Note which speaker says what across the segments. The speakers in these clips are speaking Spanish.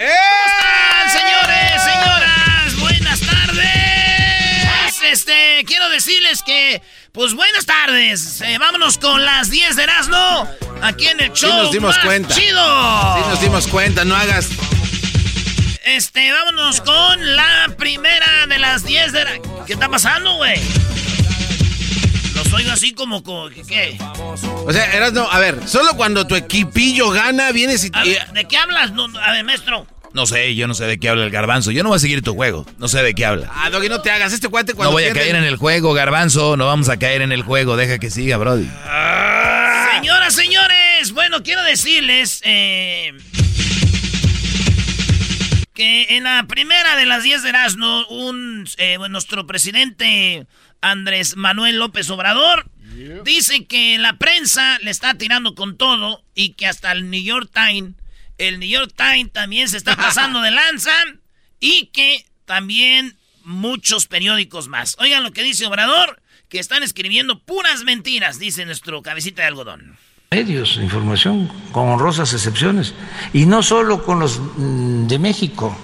Speaker 1: Señores, señoras, buenas tardes. Este, quiero decirles que, pues buenas tardes. Eh, vámonos con las 10 de Erasmo aquí en el
Speaker 2: Sí
Speaker 1: show.
Speaker 2: nos dimos
Speaker 1: más
Speaker 2: cuenta.
Speaker 1: Chido.
Speaker 2: Sí nos dimos cuenta, no hagas...
Speaker 1: Este, vámonos con la primera de las 10 de la... ¿Qué está pasando, güey? Los oigo así como, como ¿qué?
Speaker 2: O sea, eras no, a ver, solo cuando tu equipillo gana, vienes y...
Speaker 1: A ver, ¿De qué hablas? No, a ver, maestro.
Speaker 3: No sé, yo no sé de qué habla el garbanzo. Yo no voy a seguir tu juego. No sé de qué habla.
Speaker 2: Ah, Doggy, no te hagas. Este cuate cuando
Speaker 3: No voy a caer en el juego, garbanzo. No vamos a caer en el juego. Deja que siga, Brody.
Speaker 1: Señoras, señores, bueno, quiero decirles eh, que en la primera de las 10 de Erasmo, un, eh, nuestro presidente Andrés Manuel López Obrador dice que la prensa le está tirando con todo y que hasta el New York Times, el New York Times también se está pasando de lanza y que también muchos periódicos más. Oigan lo que dice Obrador, que están escribiendo puras mentiras, dice nuestro cabecita de algodón.
Speaker 4: medios de información, con honrosas excepciones, y no solo con los mm, de México.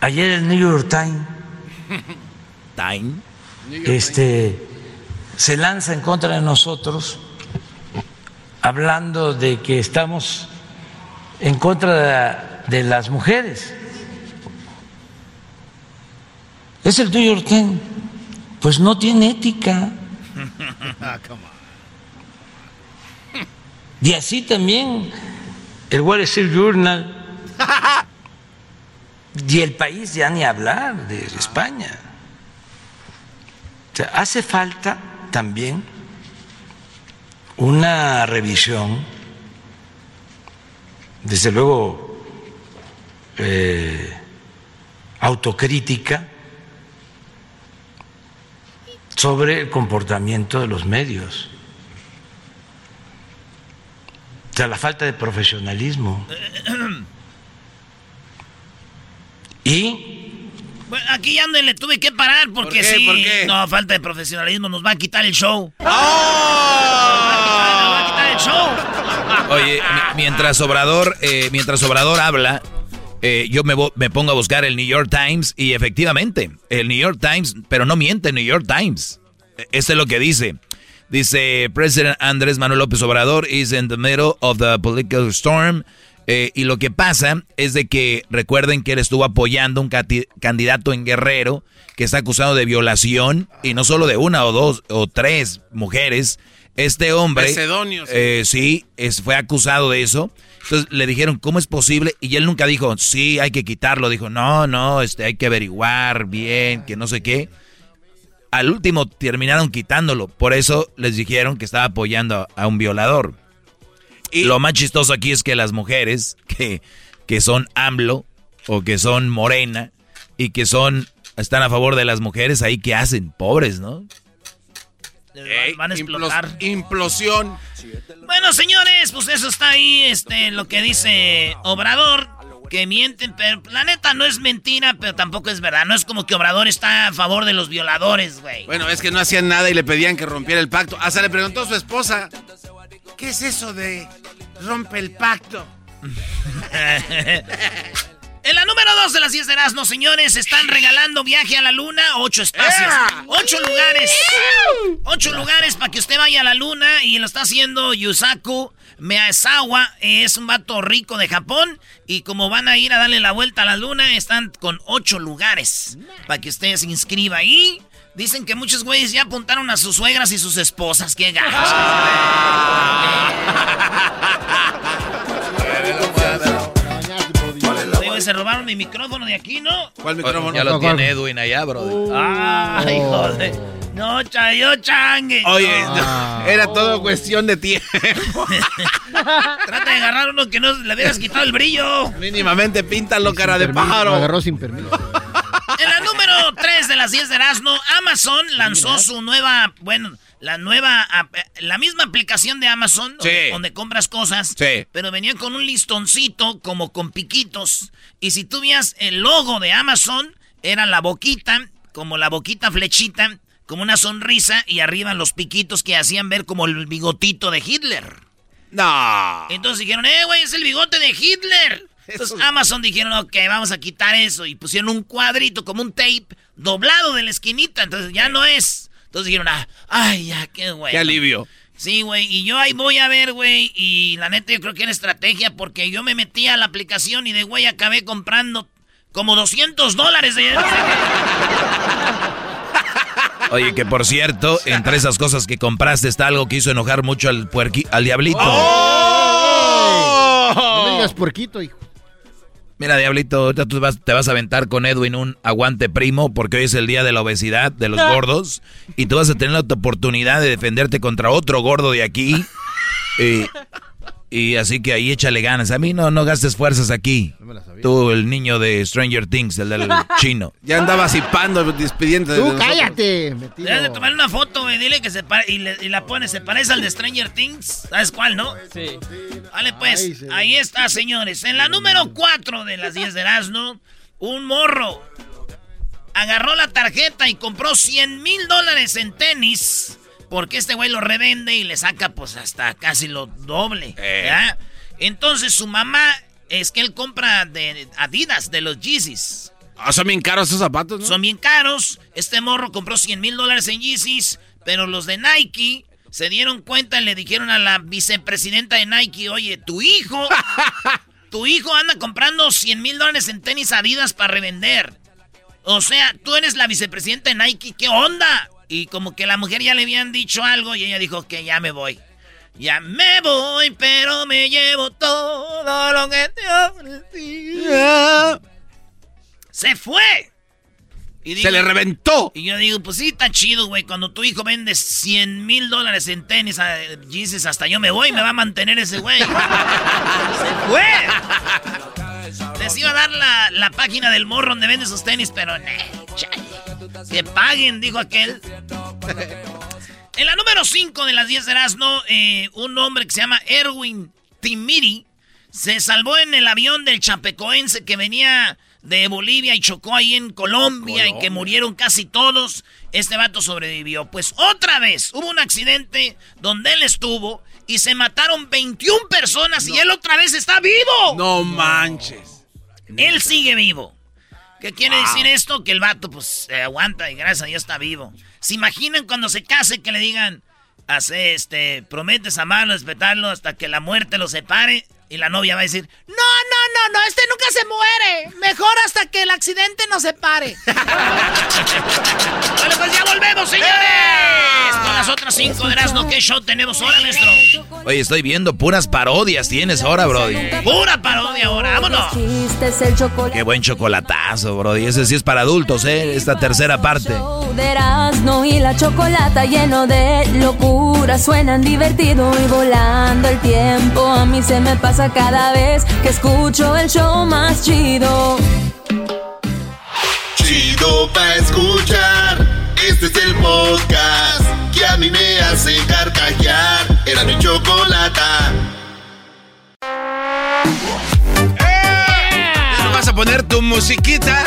Speaker 4: Ayer el New York Times
Speaker 3: Time.
Speaker 4: este, se lanza en contra de nosotros, hablando de que estamos en contra de, de las mujeres. Es el New York Times, pues no tiene ética. Y así también el Wall Street Journal y el país ya ni hablar de España. O sea, hace falta también una revisión, desde luego eh, autocrítica, sobre el comportamiento de los medios. O sea, la falta de profesionalismo. Y
Speaker 1: Bueno, aquí ya le tuve que parar porque
Speaker 2: ¿Por qué?
Speaker 1: sí.
Speaker 2: ¿Por qué?
Speaker 1: No, falta de profesionalismo, nos va a quitar el show.
Speaker 2: ¡Oh!
Speaker 1: Nos va a quitar el show.
Speaker 3: Oye, mi- mientras Obrador, eh, mientras Obrador habla, eh, yo me, me pongo a buscar el New York Times y efectivamente, el New York Times, pero no miente el New York Times. Esto es lo que dice. Dice, President Andrés Manuel López Obrador is in the middle of the political storm. Eh, y lo que pasa es de que recuerden que él estuvo apoyando un candidato en Guerrero que está acusado de violación y no solo de una o dos o tres mujeres. Este hombre, eh, sí, es, fue acusado de eso. Entonces le dijeron, ¿cómo es posible? Y él nunca dijo, sí, hay que quitarlo. Dijo, no, no, este, hay que averiguar bien, que no sé qué. al último terminaron quitándolo. Por eso les dijeron que estaba apoyando a, un violador. Y lo más chistoso aquí es que las mujeres que, que son AMLO o que son Morena y que son están a favor de las mujeres, ahí que hacen, pobres, ¿no?
Speaker 1: van a explotar.
Speaker 2: Implosión.
Speaker 1: Bueno, señores, pues eso está ahí, este, lo que dice Obrador, que mienten, pero la neta no es mentira, pero tampoco es verdad. No es como que Obrador está a favor de los violadores, güey.
Speaker 2: Bueno, es que no hacían nada y le pedían que rompiera el pacto. Hasta le preguntó a su esposa, ¿qué es eso de rompe el pacto?
Speaker 1: En la número 2 de las 10 de Erasmo, señores, están regalando viaje a la luna, ocho espacios, ocho lugares, ocho lugares para que usted vaya a la luna y lo está haciendo Yusaku Meazawa, es un vato rico de Japón y como van a ir a darle la vuelta a la luna, están con ocho lugares para que usted se inscriba ahí. Dicen que muchos güeyes ya apuntaron a sus suegras y sus esposas. ¡Qué gajos! se robaron mi micrófono de aquí, ¿no?
Speaker 2: ¿Cuál micrófono?
Speaker 3: Ya lo tiene Edwin allá, bro.
Speaker 1: Ay, joder. No, chayo changue.
Speaker 2: Oye, era todo cuestión de tiempo.
Speaker 1: Trata de agarrar uno que no le hubieras quitado el brillo.
Speaker 2: Mínimamente píntalo, cara de pájaro.
Speaker 5: agarró sin permiso.
Speaker 1: Número 3 de las 10 de Erasmo, Amazon lanzó su nueva, bueno, la nueva, la misma aplicación de Amazon, donde, compras cosas, pero venía con un listoncito como con piquitos. Y si tú veías el logo de Amazon, era la boquita, como la boquita flechita, como una sonrisa, y arriba los piquitos que hacían ver como el bigotito de Hitler.
Speaker 2: No.
Speaker 1: Entonces dijeron, eh, güey, es el bigote de Hitler. Entonces Amazon dijeron, ok, vamos a quitar eso. Y pusieron un cuadrito como un tape doblado de la esquinita. Entonces ya no es. Entonces dijeron, ah, ay, ya, qué güey.
Speaker 2: Qué alivio.
Speaker 1: Sí, güey, y yo ahí voy a ver, güey, y la neta yo creo que era estrategia porque yo me metí a la aplicación y de güey acabé comprando como 200 dólares. De...
Speaker 3: Oye, que por cierto, entre esas cosas que compraste está algo que hizo enojar mucho al puerqui, al diablito.
Speaker 5: ¡Oh! No me digas puerquito, hijo.
Speaker 3: Mira, Diablito, ahorita tú te vas a aventar con Edwin un aguante primo porque hoy es el día de la obesidad, de los gordos, y tú vas a tener la oportunidad de defenderte contra otro gordo de aquí. Eh, y así que ahí échale ganas. A mí no, no gastes fuerzas aquí. Tú, el niño de Stranger Things, el del chino.
Speaker 2: Ya andaba zipando, despidiendo.
Speaker 5: Tú cállate.
Speaker 1: Debes de tomar una foto, güey. Dile que se pare, y, la pone. Se parece al de Stranger Things. ¿Sabes cuál, no?
Speaker 5: Sí.
Speaker 1: Vale, pues. ahí está, señores. En la número 4 de las 10 de Erasmo, un morro agarró la tarjeta y compró 100 mil dólares en tenis porque este güey lo revende y le saca pues hasta casi lo doble. Eh. Entonces su mamá es que él compra de Adidas, de los Yeezys.
Speaker 2: Ah, son bien caros esos zapatos, ¿no?
Speaker 1: Son bien caros. Este morro compró 100 mil dólares en Yeezys, pero los de Nike se dieron cuenta y le dijeron a la vicepresidenta de Nike, oye, tu hijo, tu hijo anda comprando 100 mil dólares en tenis Adidas para revender. O sea, tú eres la vicepresidenta de Nike, ¿qué onda? Y como que la mujer ya le habían dicho algo y ella dijo que ya me voy. Ya me voy, pero me llevo todo lo que te ofrecí. Se fue.
Speaker 2: se le reventó.
Speaker 1: Y yo digo, pues sí, está chido, güey. Cuando tu hijo vende 100 mil dólares en tenis, dices, hasta yo me voy, me va a mantener ese güey. se fue. Les iba a dar la, la, página del morro donde vende sus tenis, pero... Que paguen, dijo aquel. en la número 5 de las 10 de Erasmo, eh, un hombre que se llama Erwin Timiri se salvó en el avión del Chapecoense que venía de Bolivia y chocó ahí en Colombia, y que murieron casi todos. Este vato sobrevivió. Pues otra vez hubo un accidente donde él estuvo y se mataron 21 personas y él otra vez está vivo.
Speaker 2: No manches.
Speaker 1: Él sigue vivo. ¿Qué quiere decir esto? Que el vato, pues, aguanta y gracias a Dios está vivo. ¿Se imaginan cuando se case que le digan, hace este, prometes amarlo, respetarlo hasta que la muerte lo separe? Y la novia va a decir, no, no, no, no, este nunca se muere. Mejor hasta que el accidente nos separe. vale, pues ya volvemos, señores. Con las otras 5 de Erasmo, ¿qué show tenemos ahora, maestro?
Speaker 3: Oye, estoy viendo puras parodias tienes ahora, Brody.
Speaker 1: Pura parodia ahora, vámonos.
Speaker 3: Qué buen chocolatazo, Brody. Ese sí es para adultos, ¿eh? Esta tercera parte.
Speaker 6: De Erasmo y la chocolata lleno de locura Suenan divertido y volando el tiempo A mí se me pasa cada vez que escucho el show más chido
Speaker 7: Chido pa' escuchar. Este es el podcast que a mí me hace carcajear. Era mi chocolata.
Speaker 2: ¿Ya no vas a poner tu musiquita?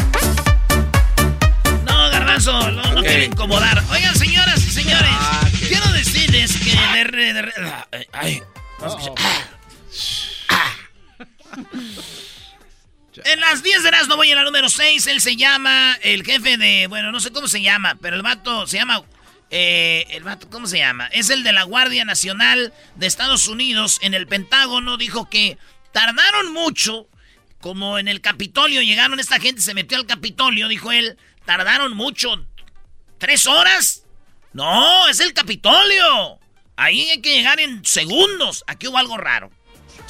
Speaker 1: No, garbanzo, no, no quiero incomodar. Oigan, señoras y señores,
Speaker 2: Ah,
Speaker 1: quiero decirles que de de ay, En las 10 de Erasmo voy a la número 6. Él se llama el jefe de. Bueno, no sé cómo se llama, pero el vato se llama. eh, el vato, ¿cómo se llama? Es el de la Guardia Nacional de Estados Unidos en el Pentágono. Dijo que tardaron mucho. Como en el Capitolio llegaron, esta gente se metió al Capitolio, dijo él. Tardaron mucho. ¿Tres horas? No, es el Capitolio. Ahí hay que llegar en segundos. Aquí hubo algo raro.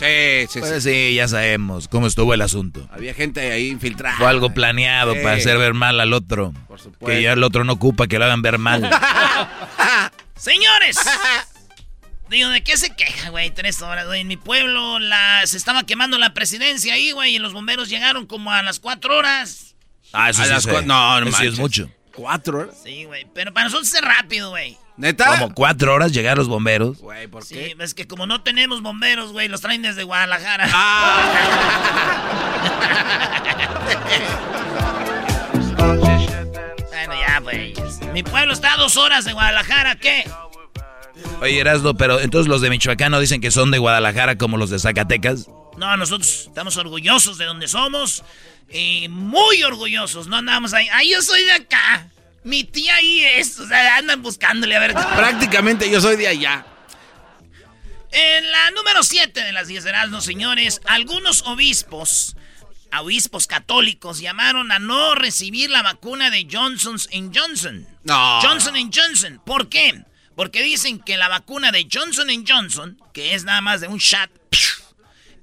Speaker 2: Sí, sí,
Speaker 3: Pues
Speaker 2: sí.
Speaker 3: sí, ya sabemos cómo estuvo el asunto.
Speaker 2: Había gente ahí infiltrada.
Speaker 3: Fue algo planeado
Speaker 2: Sí.
Speaker 3: para hacer ver mal al otro.
Speaker 2: Por supuesto.
Speaker 3: Que ya el otro no ocupa que lo hagan ver mal.
Speaker 1: Señores, digo, ¿de qué se queja, güey? Tres horas, güey. En mi pueblo la, se estaba quemando la presidencia ahí, güey, y los bomberos llegaron como a las cuatro horas.
Speaker 3: Ah, eso
Speaker 2: A
Speaker 3: sí,
Speaker 2: las no, no
Speaker 3: Eso sí es mucho.
Speaker 2: ¿Cuatro horas?
Speaker 1: Sí, güey. Pero para nosotros es rápido, güey.
Speaker 2: ¿Neta?
Speaker 3: Como cuatro horas llegar los bomberos.
Speaker 2: Güey, ¿por
Speaker 1: Sí,
Speaker 2: qué?
Speaker 1: es que como no tenemos bomberos, güey, los traen desde Guadalajara. Bueno, ya, güey. Mi pueblo está a dos horas de Guadalajara, ¿qué?
Speaker 3: Oye, Erasmo, pero entonces los de Michoacán no dicen que son de Guadalajara como los de Zacatecas.
Speaker 1: No, nosotros estamos orgullosos de donde somos. Y muy orgullosos. No andamos ahí. Ay, yo soy de acá. Mi tía ahí es. O sea, andan buscándole a ver.
Speaker 2: Prácticamente yo soy de allá.
Speaker 1: En la número 7 de las 10 de Erasmo, señores, algunos obispos, obispos católicos, llamaron a no recibir la vacuna de Johnson Johnson.
Speaker 2: No.
Speaker 1: Johnson Johnson. ¿Por qué? Porque dicen que la vacuna de Johnson Johnson, que es nada más de un shot,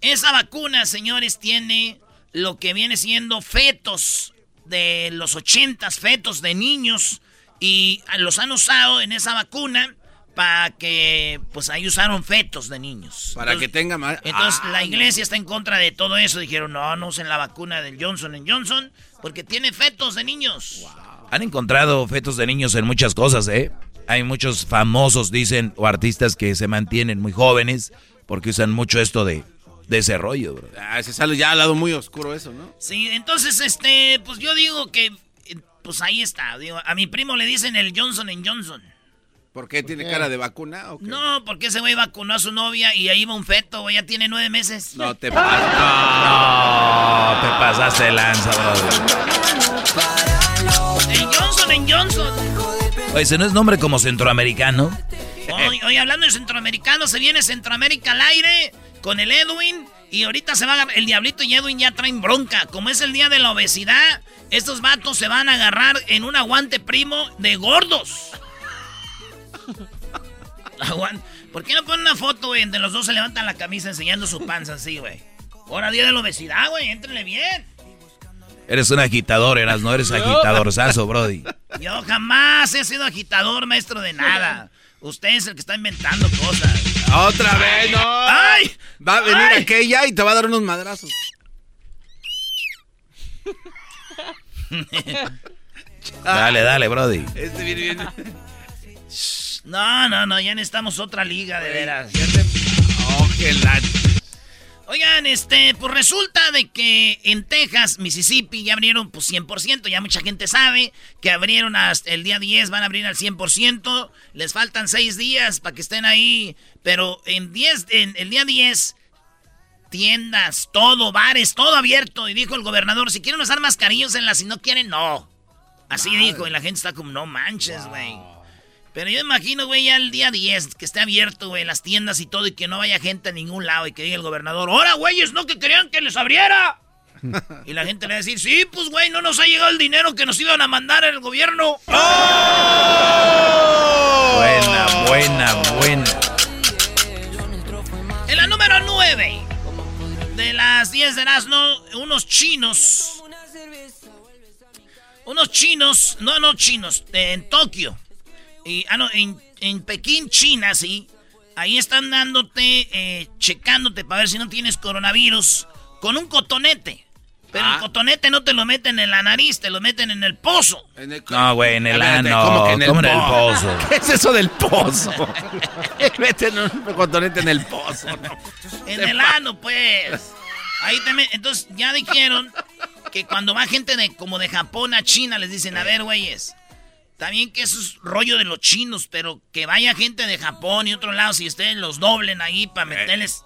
Speaker 1: esa vacuna, señores, tiene lo que viene siendo fetos de los ochentas, fetos de niños, y los han usado en esa vacuna para que, pues ahí usaron fetos de niños.
Speaker 2: Para
Speaker 1: Entonces-
Speaker 2: que tenga más.
Speaker 1: entonces
Speaker 2: Ah,
Speaker 1: la iglesia está en contra de todo eso. Dijeron, no, no usen la vacuna del Johnson Johnson porque tiene fetos de niños.
Speaker 3: Han encontrado fetos de niños en muchas cosas, ¿eh? Hay muchos famosos, dicen, o artistas que se mantienen muy jóvenes porque usan mucho esto de, de ese rollo, bro.
Speaker 2: Ah, se sale ya al lado muy oscuro eso, ¿no?
Speaker 1: Sí, entonces, este, pues yo digo que, pues ahí está. Digo, a mi primo le dicen el Johnson Johnson.
Speaker 2: ¿Por qué tiene cara de vacuna? o qué?
Speaker 1: No, porque ese güey vacunó a su novia y ahí va un feto, güey, ya tiene nueve meses.
Speaker 2: No te pases.
Speaker 3: No, te pasaste lanza, bro.
Speaker 1: El Johnson Johnson.
Speaker 3: Oye, ese no es nombre como centroamericano.
Speaker 1: Hoy, hoy hablando de centroamericano, se viene Centroamérica al aire con el Edwin. Y ahorita se va a agarrar, el Diablito y Edwin ya traen bronca. Como es el día de la obesidad, estos vatos se van a agarrar en un aguante primo de gordos. ¿Por qué no ponen una foto, güey? Entre los dos se levantan la camisa enseñando su panza así, güey. Ahora día de la obesidad, güey, éntrenle bien.
Speaker 3: Eres un agitador, eras, no eres agitadorzazo, Brody.
Speaker 1: Yo jamás he sido agitador, maestro de nada. Usted es el que está inventando cosas.
Speaker 2: Otra vez, no.
Speaker 1: ¡Ay!
Speaker 2: Va a venir
Speaker 1: ¡Ay!
Speaker 2: aquella y te va a dar unos madrazos.
Speaker 3: Dale, dale, Brody.
Speaker 2: Este viene bien.
Speaker 1: No, no, no, ya necesitamos otra liga, de veras.
Speaker 2: Oh, qué
Speaker 1: Oigan, este, pues resulta de que en Texas, Mississippi, ya abrieron pues 100%, ya mucha gente sabe que abrieron hasta el día 10, van a abrir al 100%, les faltan 6 días para que estén ahí, pero en 10, en el día 10, tiendas, todo, bares, todo abierto, y dijo el gobernador, si quieren usar mascarillas en las, si no quieren, no. Así dijo, y la gente está como, no manches, güey. Pero yo imagino, güey, ya el día 10, que esté abierto, güey, las tiendas y todo, y que no vaya gente a ningún lado, y que diga el gobernador, ¡Ahora, güeyes, no que querían que les abriera! y la gente le va a decir, sí, pues, güey, no nos ha llegado el dinero que nos iban a mandar el gobierno.
Speaker 3: Buena, buena, buena.
Speaker 1: En la número 9 de las 10 de Erasmo, unos chinos. Unos chinos, no, no chinos, en Tokio. Y, ah, no, en, en Pekín, China, sí. Ahí están dándote, eh, checándote para ver si no tienes coronavirus con un cotonete. Pero el
Speaker 2: Ah.
Speaker 1: cotonete no te lo meten en la nariz, te lo meten en el pozo.
Speaker 2: En el-
Speaker 3: No, güey, en el ano.
Speaker 2: ¿cómo que en el
Speaker 3: ¿Cómo en el
Speaker 2: po-
Speaker 3: pozo?
Speaker 2: ¿Qué es eso del pozo? Meten un cotonete en el pozo. ¿no?
Speaker 1: En el ano, pues. Ahí te me- Entonces ya dijeron que cuando va gente de como de Japón a China les dicen, a ver, güeyes, también que eso es rollo de los chinos, pero que vaya gente de Japón y otro lado, si ustedes los doblen ahí para meterles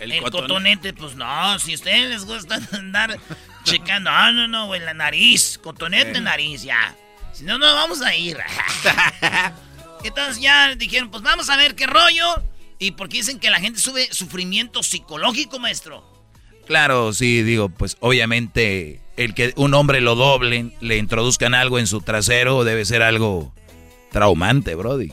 Speaker 2: El,
Speaker 1: el,
Speaker 2: cotonete.
Speaker 1: cotonete, pues no, si a ustedes les gusta andar checando, no, no, no, güey, la nariz, cotonete,
Speaker 2: Eh.
Speaker 1: nariz, ya. Si no, no vamos a ir. Entonces ya dijeron, pues vamos a ver qué rollo. Y porque dicen que la gente sube sufrimiento psicológico, maestro.
Speaker 3: Claro, sí, digo, pues obviamente el que un hombre lo doblen, le introduzcan algo en su trasero, debe ser algo traumante, Brody.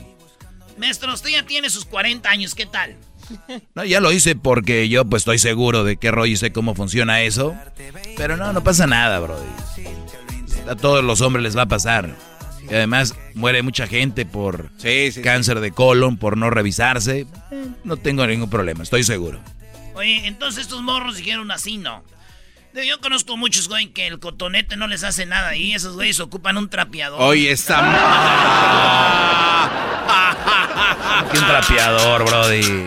Speaker 1: Maestro, usted ya tiene sus 40 años, ¿qué tal?
Speaker 3: No, ya lo hice porque yo pues estoy seguro de qué rollo y sé cómo funciona eso. Pero no, no pasa nada, Brody. A todos los hombres les va a pasar. Y además muere mucha gente por
Speaker 2: Sí, sí, sí.
Speaker 3: cáncer de colon, por no revisarse. Eh, No tengo ningún problema, estoy seguro.
Speaker 1: Oye, entonces estos morros dijeron así, ¿no? Yo conozco muchos, güey, que el cotonete no les hace nada y esos güeyes ocupan un trapeador.
Speaker 2: Oye, esta...
Speaker 3: Qué un trapeador, Brody.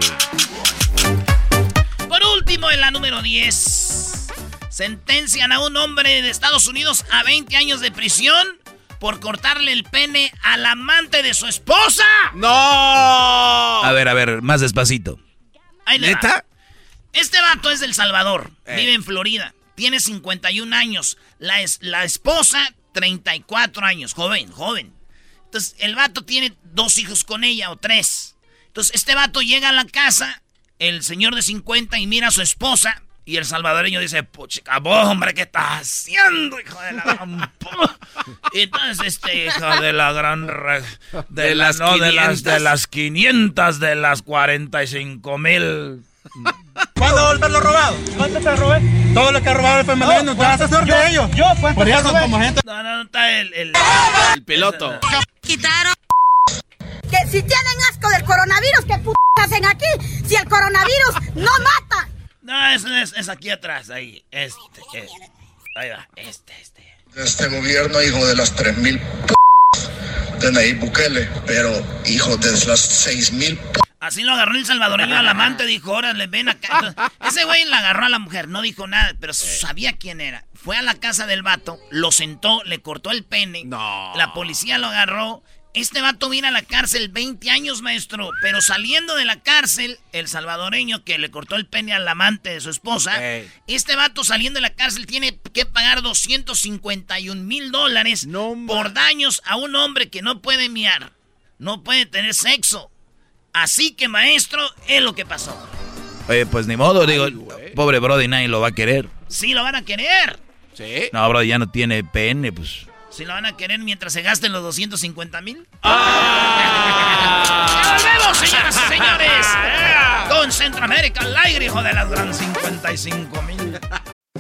Speaker 1: Por último, en la número 10, sentencian a un hombre de Estados Unidos a 20 años de prisión por cortarle el pene al amante de su esposa.
Speaker 2: ¡No!
Speaker 3: A ver, a ver, más despacito.
Speaker 1: Ahí le va. Este vato es del Salvador,
Speaker 2: Eh.
Speaker 1: vive en Florida, tiene 51 años, la, es, la esposa 34 años, joven, joven. Entonces, el vato tiene dos hijos con ella o tres. Entonces, este vato llega a la casa, el señor de 50 y mira a su esposa y el salvadoreño dice, puchica, vos, hombre, ¿qué estás haciendo, hijo de la gran pu-?" Y Entonces, este, hijo de la gran... re- De,
Speaker 2: De
Speaker 1: las,
Speaker 2: las
Speaker 1: no, de las, de
Speaker 2: 500.
Speaker 1: las 500, de las 45 mil...
Speaker 8: ¿Cuándo volver lo robado? ¿Cuánto te robé? Todo lo que robado el femenino, no, te vas a hacer de ellos. Yo, ¿cuánto Por eso, como gente.
Speaker 1: No, no, no está el... el...
Speaker 2: El piloto.
Speaker 9: quitaron. Que si tienen asco del coronavirus, ¿qué p hacen aquí? Si el coronavirus no mata.
Speaker 1: No, es, es, es aquí atrás, ahí. Este, este. Ahí va, este, este.
Speaker 10: este gobierno, hijo de las 3000 p de Nayib Bukele, pero hijo de las 6000 p
Speaker 1: Así lo agarró el salvadoreño al amante, dijo, órale, ven acá. Ese güey la agarró a la mujer, no dijo nada, pero sabía quién era. Fue a la casa del vato, lo sentó, le cortó el pene.
Speaker 2: No.
Speaker 1: La policía lo agarró. Este vato viene a la cárcel 20 años, maestro. Pero saliendo de la cárcel, el salvadoreño que le cortó el pene al amante de su esposa, este vato saliendo de la cárcel tiene que pagar 251 mil dólares
Speaker 2: No,
Speaker 1: por daños a un hombre que no puede miar, no puede tener sexo. Así que, maestro, es lo que pasó.
Speaker 3: Oye, pues ni modo, digo, pobre Brody nadie lo va a querer.
Speaker 1: Sí, lo van a querer.
Speaker 2: Sí.
Speaker 3: No, Brody ya no tiene pene, pues.
Speaker 1: Sí, lo van a querer mientras se gasten los 250 mil.
Speaker 2: Ah.
Speaker 1: ¡Ya volvemos, señoras y señores! Con Centroamérica al aire, hijo de las gran 55 mil.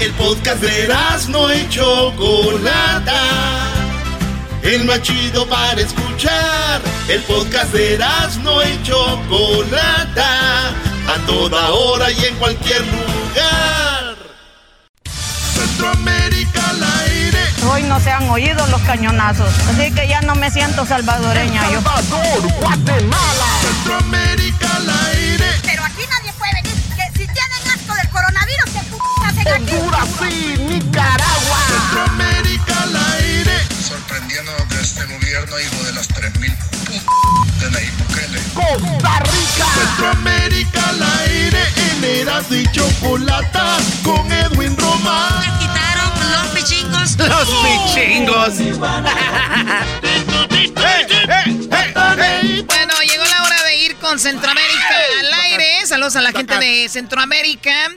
Speaker 7: El podcast de Erasno y Chocolata. El más chido para escuchar. El podcast de Erasno y Chocolata. A toda hora y en cualquier lugar. Centroamérica al aire.
Speaker 11: Hoy no se han oído los cañonazos, así que ya no me siento salvadoreña yo.
Speaker 7: Guatemala. Centroamérica
Speaker 12: pichingos. Bueno, llegó la hora de ir con Centroamérica al aire. Saludos a la gente de Centroamérica.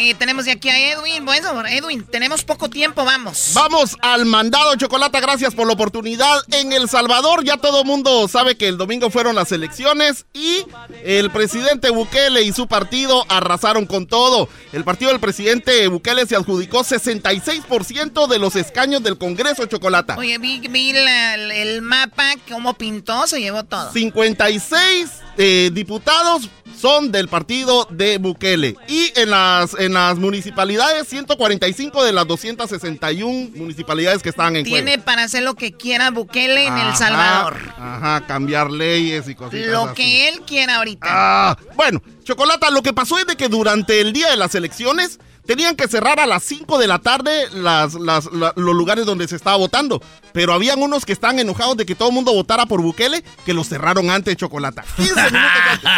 Speaker 12: Eh, tenemos de aquí a Edwin. Bueno, Edwin, tenemos poco tiempo, vamos.
Speaker 13: Vamos al mandado Chocolata, gracias por la oportunidad. En El Salvador ya todo mundo sabe que el domingo fueron las elecciones y el presidente Bukele y su partido arrasaron con todo. El partido del presidente Bukele se adjudicó 66% de los escaños del Congreso Chocolata.
Speaker 12: Oye, vi, vi la- el mapa, cómo pintó, se llevó todo.
Speaker 13: 56 eh, diputados son del partido de Bukele. Y en las, en las municipalidades, 145 de las 261 municipalidades que estaban en juego.
Speaker 12: Tiene para hacer lo que quiera Bukele en El Salvador.
Speaker 13: Ajá, cambiar leyes y cositas
Speaker 12: Lo
Speaker 13: así.
Speaker 12: que él quiera ahorita.
Speaker 13: Ah, bueno, Chocolata, lo que pasó es de que durante el día de las elecciones tenían que cerrar a las 5 de la tarde las, las- la- los lugares donde se estaba votando. Pero habían unos que estaban enojados de que todo el mundo votara por Bukele, que los cerraron antes, Chocolata. 15 minutos antes.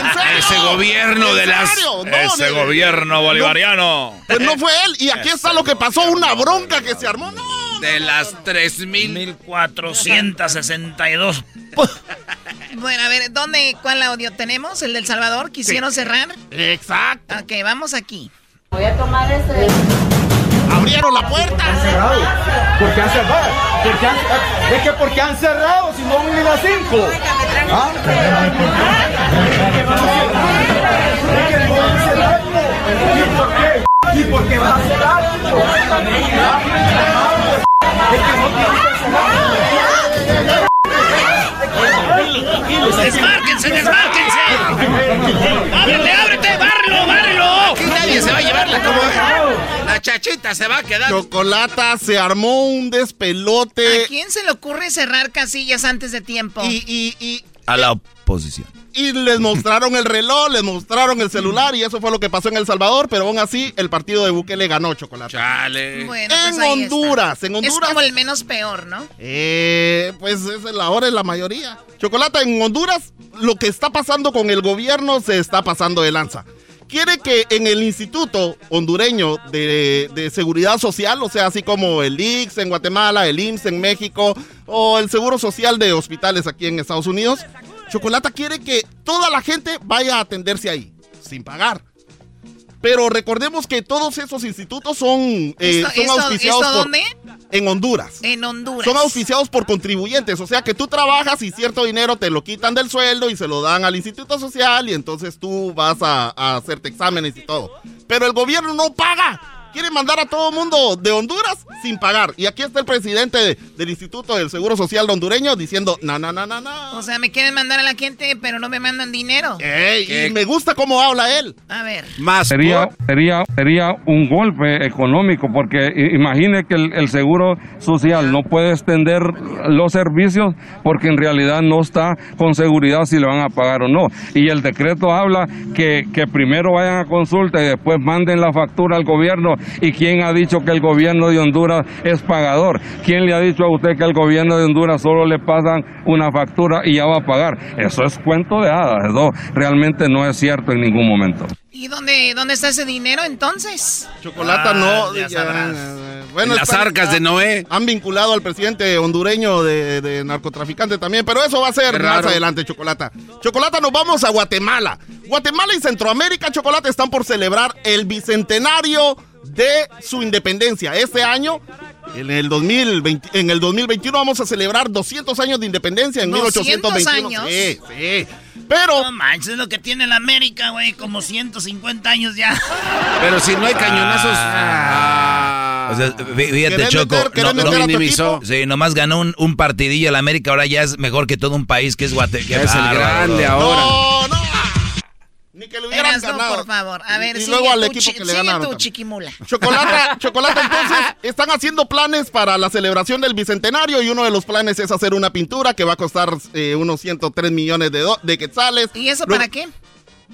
Speaker 13: ¿En serio?
Speaker 2: Ese gobierno
Speaker 13: ¿En
Speaker 2: de las.
Speaker 13: No,
Speaker 2: ese
Speaker 13: de-
Speaker 2: gobierno bolivariano.
Speaker 13: Pues no fue él. Y aquí está lo que pasó, una bronca que se armó. No,
Speaker 2: De las 3000.
Speaker 1: 1462.
Speaker 12: Bueno, a ver, ¿dónde, cuál audio tenemos? ¿El del Salvador? ¿Quisieron cerrar?
Speaker 13: Exacto.
Speaker 12: Ok, vamos aquí.
Speaker 11: Voy a tomar ese.
Speaker 13: Abrieron la puerta.
Speaker 8: ¿Por qué han cerrado? ¿Por qué han- Es que porque han cerrado, si no ni las 5. ¿Y por qué? ¿Y por qué vas a cerrar? Es que no tienes que cerrar.
Speaker 1: ¡Desmárquense, desmárquense! ¡Ábrete, ábrete! ¡Bárrelo, bárrelo!
Speaker 2: Aquí nadie se va a llevar la como. La chachita se va a quedar.
Speaker 13: Chocolata, se armó un despelote.
Speaker 12: ¿A quién se le ocurre cerrar casillas antes de tiempo?
Speaker 13: Y, y, y
Speaker 3: A la oposición.
Speaker 13: Y les mostraron el reloj, les mostraron el celular y eso fue lo que pasó en El Salvador, pero aún así el partido de Bukele ganó chocolate.
Speaker 2: Chale.
Speaker 12: Bueno,
Speaker 13: en
Speaker 12: pues ahí
Speaker 13: Honduras,
Speaker 12: está.
Speaker 13: en Honduras.
Speaker 12: Es como el menos peor, ¿no?
Speaker 13: Eh, pues es la hora es la mayoría. Chocolate, en Honduras lo que está pasando con el gobierno se está pasando de lanza. Quiere que en el Instituto Hondureño de, de Seguridad Social, o sea, así como el IX en Guatemala, el IMSS en México o el Seguro Social de hospitales aquí en Estados Unidos, Chocolata quiere que toda la gente vaya a atenderse ahí, sin pagar. Pero recordemos que todos esos institutos son, eh,
Speaker 12: ¿Esto-
Speaker 13: son
Speaker 12: esto-
Speaker 13: auspiciados
Speaker 12: esto
Speaker 13: por-
Speaker 12: dónde?
Speaker 13: en Honduras.
Speaker 12: En Honduras.
Speaker 13: Son auspiciados por contribuyentes, o sea que tú trabajas y cierto dinero te lo quitan del sueldo y se lo dan al Instituto Social y entonces tú vas a, a hacerte exámenes y todo. Pero el gobierno no paga. Quiere mandar a todo mundo de Honduras sin pagar. Y aquí está el presidente de- del Instituto del Seguro Social de hondureño diciendo, na, na, na, na, na.
Speaker 12: O sea, me quieren mandar a la gente, pero no me mandan dinero.
Speaker 13: Ey, y me gusta cómo habla él.
Speaker 12: A ver.
Speaker 2: Más
Speaker 14: sería, sería, sería un golpe económico porque imagine que el, el seguro social no puede extender los servicios porque en realidad no está con seguridad si le van a pagar o no. Y el decreto habla que, que primero vayan a consulta y después manden la factura al gobierno. ¿Y quién ha dicho que el gobierno de Honduras es pagador? ¿Quién le ha dicho a usted que el gobierno de Honduras solo le pasan una factura y ya va a pagar? Eso es cuento de hadas. Eso realmente no es cierto en ningún momento.
Speaker 12: ¿Y dónde, dónde está ese dinero entonces?
Speaker 13: Chocolata
Speaker 2: Ah,
Speaker 13: no.
Speaker 2: ya
Speaker 13: ya,
Speaker 2: sabrás. En las arcas de Noé.
Speaker 13: Han vinculado al presidente hondureño de, de narcotraficante también, pero eso va a ser más adelante, Chocolata. Chocolata, nos vamos a Guatemala. Guatemala y Centroamérica, Chocolata, están por celebrar el bicentenario de su independencia. Este año, en el, 2020, en el 2021, vamos a celebrar 200 años de independencia en
Speaker 1: 200
Speaker 13: 1821.
Speaker 1: años.
Speaker 13: Sí, sí. Pero...
Speaker 1: No manches, es lo que tiene la América, güey, como 150 años ya.
Speaker 2: Pero si no hay cañonazos.
Speaker 3: O sea, fí- fíjate,
Speaker 1: ¿Querés
Speaker 3: Choco.
Speaker 1: meter-
Speaker 3: no- no-
Speaker 1: equipo?
Speaker 3: Sí, nomás ganó un, un partidillo el América, ahora ya es mejor que todo un país que es Guatemala.
Speaker 2: Es el grande ahora.
Speaker 13: No, no. Ni que le hubieran
Speaker 12: Erasno,
Speaker 13: ganado.
Speaker 12: por favor. A ver,
Speaker 13: y
Speaker 12: sigue
Speaker 13: luego al equipo
Speaker 12: chi-
Speaker 13: que le ganaron
Speaker 12: tu chiquimula.
Speaker 13: Chocolata, chocolate, entonces están haciendo planes para la celebración del bicentenario y uno de los planes es hacer una pintura que va a costar eh, unos 103 millones de, do- de quetzales.
Speaker 12: ¿Y eso
Speaker 13: Luego-
Speaker 12: para qué?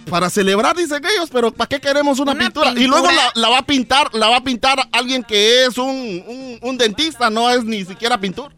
Speaker 13: Para celebrar, dicen ellos, pero ¿para qué queremos una,
Speaker 12: ¿Una
Speaker 13: pintura? Y
Speaker 12: pintura?
Speaker 13: luego la, la va a pintar, la va a pintar alguien que es un, un- un dentista, no es ni siquiera pintor.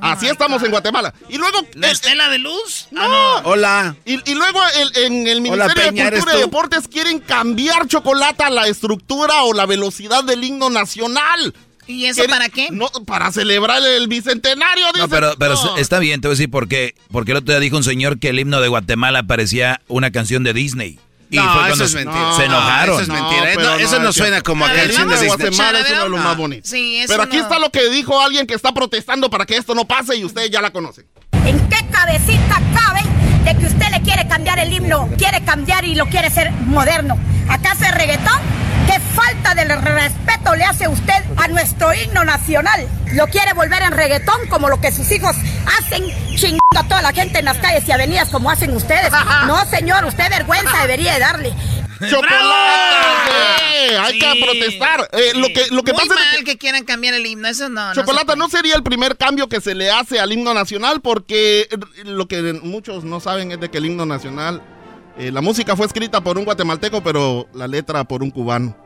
Speaker 13: Así estamos en Guatemala. Y luego.
Speaker 1: ¿La estela de luz?
Speaker 13: No.
Speaker 1: Ah,
Speaker 2: Hola.
Speaker 13: Y, y luego el- en el
Speaker 2: Hola,
Speaker 13: Ministerio
Speaker 2: Peña,
Speaker 13: de
Speaker 2: ¿eres
Speaker 13: Cultura y? Deportes quieren cambiar chocolate la estructura o la velocidad del himno nacional.
Speaker 12: ¿Y eso
Speaker 13: Quieren-
Speaker 12: para qué?
Speaker 13: No, para celebrar el bicentenario.
Speaker 3: No,
Speaker 13: dicen.
Speaker 3: pero, pero
Speaker 13: No.
Speaker 3: está bien, te voy a decir por qué. Porque el otro día dijo un señor que el himno de Guatemala parecía una canción de Disney. Y
Speaker 2: No,
Speaker 3: fue
Speaker 2: eso
Speaker 3: cuando
Speaker 2: es
Speaker 3: se-
Speaker 2: mentira.
Speaker 3: se
Speaker 2: No,
Speaker 3: enojaron.
Speaker 2: eso es mentira.
Speaker 13: pero
Speaker 2: No, eso no
Speaker 13: es
Speaker 2: suena como a
Speaker 13: El
Speaker 2: de.
Speaker 13: Guatemala es
Speaker 12: A ver,
Speaker 13: uno de los
Speaker 12: vamos.
Speaker 13: más bonitos.
Speaker 12: Sí, eso
Speaker 13: Pero aquí
Speaker 12: no-
Speaker 13: está lo que dijo alguien que está protestando para que esto no pase y ustedes ya la conocen.
Speaker 9: ¿En qué cabecita cabe de que usted le quiere cambiar el himno? Quiere cambiar y lo quiere ser moderno. ¿Acaso es reggaetón? ¿Qué falta de respeto le hace usted a nuestro himno nacional? Lo quiere volver en reggaetón como lo que sus hijos hacen chingando a toda la gente en las calles y avenidas como hacen ustedes. No, señor, usted vergüenza debería de darle.
Speaker 13: ¡Chocolate! Hay que protestar. Eh, lo que, lo que
Speaker 12: Muy
Speaker 13: pasa es que-
Speaker 12: que quieran cambiar el himno, eso no. no
Speaker 13: Chocolata
Speaker 12: se
Speaker 13: no sería el primer cambio que se le hace al himno nacional porque lo que muchos no saben es de que el himno nacional, eh, la música fue escrita por un guatemalteco, pero la letra por un cubano.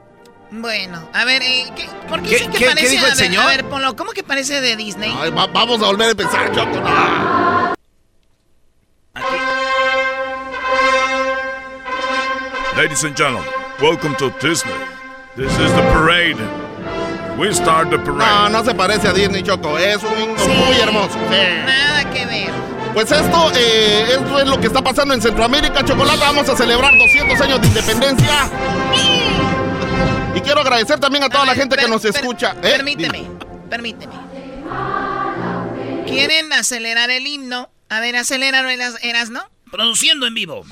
Speaker 12: Bueno, a ver, eh, ¿qué, ¿por qué,
Speaker 13: ¿Qué-
Speaker 12: dicen que
Speaker 13: qué- qué
Speaker 12: parece?
Speaker 13: dijo el
Speaker 12: a ver,
Speaker 13: señor?
Speaker 12: A ver, ponlo, ¿cómo que parece de Disney?
Speaker 13: Ay, va- vamos a volver a empezar, Choco. no.
Speaker 15: Ladies and gentlemen, welcome to Disney. This is the parade. We start the parade.
Speaker 13: No, no se parece a Disney, Choco. Es un himno muy hermoso. Sí.
Speaker 12: Nada que ver.
Speaker 13: Pues esto, eh, esto es lo que está pasando en Centroamérica. Chocolate, vamos a celebrar 200 años de independencia. Y quiero agradecer también a toda la gente que nos escucha. ¿Eh?
Speaker 12: Permíteme, permíteme. ¿Quieren acelerar el himno? A ver, aceléralo, Eras, Eras, ¿no?
Speaker 1: Produciendo en vivo.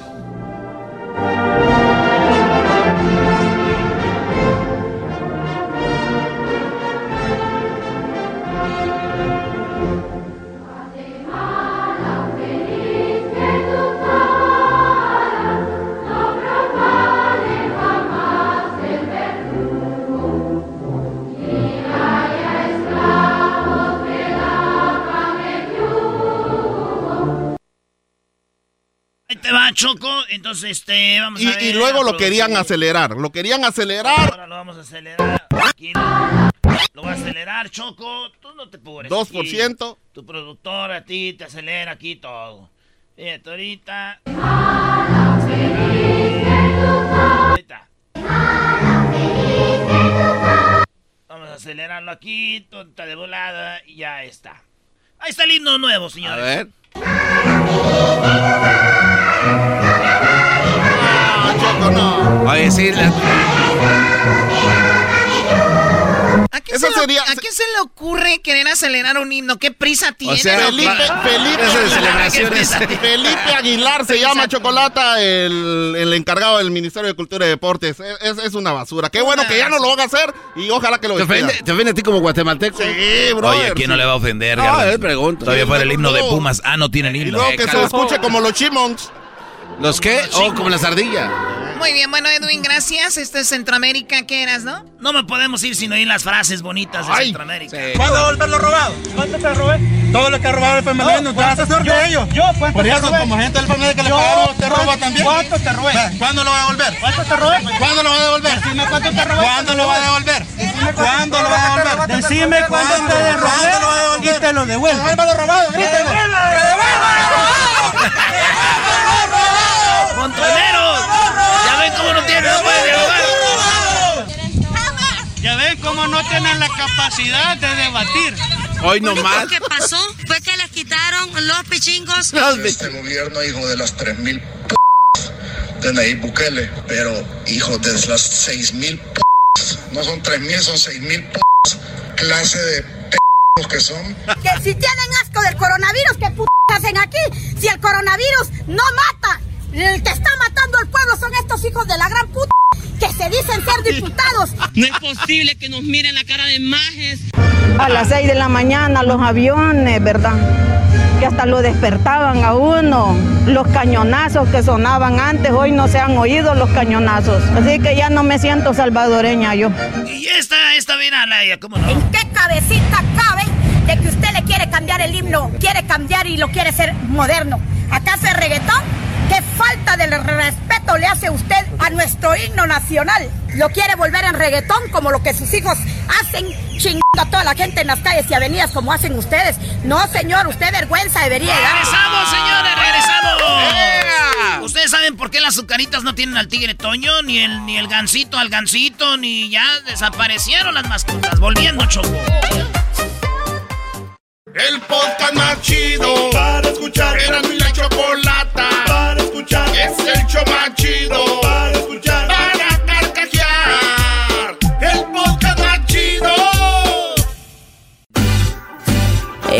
Speaker 1: Choco. Entonces, este, vamos
Speaker 13: Y,
Speaker 1: a ver.
Speaker 13: y luego lo querían acelerar. Lo querían acelerar.
Speaker 1: Ahora lo vamos a acelerar. Aquí lo va a acelerar, Choco. Tú no te pobres.
Speaker 13: 2%.
Speaker 1: Aquí, Tu productor a ti te acelera aquí todo. Fíjate, ahorita. Ahorita. Vamos a acelerarlo aquí, tonta de volada, y ya está. Ahí está el himno nuevo, señores.
Speaker 2: A ver. Oye, sí, la-
Speaker 12: ¿A quién,
Speaker 13: Eso
Speaker 12: se, le-
Speaker 13: sería-
Speaker 12: ¿A quién se le ocurre querer acelerar un himno? ¿Qué prisa tiene?
Speaker 2: sea,
Speaker 13: Felipe, Felipe, Aguilar se llama Chocolata, el, el encargado del Ministerio de Cultura y Deportes. Es, es- una basura. Qué bueno que ya no lo haga hacer y ojalá que lo
Speaker 2: ¿Te ofende,
Speaker 13: despida.
Speaker 2: ¿Te ofende a ti como guatemalteco?
Speaker 13: Sí, brother.
Speaker 3: Oye, ¿quién no le va a ofender,
Speaker 2: No,
Speaker 3: Garbanzo?
Speaker 2: él pregunta.
Speaker 3: Todavía fuera el himno de. Pumas. Ah, no tienen
Speaker 13: Y
Speaker 3: himno.
Speaker 13: luego
Speaker 3: Eh,
Speaker 13: que se escuche como los Chimons.
Speaker 2: ¿Los qué? Oh, como las ardillas.
Speaker 12: Muy bien, bueno, Edwin, gracias. Este es Centroamérica, ¿qué eras, no?
Speaker 1: No me podemos ir sin oír las frases bonitas de
Speaker 13: Ay.
Speaker 1: Centroamérica.
Speaker 8: ¿Cuándo volver lo robado? ¿Cuánto te robé? Todo lo que ha robado el FMLN, no, te vas a hacer de ellos. Yo, ¿cuánto Por eso, como gente del FMLN que le pagaron, te roba también. ¿Cuánto te robé? ¿Cuándo lo va a devolver? ¿Cuánto te robé? ¿Cuándo lo va a devolver? Decime cuánto te robé. ¿Cuándo lo va a devolver? ¿Cuándo lo va a devolver? Decime cuánto te robé y te lo devuelvo. ¡Devuelva lo robado! ¡Grítelo!
Speaker 1: ¡Montoneros! ¡Ya ven cómo no tienen, no pueden dialogar!
Speaker 8: Ya ven cómo no tienen la capacidad de debatir.
Speaker 2: Hoy nomás.
Speaker 16: Lo que pasó fue que les quitaron los pichingos.
Speaker 10: Este gobierno, hijo de las 3000 p de Nayib Bukele, pero hijo de las 6000 p no son 3000, son 6000 p clase de p que son.
Speaker 9: Que si tienen asco del coronavirus, ¿qué p hacen aquí? Si el coronavirus no mata, el que está matando al pueblo son estos hijos de la gran puta que se dicen ser diputados.
Speaker 16: No es posible que nos miren la cara de majes.
Speaker 11: A las 6 de la mañana los aviones, ¿verdad? Que hasta lo despertaban a uno. Los cañonazos que sonaban antes, hoy no se han oído los cañonazos. Así que ya no me siento salvadoreña yo.
Speaker 1: Y esta, esta viene a la ¿cómo no?
Speaker 9: ¿En qué cabecita cabe de que usted le quiere cambiar el himno, quiere cambiar y lo quiere hacer moderno? ¿Acaso es reggaetón? ¿Qué falta de respeto le hace usted a nuestro himno nacional? ¿Lo quiere volver en reggaetón como lo que sus hijos hacen chingando a toda la gente en las calles y avenidas como hacen ustedes? No, señor, usted vergüenza debería dar.
Speaker 1: ¡Regresamos, señores! ¡Regresamos! ¿Ustedes saben por qué las azucaritas no tienen al tigre Toño? Ni el, ni el gancito al gancito, ni ya desaparecieron las mascotas. Volviendo, Choco.
Speaker 7: El podcast más chido para escuchar. Era mi la chocolata escuchar. Es el show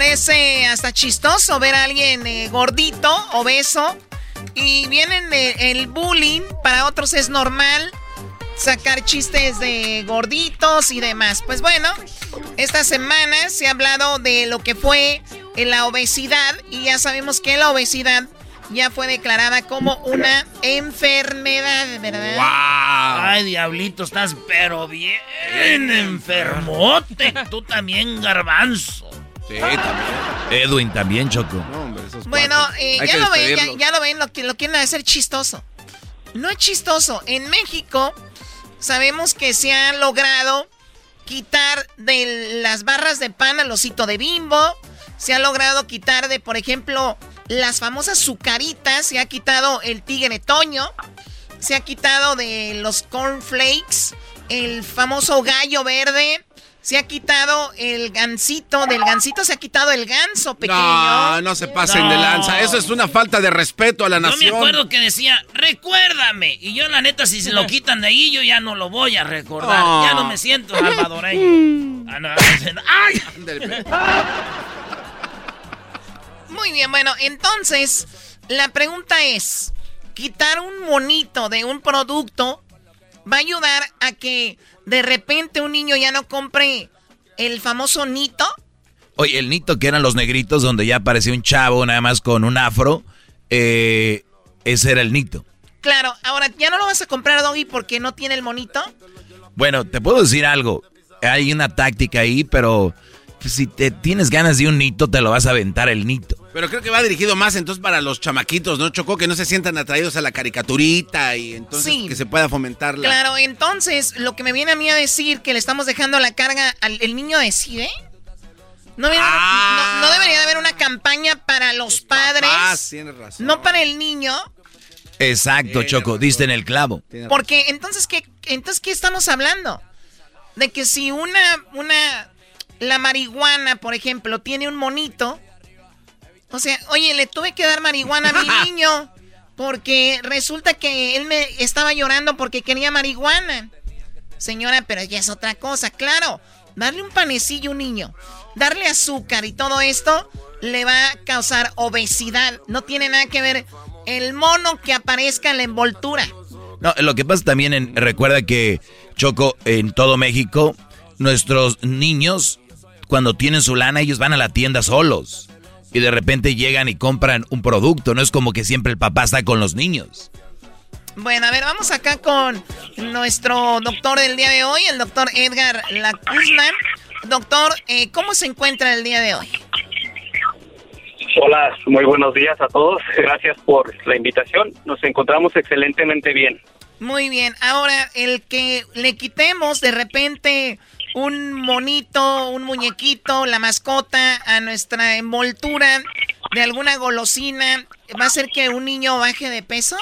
Speaker 12: Parece hasta chistoso ver a alguien eh, gordito, obeso, y vienen de- el bullying. Para otros es normal sacar chistes de gorditos y demás. Pues bueno, esta semana se ha hablado de lo que fue eh, la obesidad y ya sabemos que la obesidad ya fue declarada como una enfermedad, ¿verdad?
Speaker 1: Ay, diablito, estás pero bien enfermote. Tú también, garbanzo.
Speaker 3: Sí, también. Edwin también, Choco.
Speaker 12: Bueno, eh, ya, lo ven, ya, lo ven, lo, que, lo quieren hacer chistoso. No es chistoso. En México sabemos que se ha logrado quitar de las barras de pan al osito de bimbo. Se ha logrado quitar de, por ejemplo, las famosas sucaritas. Se ha quitado el tigre toño. Se ha quitado de los cornflakes. El famoso gallo verde. Se ha quitado el gansito. Del gansito se ha quitado el ganso pequeño.
Speaker 2: No, no se pasen de lanza. Eso es una falta de respeto a la
Speaker 1: Yo me
Speaker 2: nación.
Speaker 1: acuerdo que decía, recuérdame. Y yo, la neta, si se lo quitan de ahí, yo ya no lo voy a recordar.
Speaker 2: Oh.
Speaker 1: Ya no me siento salvadoreño. Ah, no, ¡Ay!
Speaker 12: Muy bien, bueno, entonces, la pregunta es, quitar un monito de un producto va a ayudar a que de repente un niño ya no compre el famoso nito.
Speaker 3: Oye, el nito que eran los negritos donde ya aparecía un chavo nada más con un afro, eh, ese era el nito.
Speaker 12: Claro, ahora ya no lo vas a comprar, Doggy, porque no tiene el monito.
Speaker 3: Bueno, te puedo decir algo. Hay una táctica ahí, pero si te tienes ganas de un nito, te lo vas a aventar el nito.
Speaker 2: Pero creo que va dirigido más entonces para los chamaquitos, ¿no? Chocó que no se sientan atraídos a la caricaturita y entonces
Speaker 12: Sí.
Speaker 2: que se pueda fomentar la...
Speaker 12: Claro, entonces lo que me viene a mí a decir que le estamos dejando la carga al el niño decide. No, viene- no, no debería de haber una campaña para los padres,
Speaker 2: Ah, tienes razón.
Speaker 12: no para el niño,
Speaker 3: Exacto, Choco, diste en el clavo.
Speaker 12: porque entonces qué, entonces qué estamos hablando? De que si una una la marihuana, por ejemplo, tiene un monito, o sea, oye, le tuve que dar marihuana a mi niño porque resulta que él me estaba llorando porque quería marihuana. Señora, pero ya es otra cosa, claro. Darle un panecillo a un niño, darle azúcar y todo esto le va a causar obesidad. No tiene nada que ver el mono que aparezca en la envoltura.
Speaker 3: No, lo que pasa también, en, recuerda que Choco, en todo México, nuestros niños, cuando tienen su lana, ellos van a la tienda solos. Y de repente llegan y compran un producto. No es como que siempre el papá está con los niños.
Speaker 12: Bueno, a ver, vamos acá con nuestro doctor del día de hoy, el doctor Edgar Lacuzna. Doctor, eh, ¿cómo se encuentra el día de hoy?
Speaker 17: Hola, muy buenos días a todos. Gracias por la invitación. Nos encontramos excelentemente bien.
Speaker 12: Muy bien, ahora el que le quitemos de repente un monito, un muñequito, la mascota a nuestra envoltura de alguna golosina, ¿va a hacer que un niño baje de peso?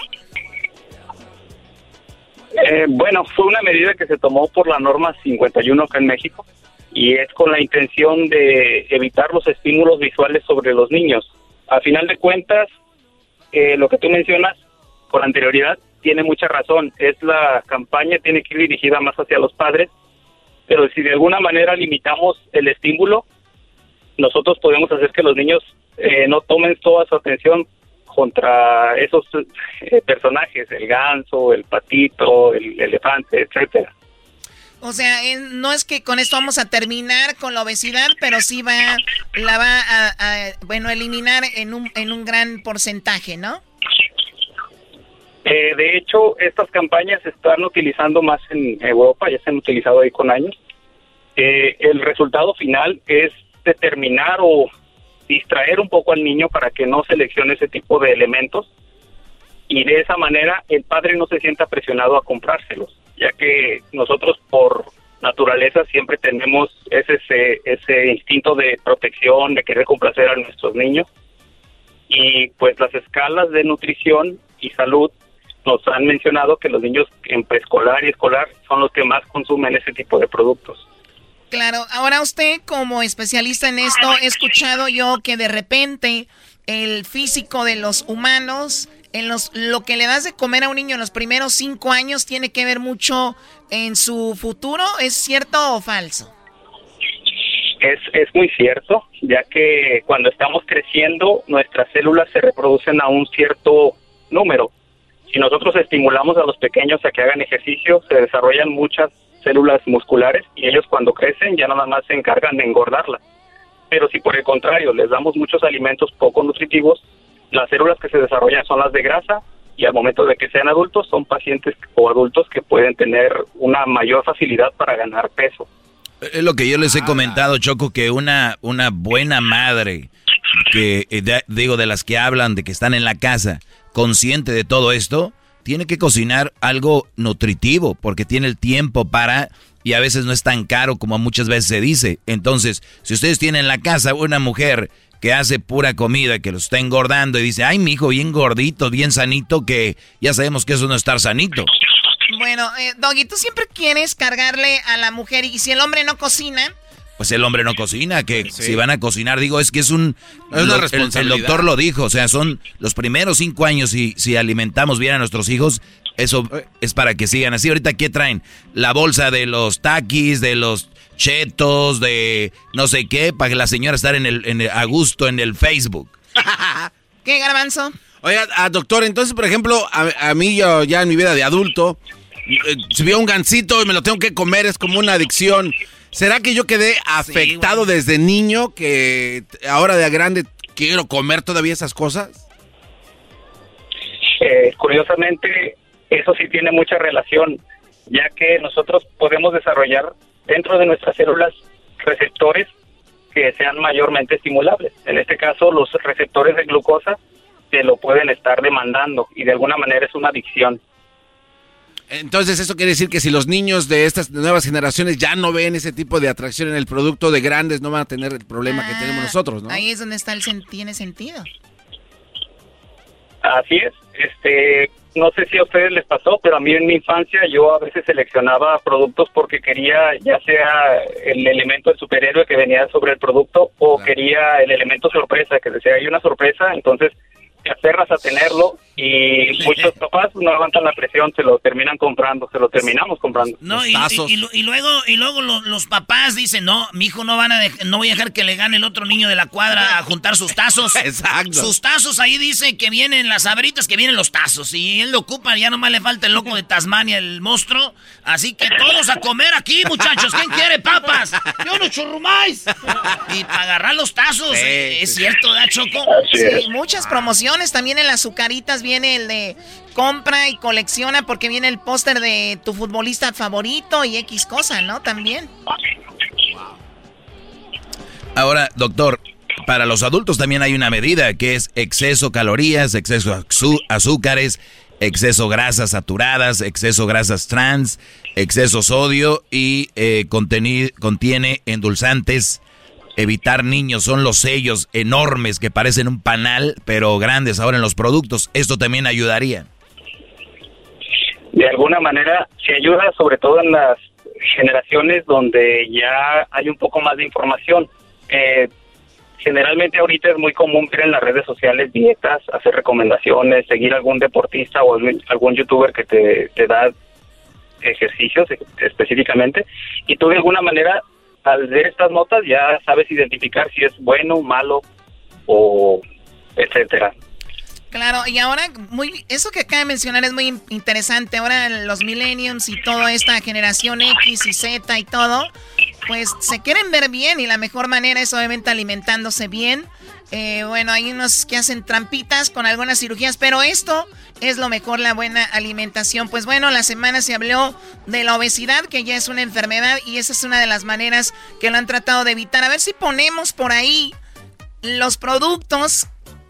Speaker 17: Eh, bueno, fue una medida que se tomó por la norma 51 acá en México y es con la intención de evitar los estímulos visuales sobre los niños. A final de cuentas, eh, lo que tú mencionas con anterioridad tiene mucha razón. Es la campaña tiene que ir dirigida más hacia los padres, pero si de alguna manera limitamos el estímulo, nosotros podemos hacer que los niños eh, no tomen toda su atención contra esos eh, personajes, el ganso, el patito, el elefante, etcétera.
Speaker 12: O sea, no es que con esto vamos a terminar con la obesidad, pero sí va, la va a, a, bueno, eliminar en un, en un gran porcentaje, ¿no?
Speaker 17: Eh, de hecho, estas campañas se están utilizando más en Europa, ya se han utilizado ahí con años. Eh, el resultado final es determinar o distraer un poco al niño para que no seleccione ese tipo de elementos y de esa manera el padre no se sienta presionado a comprárselos, ya que nosotros por naturaleza siempre tenemos ese, ese, ese instinto de protección, de querer complacer a nuestros niños y pues las escalas de nutrición y salud nos han mencionado que los niños en preescolar y escolar son los que más consumen ese tipo de productos.
Speaker 12: Claro, ahora usted como especialista en esto, he escuchado yo que de repente el físico de los humanos, en los, lo que le das de comer a un niño en los primeros cinco años tiene que ver mucho en su futuro, ¿es cierto o falso?
Speaker 17: Es, es muy cierto, ya que cuando estamos creciendo nuestras células se reproducen a un cierto número. Si nosotros estimulamos a los pequeños a que hagan ejercicio, se desarrollan muchas células musculares y ellos cuando crecen ya nada más se encargan de engordarlas. Pero si por el contrario les damos muchos alimentos poco nutritivos, las células que se desarrollan son las de grasa y al momento de que sean adultos son pacientes o adultos que pueden tener una mayor facilidad para ganar peso.
Speaker 3: Es lo que yo les he comentado, Choco, que una, una buena madre, que eh, de- digo, de las que hablan, de que están en la casa, consciente de todo esto, tiene que cocinar algo nutritivo, porque tiene el tiempo para, y a veces no es tan caro como muchas veces se dice. Entonces, si ustedes tienen en la casa una mujer que hace pura comida, que lo está engordando y dice, ay, mi hijo, bien gordito, bien sanito, que ya sabemos que eso no es estar sanito.
Speaker 12: Bueno, eh, Doggy, tú siempre quieres cargarle a la mujer y si el hombre no cocina,
Speaker 3: Pues el hombre no cocina, que si van a cocinar, digo, es que es un...
Speaker 2: Es una
Speaker 3: lo- el- el,
Speaker 2: responsabilidad.
Speaker 3: doctor lo dijo, o sea, son los primeros cinco años y si alimentamos bien a nuestros hijos, eso es para que sigan así. Ahorita, ¿qué traen? La bolsa de los taquis, de los chetos, de no sé qué, para que la señora estar en el, en el- a gusto en el Facebook.
Speaker 12: ¿qué garbanzo?
Speaker 2: Oiga, ah, doctor, entonces, por ejemplo, a, a mí yo ya en mi vida de adulto, eh, si veo un gansito y me lo tengo que comer, es como una adicción. ¿Será que yo quedé afectado desde niño que ahora de grande quiero comer todavía esas cosas?
Speaker 17: Eh, curiosamente, eso sí tiene mucha relación, ya que nosotros podemos desarrollar dentro de nuestras células receptores que sean mayormente estimulables. En este caso, los receptores de glucosa te lo pueden estar demandando y de alguna manera es una adicción.
Speaker 2: Entonces, eso quiere decir que si los niños de estas nuevas generaciones ya no ven ese tipo de atracción en el producto de grandes, no van a tener el problema que tenemos nosotros, ¿no?
Speaker 12: Ahí es donde está el sen- tiene sentido.
Speaker 17: Así es. Este, no sé si a ustedes les pasó, pero a mí en mi infancia yo a veces seleccionaba productos porque quería ya sea el elemento del superhéroe que venía sobre el producto o quería el elemento sorpresa, que decía hay una sorpresa, entonces te aferras a tenerlo y muchos papás no aguantan la presión, se lo terminan comprando, se lo terminamos comprando.
Speaker 1: No, y, y- y lu- y luego, y luego lo- los papás dicen, no, mi hijo no van a no voy a dejar que le gane el otro niño de la cuadra a juntar sus tazos.
Speaker 2: Exacto.
Speaker 1: Sus tazos ahí dice que vienen las abritas, que vienen los tazos. Y él lo ocupa, ya nomás le falta el loco de Tasmania, el monstruo. Así que todos a comer aquí, muchachos. ¿Quién quiere papas? Yo no churrumais. Y para agarrar los tazos,
Speaker 12: Sí,
Speaker 1: eh, es cierto, ¿da, Choco?
Speaker 12: Sí, muchas promociones. También en las azucaritas viene el de compra y colecciona porque viene el póster de tu futbolista favorito y X cosa, ¿no? También.
Speaker 3: Ahora, doctor, para los adultos también hay una medida que es exceso calorías, exceso azúcares, exceso grasas saturadas, exceso grasas trans, exceso sodio y eh, contiene endulzantes. Evitar niños son los sellos enormes que parecen un panal, pero grandes ahora en los productos. Esto también ayudaría.
Speaker 17: de alguna manera se ayuda sobre todo en las generaciones donde ya hay un poco más de información. Eh, generalmente ahorita es muy común ver en las redes sociales dietas, hacer recomendaciones, seguir algún deportista o algún, youtuber que te, te da ejercicios específicamente y tú de alguna manera al ver estas notas ya sabes identificar si es bueno, malo o etcétera.
Speaker 12: Claro, y ahora muy eso que acaba de mencionar es muy in- interesante. Ahora los millenniums y toda esta generación X y Z y todo, pues se quieren ver bien y la mejor manera es obviamente alimentándose bien. Eh, bueno, hay unos que hacen trampitas con algunas cirugías, pero esto es lo mejor, la buena alimentación. Pues bueno, la semana se habló de la obesidad, que ya es una enfermedad, y esa es una de las maneras que lo han tratado de evitar. A ver si ponemos por ahí los productos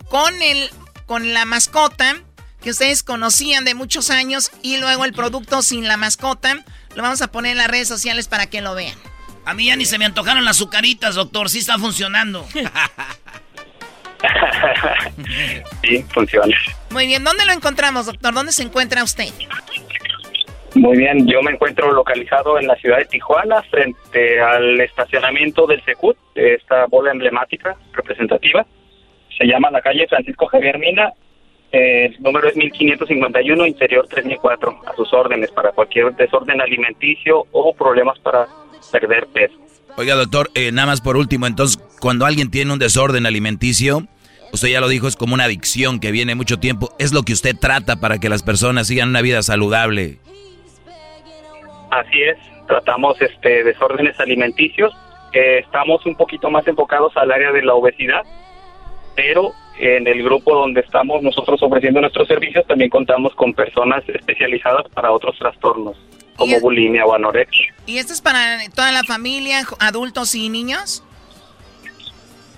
Speaker 12: con el con la mascota que ustedes conocían de muchos años y luego el producto sin la mascota. Lo vamos a poner en las redes sociales para que lo vean.
Speaker 1: A mí ya ni se me antojaron las azucaritas, doctor. Sí está funcionando.
Speaker 17: sí, funciona.
Speaker 12: Muy bien, ¿dónde lo encontramos, doctor? ¿Dónde se encuentra usted?
Speaker 17: Muy bien, yo me encuentro localizado en la ciudad de Tijuana, frente al estacionamiento del Secut, de esta bola emblemática representativa. Se llama la calle Francisco Javier Mina. eh, el número es 1551, interior 3004. A sus órdenes para cualquier desorden alimenticio o problemas para perder peso.
Speaker 3: Oiga, doctor, eh, nada más por último, entonces, cuando alguien tiene un desorden alimenticio, usted ya lo dijo, es como una adicción que viene mucho tiempo. Es lo que usted trata para que las personas sigan una vida saludable.
Speaker 17: Así es, tratamos este desórdenes alimenticios. Eh, estamos un poquito más enfocados al área de la obesidad, pero en el grupo donde estamos nosotros ofreciendo nuestros servicios también contamos con personas especializadas para otros trastornos, como bulimia o anorexia.
Speaker 12: ¿Y esto es para toda la familia, adultos y niños?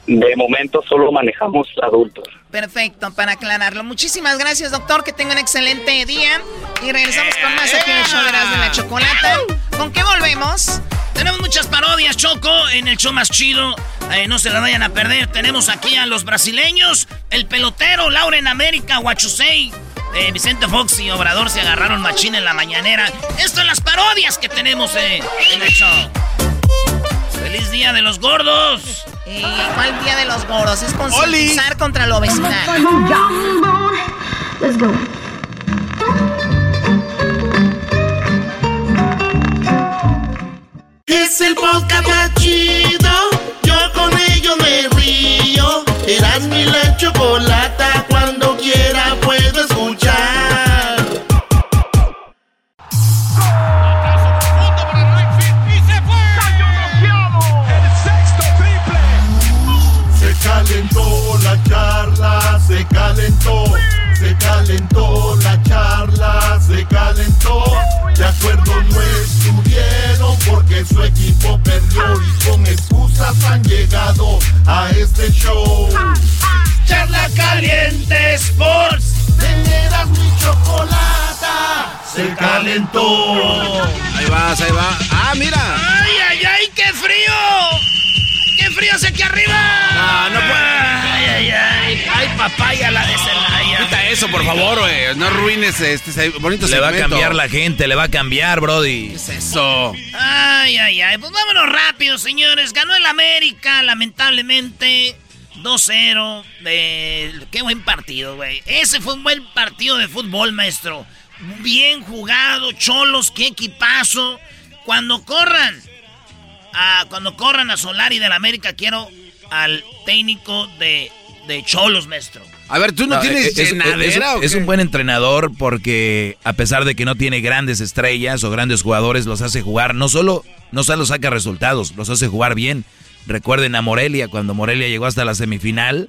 Speaker 17: De momento solo manejamos adultos.
Speaker 12: Perfecto, para aclararlo. Muchísimas gracias, doctor. Que tenga un excelente día. Y regresamos con más aquí en el show de Erasmo y la Chocolata. ¿Con qué volvemos?
Speaker 1: Tenemos muchas parodias, Choco, en el show más chido. Eh, no se la vayan a perder. Tenemos aquí a los brasileños, el pelotero, Lauren América, Huachusei. eh, Vicente Fox y Obrador se agarraron machín en la mañanera. Esto es las parodias que tenemos eh, en el show. ¡Feliz Día de los Gordos!
Speaker 12: Eh, ¿Cuál día de los gordos? Es concientizar contra la obesidad.
Speaker 6: Let's go.
Speaker 7: Es el podcast más chido. Yo con ello me río. Eras mi la chocolata. Calentó, la charla se calentó. De acuerdo no estuvieron porque su equipo perdió y con excusas han llegado a este show.
Speaker 1: Charla caliente Sports.
Speaker 7: Teneras mi chocolata se calentó.
Speaker 2: Ahí vas, ahí va. Ah, mira.
Speaker 1: ¡Ay, ay, ay! ¡Qué frío! ¡Qué frío hace aquí arriba!
Speaker 2: No, no puede.
Speaker 1: ¡Ay, ay, ay! ¡Ay, papaya la de Celaya!
Speaker 2: Quita eso, por favor, güey. No arruines este bonito
Speaker 3: Le va a cambiar la gente, le va a cambiar, Brody.
Speaker 2: ¿Qué es eso?
Speaker 1: Ay, ay, ay. Pues vámonos rápido, señores. Ganó el América, lamentablemente. 2-0. De... Qué buen partido, güey. Ese fue un buen partido de fútbol, maestro. Bien jugado, cholos, qué equipazo. Cuando corran, a, cuando corran a Solari del América, quiero al técnico de, de cholos, maestro.
Speaker 2: A ver, tú no, tienes
Speaker 3: es, es-
Speaker 2: llenadera
Speaker 3: es-
Speaker 2: o
Speaker 3: es
Speaker 2: qué?
Speaker 3: un buen entrenador porque a pesar de que no tiene grandes estrellas o grandes jugadores, los hace jugar. No solo, no solo saca resultados, los hace jugar bien. Recuerden a Morelia, cuando Morelia llegó hasta la semifinal,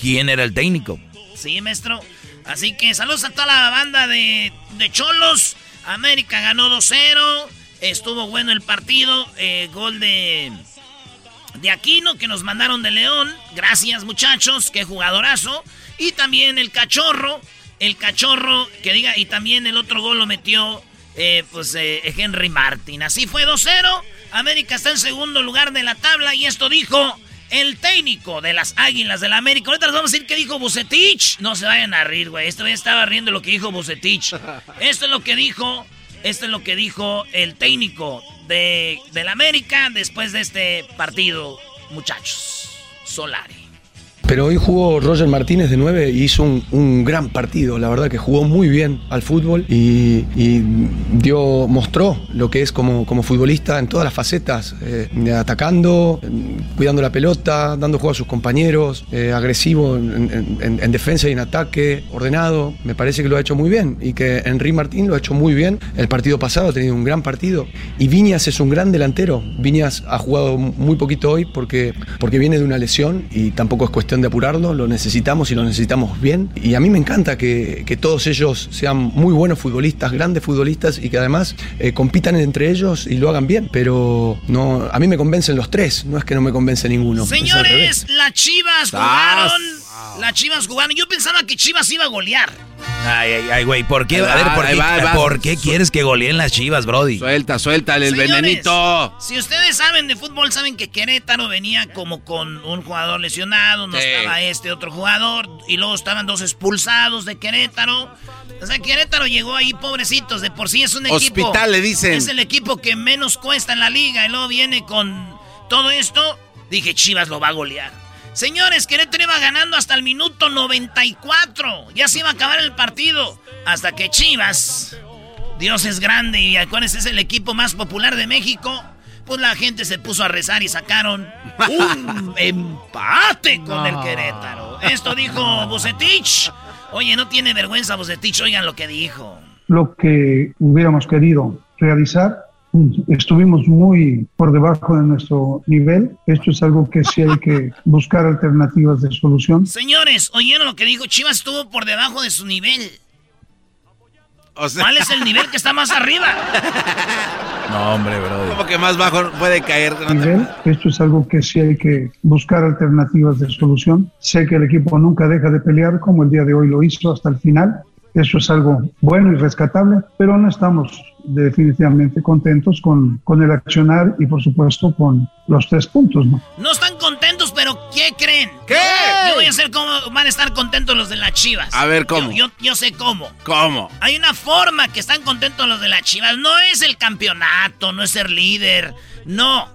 Speaker 3: ¿quién era el técnico?
Speaker 1: Sí, maestro. Así que saludos a toda la banda de, de Cholos. América ganó 2-0. Estuvo bueno el partido. Eh, gol de, de Aquino que nos mandaron de León. Gracias, muchachos. Qué jugadorazo. Y también el cachorro. El cachorro que diga. Y también el otro gol lo metió eh, pues eh, Henry Martin. Así fue 2-0. América está en segundo lugar de la tabla. Y esto dijo el técnico de las Águilas del la América. Ahorita les vamos a decir qué dijo Bucetich. No se vayan a rir, güey. Este güey estaba riendo lo que dijo Bucetich. Esto es lo que dijo. Esto es lo que dijo el técnico de, del América después de este partido, muchachos. Solari.
Speaker 18: Pero hoy jugó Roger Martínez de 9 y hizo un, un gran partido. La verdad que jugó muy bien al fútbol y, y dio, mostró lo que es como, como futbolista en todas las facetas, eh, atacando, cuidando la pelota, dando juego a sus compañeros, eh, agresivo en, en- en defensa y en ataque, ordenado. Me parece que lo ha hecho muy bien y que Henry Martín lo ha hecho muy bien. El partido pasado ha tenido un gran partido y Viñas es un gran delantero. Viñas ha jugado muy poquito hoy porque, porque viene de una lesión y tampoco es cuestión de apurarlo, lo necesitamos y lo necesitamos bien. Y a mí me encanta que, que todos ellos sean muy buenos futbolistas, grandes futbolistas y que además eh, compitan entre ellos y lo hagan bien. Pero no, a mí me convencen los tres, no es que no me convence ninguno.
Speaker 1: Señores, las Chivas jugaron. Las Chivas jugaron. Yo pensaba que Chivas iba a golear.
Speaker 3: Ay, ay, ay, güey, ¿por qué? A ver, ¿por qué,
Speaker 2: va, ahí va.
Speaker 3: ¿por qué quieres que goleen las chivas, Brody?
Speaker 2: Suelta, suéltale el
Speaker 1: Señores,
Speaker 2: venenito.
Speaker 1: Si ustedes saben de fútbol, saben que Querétaro venía como con un jugador lesionado, no
Speaker 2: Sí.
Speaker 1: estaba este otro jugador, y luego estaban dos expulsados de Querétaro. O sea, Querétaro llegó ahí, pobrecitos, de por sí es un equipo.
Speaker 2: Hospital, le dicen.
Speaker 1: Es el equipo que menos cuesta en la liga, y luego viene con todo esto. Dije, Chivas lo va a golear. Señores, Querétaro iba ganando hasta el minuto 94. Ya se iba a acabar el partido. Hasta que Chivas, Dios es grande y acuérdense, es el equipo más popular de México. Pues la gente se puso a rezar y sacaron un empate con el Querétaro. Esto dijo Bucetich. Oye, no tiene vergüenza Bucetich, oigan lo que dijo.
Speaker 19: lo que hubiéramos querido realizar. Estuvimos muy por debajo de nuestro nivel. Esto es algo que sí hay que buscar alternativas de solución.
Speaker 1: Señores, ¿oyeron lo que dijo? Chivas estuvo por debajo de su nivel. ¿Cuál es el nivel que está más arriba?
Speaker 3: No, hombre, Brody.
Speaker 2: ¿Cómo que más bajo puede caer?
Speaker 19: nivel. Esto es algo que sí hay que buscar alternativas de solución. Sé que el equipo nunca deja de pelear como el día de hoy lo hizo hasta el final. Eso es algo bueno y rescatable, pero no estamos definitivamente contentos con, con el accionar y por supuesto con los tres puntos. ¿no?
Speaker 1: No están contentos, pero ¿qué creen?
Speaker 2: ¿Qué?
Speaker 1: Yo voy a hacer cómo van a estar contentos los de las Chivas.
Speaker 2: A ver, ¿cómo?
Speaker 1: Yo, yo, yo sé cómo.
Speaker 2: ¿Cómo?
Speaker 1: Hay una forma que están contentos los de las Chivas. No es el campeonato, no es ser líder. No.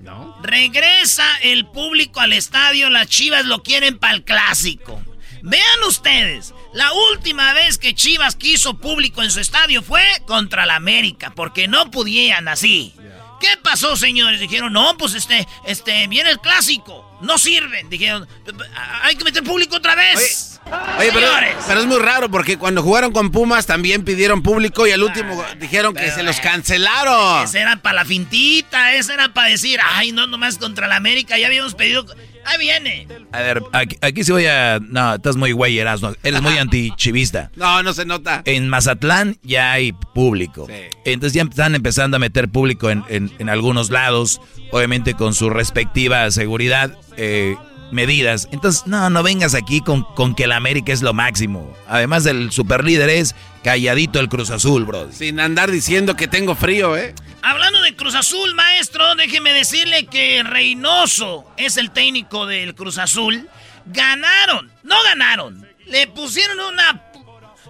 Speaker 2: ¿No?
Speaker 1: Regresa el público al estadio. Las Chivas lo quieren para el clásico. Vean ustedes, la última vez que Chivas quiso público en su estadio fue contra la América, porque no pudieran así. ¿Qué pasó, señores? Dijeron, no, pues este, este, viene el clásico. No sirven. Dijeron, hay que meter público otra vez.
Speaker 2: Oye, pero, pero es muy raro porque cuando jugaron con Pumas también pidieron público y al último dijeron que se los cancelaron.
Speaker 1: Esa era para la fintita, esa era para decir, ay, no, nomás contra la América, ya habíamos pedido. Ahí viene.
Speaker 3: A ver, aquí, aquí sí voy a... No, estás muy güey, Erasmo. Eres muy antichivista.
Speaker 2: No, no se nota.
Speaker 3: En Mazatlán ya hay público. Entonces ya están empezando a meter público en, en- en algunos lados, obviamente con su respectiva seguridad, eh, medidas. Entonces, no, no vengas aquí con, con que el América es lo máximo. Además del superlíder es calladito el Cruz Azul, bro.
Speaker 2: Sin andar diciendo que tengo frío, ¿eh?
Speaker 1: Hablando de Cruz Azul, maestro, déjeme decirle que Reynoso es el técnico del Cruz Azul. Ganaron, no ganaron. Le pusieron una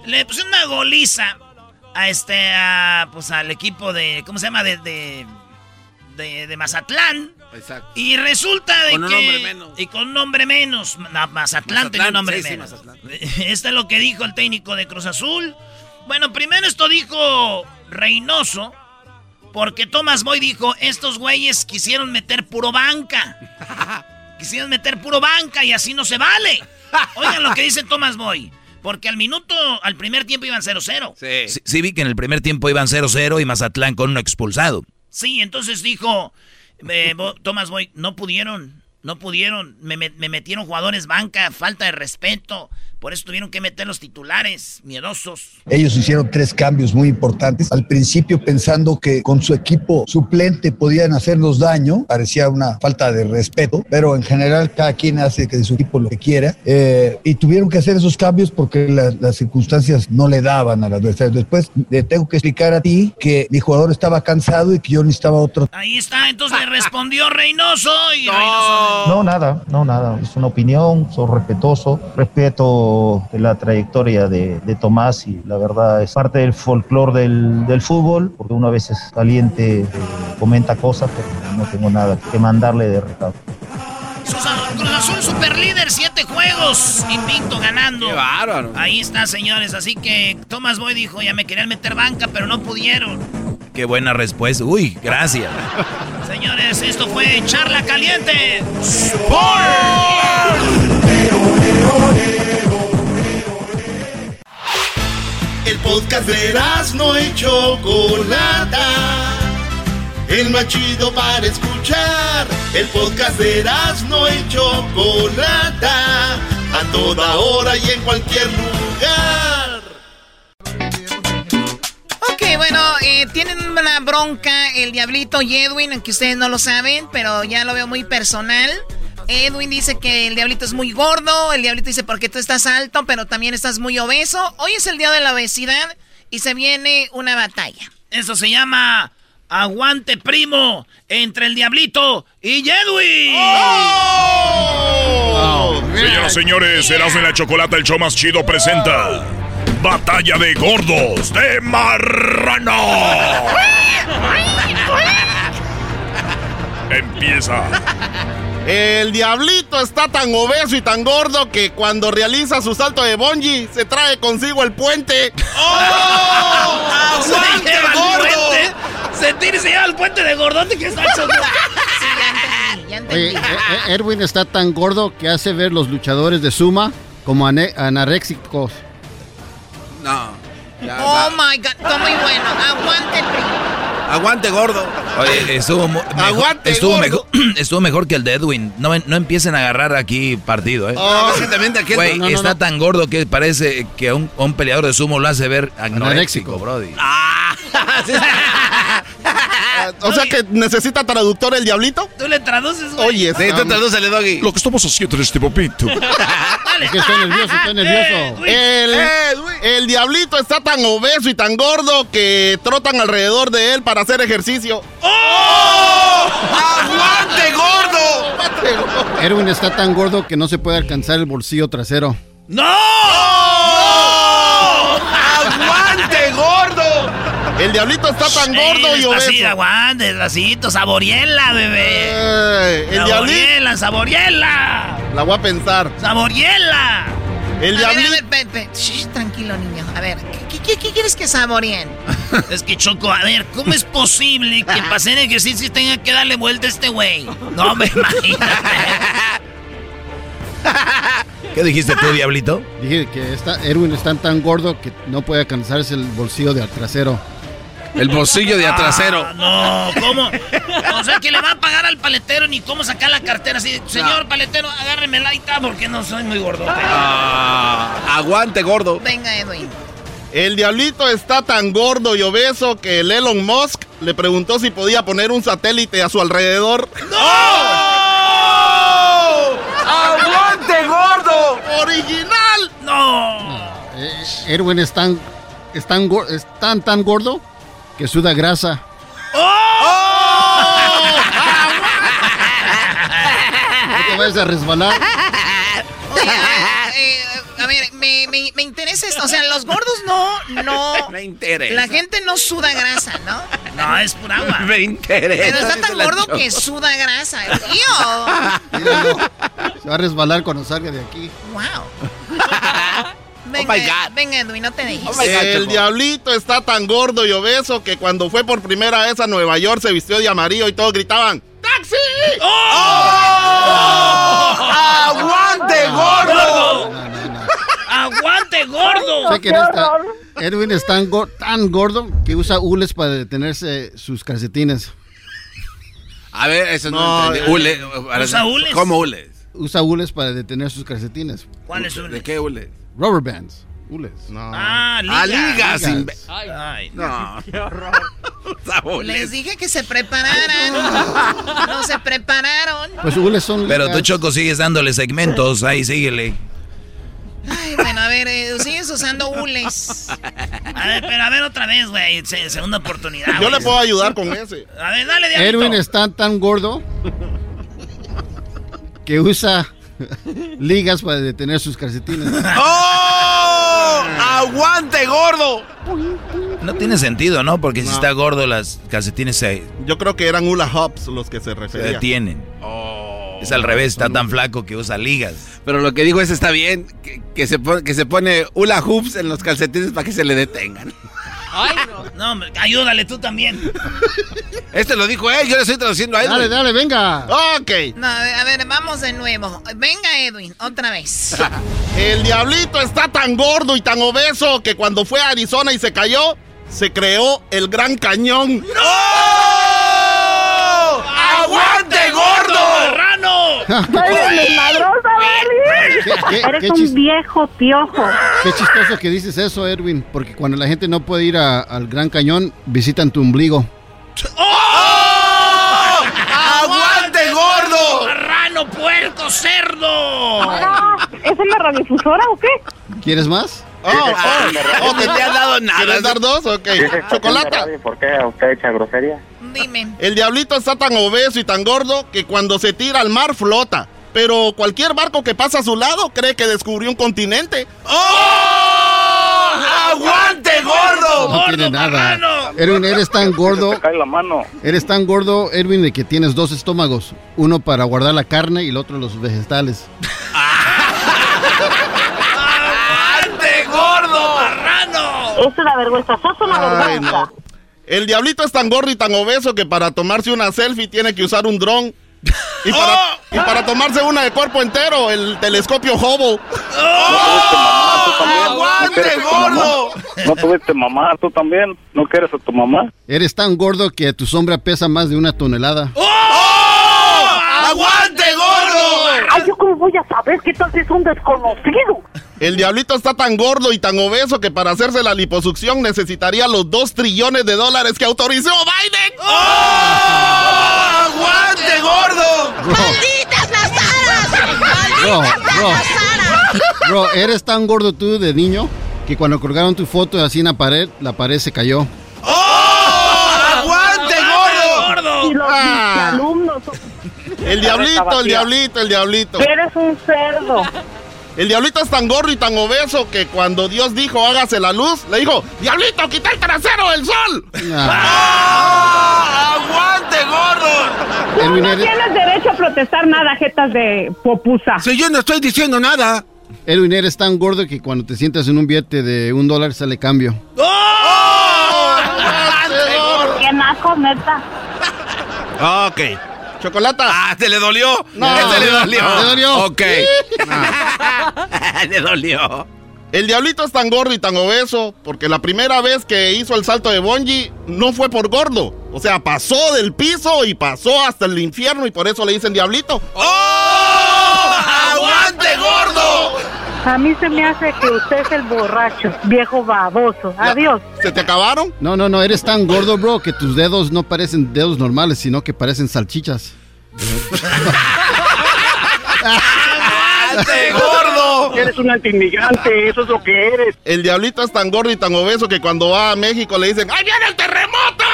Speaker 1: le pusieron una goliza a este a, pues al equipo de ¿cómo se llama? de de, de- de Mazatlán.
Speaker 2: Exacto.
Speaker 1: Y resulta de
Speaker 2: Con un
Speaker 1: que
Speaker 2: hombre menos.
Speaker 1: y con un nombre menos, Ma- Mazatlán, tenía un nombre
Speaker 2: sí, sí,
Speaker 1: menos.
Speaker 2: Mazatlán.
Speaker 1: Esto es lo que dijo el técnico de Cruz Azul. Bueno, primero esto dijo Reynoso, porque Thomas Boy dijo, estos güeyes quisieron meter puro banca. Quisieron meter puro banca y así no se vale. Oigan lo que dice Thomas Boy. Porque al minuto, al primer tiempo iban 0-0.
Speaker 3: Sí. sí vi que en el primer tiempo iban 0-0 y Mazatlán con uno expulsado.
Speaker 1: Sí, entonces dijo eh, Bo- Thomas Boy, no pudieron, no pudieron, me, me- me metieron jugadores banca, falta de respeto, por eso tuvieron que meter los titulares, miedosos.
Speaker 20: Ellos hicieron tres cambios muy importantes. Al principio pensando que con su equipo suplente podían hacernos daño, parecía una falta de respeto, pero en general cada quien hace de su equipo lo que quiera. Eh, y tuvieron que hacer esos cambios porque la- las circunstancias no le daban al adversario. Después le tengo que explicar a ti que mi jugador estaba cansado y que yo necesitaba otro.
Speaker 1: Ahí está, entonces le respondió Reynoso y Reynoso...
Speaker 21: No, nada, no, nada. Es una opinión, soy respetuoso, respeto la trayectoria de, de Tomás y la verdad es parte del folclore del, del fútbol, porque uno a veces caliente eh, comenta cosas, pero no tengo nada que mandarle de recado.
Speaker 1: Cruz Azul super líder, siete juegos, invicto, ganando.
Speaker 2: Qué bárbaro.
Speaker 1: Ahí está, señores, así que Thomas Boy dijo, ya me querían meter banca, pero no pudieron.
Speaker 3: Qué buena respuesta. Uy, gracias.
Speaker 1: Señores, esto fue Charla Caliente.
Speaker 7: El podcast de no y Chocolata. El más chido para escuchar. El podcast de no y Chocolata. A toda hora y en cualquier lugar.
Speaker 12: Ok, bueno, eh, tienen una bronca el Diablito y Edwin, aunque ustedes no lo saben, pero ya lo veo muy personal. Edwin dice que el Diablito es muy gordo, el Diablito dice porque tú estás alto, pero también estás muy obeso. Hoy es el día de la obesidad y se viene una batalla.
Speaker 1: Eso se llama Aguante Primo entre el Diablito y Edwin.
Speaker 15: Señoras y señores, Erasmo y la Chocolata, el show más chido, presenta Batalla de Gordos de Marrano. Empieza.
Speaker 13: El diablito está tan obeso y tan gordo que cuando realiza su salto de bungee se trae consigo el puente. ¡Oh!
Speaker 1: Se lleva el puente. Se tira y se lleva el puente de gordote que está hecho.
Speaker 5: Oye, eh, eh, Erwin está tan gordo que hace ver los luchadores de Suma como ane- anoréxicos.
Speaker 2: No. Ya,
Speaker 12: Oh my god, está muy bueno. Aguante, primo.
Speaker 2: Aguante, gordo.
Speaker 3: Oye, estuvo, mejor,
Speaker 2: Aguante,
Speaker 3: estuvo,
Speaker 2: gordo.
Speaker 3: mejor, estuvo mejor que el de Edwin. No, no empiecen a agarrar aquí partido, ¿eh?
Speaker 2: Oh, sí, también de aquel-
Speaker 3: Güey,
Speaker 2: no, no,
Speaker 3: está
Speaker 2: no.
Speaker 3: tan gordo que parece que un, peleador de sumo lo hace ver anoréxico, brody.
Speaker 13: O sea que necesita traductor el diablito.
Speaker 1: ¿Tú le traduces, güey?
Speaker 13: Oye,
Speaker 2: Sí, tú tradúcele, Doggy.
Speaker 15: Lo que estamos haciendo en este momento.
Speaker 5: Es que estoy nervioso, estoy nervioso.
Speaker 13: El, el diablito está tan obeso y tan gordo que trotan alrededor de él para hacer ejercicio.
Speaker 2: ¡Aguante, gordo!
Speaker 5: Erwin está tan gordo que no se puede alcanzar el bolsillo trasero.
Speaker 1: ¡No!
Speaker 2: ¡Aguante, gordo!
Speaker 13: El diablito está tan gordo y
Speaker 1: Así,
Speaker 13: obeso.
Speaker 1: aguante, despacito, saboriela, bebé.
Speaker 13: Eh, el diablito.
Speaker 1: Saboriela, saboriela.
Speaker 13: La voy a pensar.
Speaker 1: Saboriela.
Speaker 13: El diablito.
Speaker 12: tranquilo, niño. A ver, ¿qué, qué- qué quieres que saboreen?
Speaker 1: Es que Choco, a ver, ¿cómo es posible que para hacer ejercicio tenga que darle vuelta a este güey? No me imagino.
Speaker 3: ¿Qué dijiste tú, Diablito?
Speaker 5: Dije que está, Erwin está tan gordo que no puede alcanzarse el bolsillo del trasero.
Speaker 2: El bolsillo de atrasero.
Speaker 1: Ah, no, ¿cómo? O sea, que le va a pagar al paletero ni cómo sacar la cartera así. Señor paletero, agárreme la está porque no soy muy gordo.
Speaker 2: Ah, aguante, gordo.
Speaker 12: Venga, Edwin.
Speaker 13: El diablito está tan gordo y obeso que el Elon Musk le preguntó si podía poner un satélite a su alrededor.
Speaker 2: ¡Aguante, gordo!
Speaker 13: ¡Original!
Speaker 1: ¡No!
Speaker 5: Eh, Erwin es tan, es tan, es tan, tan gordo que suda grasa. No te vayas a resbalar.
Speaker 12: Oye, a ver, eh, a ver, me, me- me interesa esto. O sea, los gordos no, no.
Speaker 2: Me interesa.
Speaker 12: La gente no suda grasa, ¿no?
Speaker 1: No, es pura agua.
Speaker 2: Me interesa.
Speaker 12: Pero está tan gordo
Speaker 2: Choco.
Speaker 12: que suda grasa. ¡Tío!
Speaker 5: Míralo. Se va a resbalar cuando salga de aquí.
Speaker 12: ¡Wow! Venga,
Speaker 13: my God.
Speaker 12: venga, Edwin, no te dejes.
Speaker 13: el diablito está tan gordo y obeso que cuando fue por primera vez a Nueva York se vistió de amarillo y todos gritaban ¡Taxi!
Speaker 2: ¡Aguante, gordo!
Speaker 1: ¡Aguante, gordo!
Speaker 5: Sé que no está- Erwin es tan, go- tan gordo que usa hules para detenerse sus calcetines.
Speaker 2: A ver, eso no,
Speaker 13: No, eh.
Speaker 1: ¿Usa hules?
Speaker 2: ¿Cómo hules?
Speaker 5: Usa hules para detener sus calcetines.
Speaker 1: ¿Cuál es
Speaker 2: ¿De qué hule?
Speaker 5: Rubber bands. Hules.
Speaker 13: No.
Speaker 1: Ah, liga.
Speaker 2: Ah, ligas.
Speaker 5: Ligas.
Speaker 2: imbe-
Speaker 1: Ay,
Speaker 2: No.
Speaker 1: qué horror.
Speaker 12: Les dije que se prepararan. No se prepararon.
Speaker 5: Pues hules son
Speaker 3: Pero tú,
Speaker 5: ligas.
Speaker 3: Choco, sigues dándole segmentos. Ahí, síguele.
Speaker 12: Ay, bueno, a ver, eh, sigues usando hules.
Speaker 1: A ver, pero a ver otra vez, güey. se- segunda oportunidad.
Speaker 13: Yo le puedo ayudar con ese.
Speaker 1: A ver, dale, diablito.
Speaker 5: Erwin está tan gordo que usa ligas para detener sus calcetines.
Speaker 2: ¡Oh! ¡Aguante, gordo!
Speaker 3: No tiene sentido, ¿no? Porque si
Speaker 13: No.
Speaker 3: está gordo, las calcetines se,
Speaker 13: Yo creo que eran hula hops los que se
Speaker 3: se
Speaker 13: referían.
Speaker 3: detienen.
Speaker 2: Oh.
Speaker 3: Es al revés, está tan flaco que usa ligas.
Speaker 2: Pero lo que digo es está bien, que, que se, pone, que se pone hula hoops en los calcetines para que se le detengan.
Speaker 1: Ay, no. No, hombre, ayúdale tú también.
Speaker 2: Este lo dijo él, yo le estoy traduciendo a él.
Speaker 5: Dale, dale, venga.
Speaker 13: Ok.
Speaker 12: No, a ver, a ver, vamos de nuevo. Venga, Edwin, otra vez.
Speaker 13: El diablito está tan gordo y tan obeso que cuando fue a Arizona y se cayó, se creó el Gran Cañón.
Speaker 2: ¡Aguante, gordo!
Speaker 1: ¡Marrano!
Speaker 11: Eres desmadrosa,
Speaker 5: ¿Qué- qué-
Speaker 11: Vali. Eres
Speaker 5: qué
Speaker 11: un viejo piojo.
Speaker 5: Qué chistoso que dices eso, Erwin, porque cuando la gente no puede ir a- al Gran Cañón, visitan tu ombligo.
Speaker 2: ¡Oh! ¡Aguante, gordo!
Speaker 1: ¡Marrano, puerco, cerdo!
Speaker 11: Ah, ¿Es en la radiodifusora o qué?
Speaker 5: ¿Quieres más?
Speaker 13: Oh, oh,
Speaker 2: Oh, que te han dado nada.
Speaker 13: ¿Quieres dar dos? Ok. Chocolata.
Speaker 17: ¿Por qué usted echa grosería?
Speaker 12: Dime.
Speaker 13: El diablito está tan obeso y tan gordo que cuando se tira al mar flota. Pero cualquier barco que pasa a su lado cree que descubrió un continente.
Speaker 2: ¡Oh! ¡Aguante, gordo!
Speaker 5: No tiene nada. Erwin, eres tan gordo.
Speaker 17: Cae la mano.
Speaker 5: Eres tan gordo, Erwin, de que tienes dos estómagos. Uno para guardar la carne y el otro los vegetales.
Speaker 2: ¡Aguante, gordo!
Speaker 1: ¡Marrano!
Speaker 11: Es una vergüenza, sos una
Speaker 13: Ay,
Speaker 11: vergüenza.
Speaker 13: no. El diablito es tan gordo y tan obeso que para tomarse una selfie tiene que usar un dron. Y para, y para tomarse una de cuerpo entero, el telescopio Hubble.
Speaker 2: ¡Aguante, gordo!
Speaker 17: ¿No tuviste mamá tú también? ¿No quieres a tu mamá?
Speaker 5: Eres tan gordo que tu sombra pesa más de una tonelada.
Speaker 2: ¡Oh! ¡Aguante, gordo!
Speaker 11: Ay, ¿yo cómo voy a saber qué tal si es un desconocido?
Speaker 13: El diablito está tan gordo y tan obeso que para hacerse la liposucción necesitaría los 2 trillones de dólares que autorizó Biden.
Speaker 2: ¡Aguante, gordo!
Speaker 16: ¡Malditas las aras! ¡Malditas
Speaker 5: bro.
Speaker 16: las aras!
Speaker 5: Bro, eres tan gordo tú de niño que cuando colgaron tu foto así en la pared, la pared se cayó.
Speaker 2: ¡Oh! ¡Aguante, gordo!
Speaker 11: Y los
Speaker 13: Ah.
Speaker 11: alumnos.
Speaker 13: El diablito, el diablito, el diablito.
Speaker 11: Eres un cerdo.
Speaker 13: El diablito es tan gordo y tan obeso que cuando Dios dijo hágase la luz, le dijo, diablito, quita el trasero del sol.
Speaker 2: ¡Ah! ¡Aguante, gordo!
Speaker 11: Tú no tienes derecho a protestar nada, jetas de popusa.
Speaker 2: Si yo no estoy diciendo nada.
Speaker 5: Erwin, eres tan gordo que cuando te sientas en un billete de un dólar sale cambio.
Speaker 2: ¡Oh! ¡Aguante, gordo!
Speaker 11: Qué naco, neta.
Speaker 13: Ok. Chocolata.
Speaker 2: Ah, ¿te le dolió?
Speaker 13: No.
Speaker 2: Este le dolió.
Speaker 5: ¿Te dolió?
Speaker 2: Ok. le dolió.
Speaker 13: El diablito es tan gordo y tan obeso porque la primera vez que hizo el salto de Bonji no fue por gordo. O sea, pasó del piso y pasó hasta el infierno y por eso le dicen diablito.
Speaker 16: ¡Oh! ¡Aguante, gordo!
Speaker 22: A mí se me hace que usted es el borracho, viejo baboso. Adiós.
Speaker 13: ¿Se te acabaron?
Speaker 5: No, no, no, eres tan gordo, bro, que tus dedos no parecen dedos normales, sino que parecen salchichas.
Speaker 13: ¡Aguante, gordo!
Speaker 8: Eres un antiinmigrante, eso es lo que eres.
Speaker 13: El diablito es tan gordo y tan obeso que cuando va a México le dicen ¡Ahí viene el terremoto!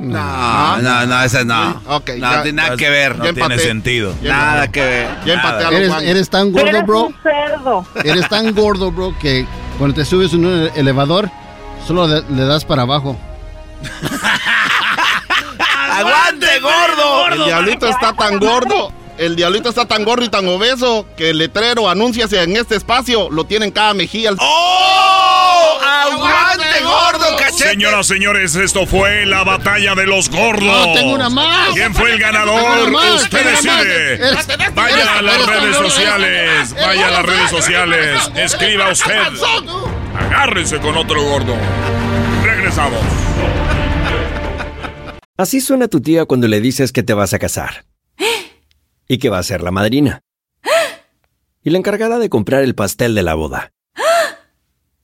Speaker 2: No, no, no, ese no.
Speaker 13: Ok,
Speaker 2: no,
Speaker 13: ya-
Speaker 2: tiene nada que ver.
Speaker 3: No tiene sentido.
Speaker 2: Nada que ver.
Speaker 13: Ya empaté a
Speaker 5: Eres, tan gordo,
Speaker 22: eres
Speaker 5: bro.
Speaker 22: un cerdo.
Speaker 5: Eres tan gordo, bro, que cuando te subes en un elevador, solo le, le das para abajo.
Speaker 2: ¡Aguante, gordo!
Speaker 13: El diablito está tan gordo. El diablito está tan gordo y tan obeso que el letrero anúnciase en este espacio lo tiene en cada mejilla.
Speaker 2: ¡Oh! ¡Aguante, gordo, cachete!
Speaker 15: Señoras, señores, esto fue la batalla de los gordos.
Speaker 5: No, tengo una más.
Speaker 15: ¿Quién fue el ganador?
Speaker 5: más,
Speaker 15: Usted
Speaker 5: más.
Speaker 15: decide.
Speaker 5: Eres-
Speaker 15: Vaya a las redes sociales. Vaya a las redes sociales. Escriba usted. Agárrense con otro gordo. Regresamos.
Speaker 23: Así suena tu tía cuando le dices que te vas a casar. Y que va a ser la madrina. Y la encargada de comprar el pastel de la boda.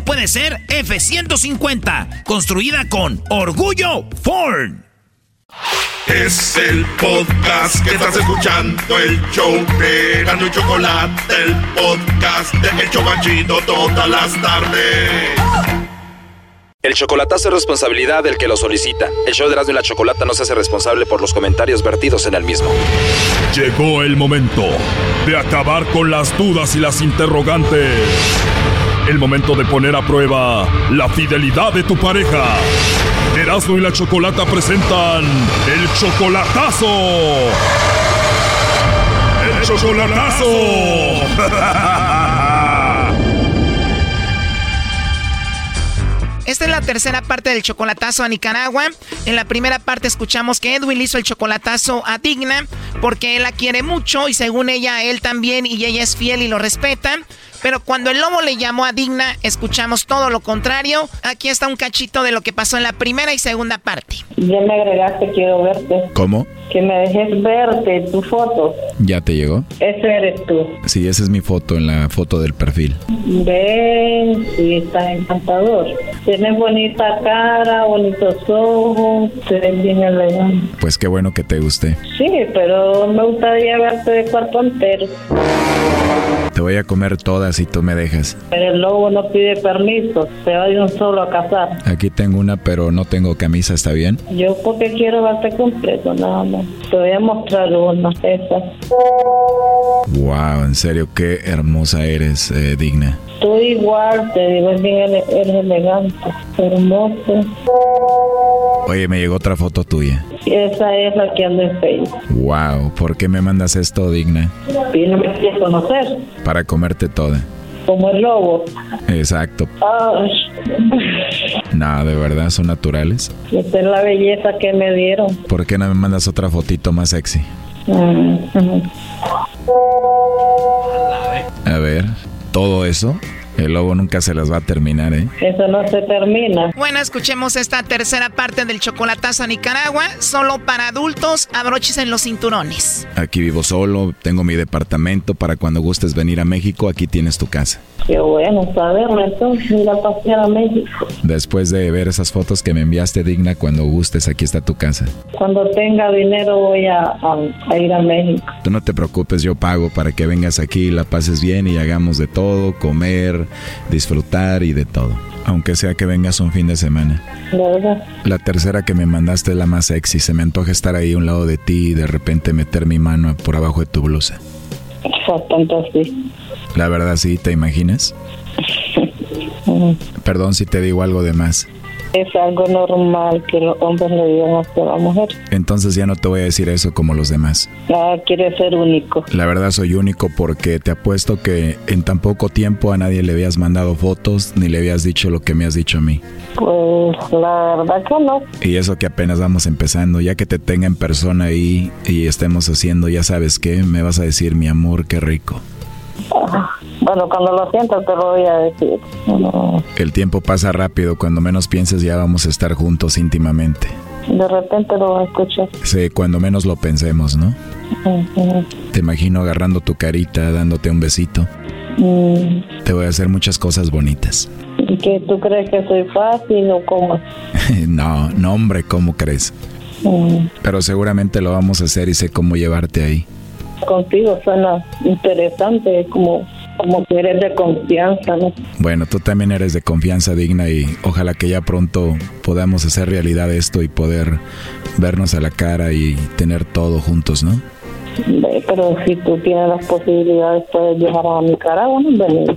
Speaker 1: puede ser F-150. Construida con orgullo Ford.
Speaker 7: Es el podcast que estás escuchando, el show de Gano y Chocolate, el podcast de El Chobachito todas las tardes.
Speaker 24: El chocolatazo es responsabilidad del que lo solicita. El show de Erasmo y la Chocolata no se hace responsable por los comentarios vertidos en el mismo.
Speaker 15: Llegó el momento de acabar con las dudas y las interrogantes. El momento de poner a prueba la fidelidad de tu pareja. Erasmo y la Chocolata presentan el chocolatazo. El chocolatazo.
Speaker 12: Esta es la tercera parte del chocolatazo a Nicaragua. En la primera parte escuchamos que Edwin hizo el chocolatazo a Digna porque él la quiere mucho y según ella, él también y ella es fiel y lo respeta. Pero cuando el lobo le llamó a Digna, escuchamos todo lo contrario. Aquí está un cachito de lo que pasó en la primera y segunda parte.
Speaker 22: Ya me agregaste, quiero verte.
Speaker 25: ¿Cómo?
Speaker 22: Que me dejes verte tu foto.
Speaker 25: ¿Ya te llegó?
Speaker 22: Ese eres tú.
Speaker 25: Sí, esa es mi foto en la foto del perfil.
Speaker 22: Ven, sí, estás encantador. Tienes bonita cara, bonitos ojos, te ves bien elegante.
Speaker 25: Pues qué bueno que te guste.
Speaker 22: Sí, pero me gustaría verte de cuerpo entero.
Speaker 25: Te voy a comer todas si tú me dejas.
Speaker 22: Pero el lobo no pide permiso, se va de un solo a cazar.
Speaker 25: Aquí tengo una, pero no tengo camisa, ¿está bien?
Speaker 22: Yo porque quiero verte completo, nada más. Te voy a mostrar una, esa.
Speaker 25: Wow, en serio, qué hermosa eres, eh, digna.
Speaker 22: Tú igual, te digo, es bien eres elegante, hermoso.
Speaker 25: Oye, me llegó otra foto tuya.
Speaker 22: Esa es la que ando en Facebook.
Speaker 25: Wow, ¿por qué me mandas esto, digna?
Speaker 22: Me quieres conocer.
Speaker 25: Para comerte toda.
Speaker 22: Como el lobo.
Speaker 3: Exacto.
Speaker 22: Ay,
Speaker 3: No, de verdad, son naturales.
Speaker 22: esta es la belleza que me dieron.
Speaker 3: ¿Por qué no me mandas otra fotito más sexy?
Speaker 22: Mm.
Speaker 3: A ver, todo eso, el lobo nunca se las va a terminar, ¿eh?
Speaker 22: Eso no se termina.
Speaker 12: Bueno, escuchemos esta tercera parte del chocolatazo a Nicaragua, solo para adultos, abroches en los cinturones.
Speaker 3: Aquí vivo solo, tengo mi departamento, para cuando gustes venir a México, aquí tienes tu casa.
Speaker 22: Qué bueno saberlo entonces, ir a pasear a México.
Speaker 3: Después de ver esas fotos que me enviaste, Digna, cuando gustes, aquí está tu casa.
Speaker 22: Cuando tenga dinero voy a, a- a ir a México.
Speaker 3: Tú no te preocupes, yo pago para que vengas aquí, la pases bien y hagamos de todo, comer, disfrutar y de todo. Aunque sea que vengas un fin de semana.
Speaker 22: ¿De verdad?
Speaker 3: La tercera que me mandaste es la más sexy. Se me antoja estar ahí a un lado de ti y de repente meter mi mano por abajo de tu blusa.
Speaker 22: Bastante así.
Speaker 3: La verdad, sí, ¿te imaginas?
Speaker 22: Ujú.
Speaker 3: Perdón si te digo algo de más.
Speaker 22: Es algo normal que los hombres le digan a la mujer.
Speaker 3: Entonces ya no te voy a decir eso como los demás.
Speaker 22: Nada quiere ser único.
Speaker 3: La verdad soy único porque te apuesto que en tan poco tiempo a nadie le habías mandado fotos ni le habías dicho lo que me has dicho a mí.
Speaker 22: Pues la verdad que no.
Speaker 3: Y eso que apenas vamos empezando, ya que te tenga en persona ahí y estemos haciendo, ya sabes qué, me vas a decir, mi amor, qué rico.
Speaker 22: Ah, Bueno, cuando lo sientas te lo voy a decir. No,
Speaker 3: El tiempo pasa rápido, cuando menos pienses ya vamos a estar juntos íntimamente.
Speaker 22: De repente lo escuchar.
Speaker 3: Sí, cuando menos lo pensemos, ¿no?
Speaker 22: Ujú.
Speaker 3: Te imagino agarrando tu carita, dándote un besito.
Speaker 22: Mm,
Speaker 3: Te voy a hacer muchas cosas bonitas.
Speaker 22: ¿Y que tú crees que soy fácil o cómo?
Speaker 3: no, no hombre, ¿cómo crees?
Speaker 22: Mm,
Speaker 3: Pero seguramente lo vamos a hacer y sé cómo llevarte ahí.
Speaker 22: Contigo suena interesante, como, como que eres de confianza, ¿no?
Speaker 3: Bueno, tú también eres de confianza digna y ojalá que ya pronto podamos hacer realidad esto y poder vernos a la cara y tener todo juntos, ¿no?
Speaker 22: Pero si tú tienes las posibilidades, puedes viajar a Nicaragua, ¿no? Venir.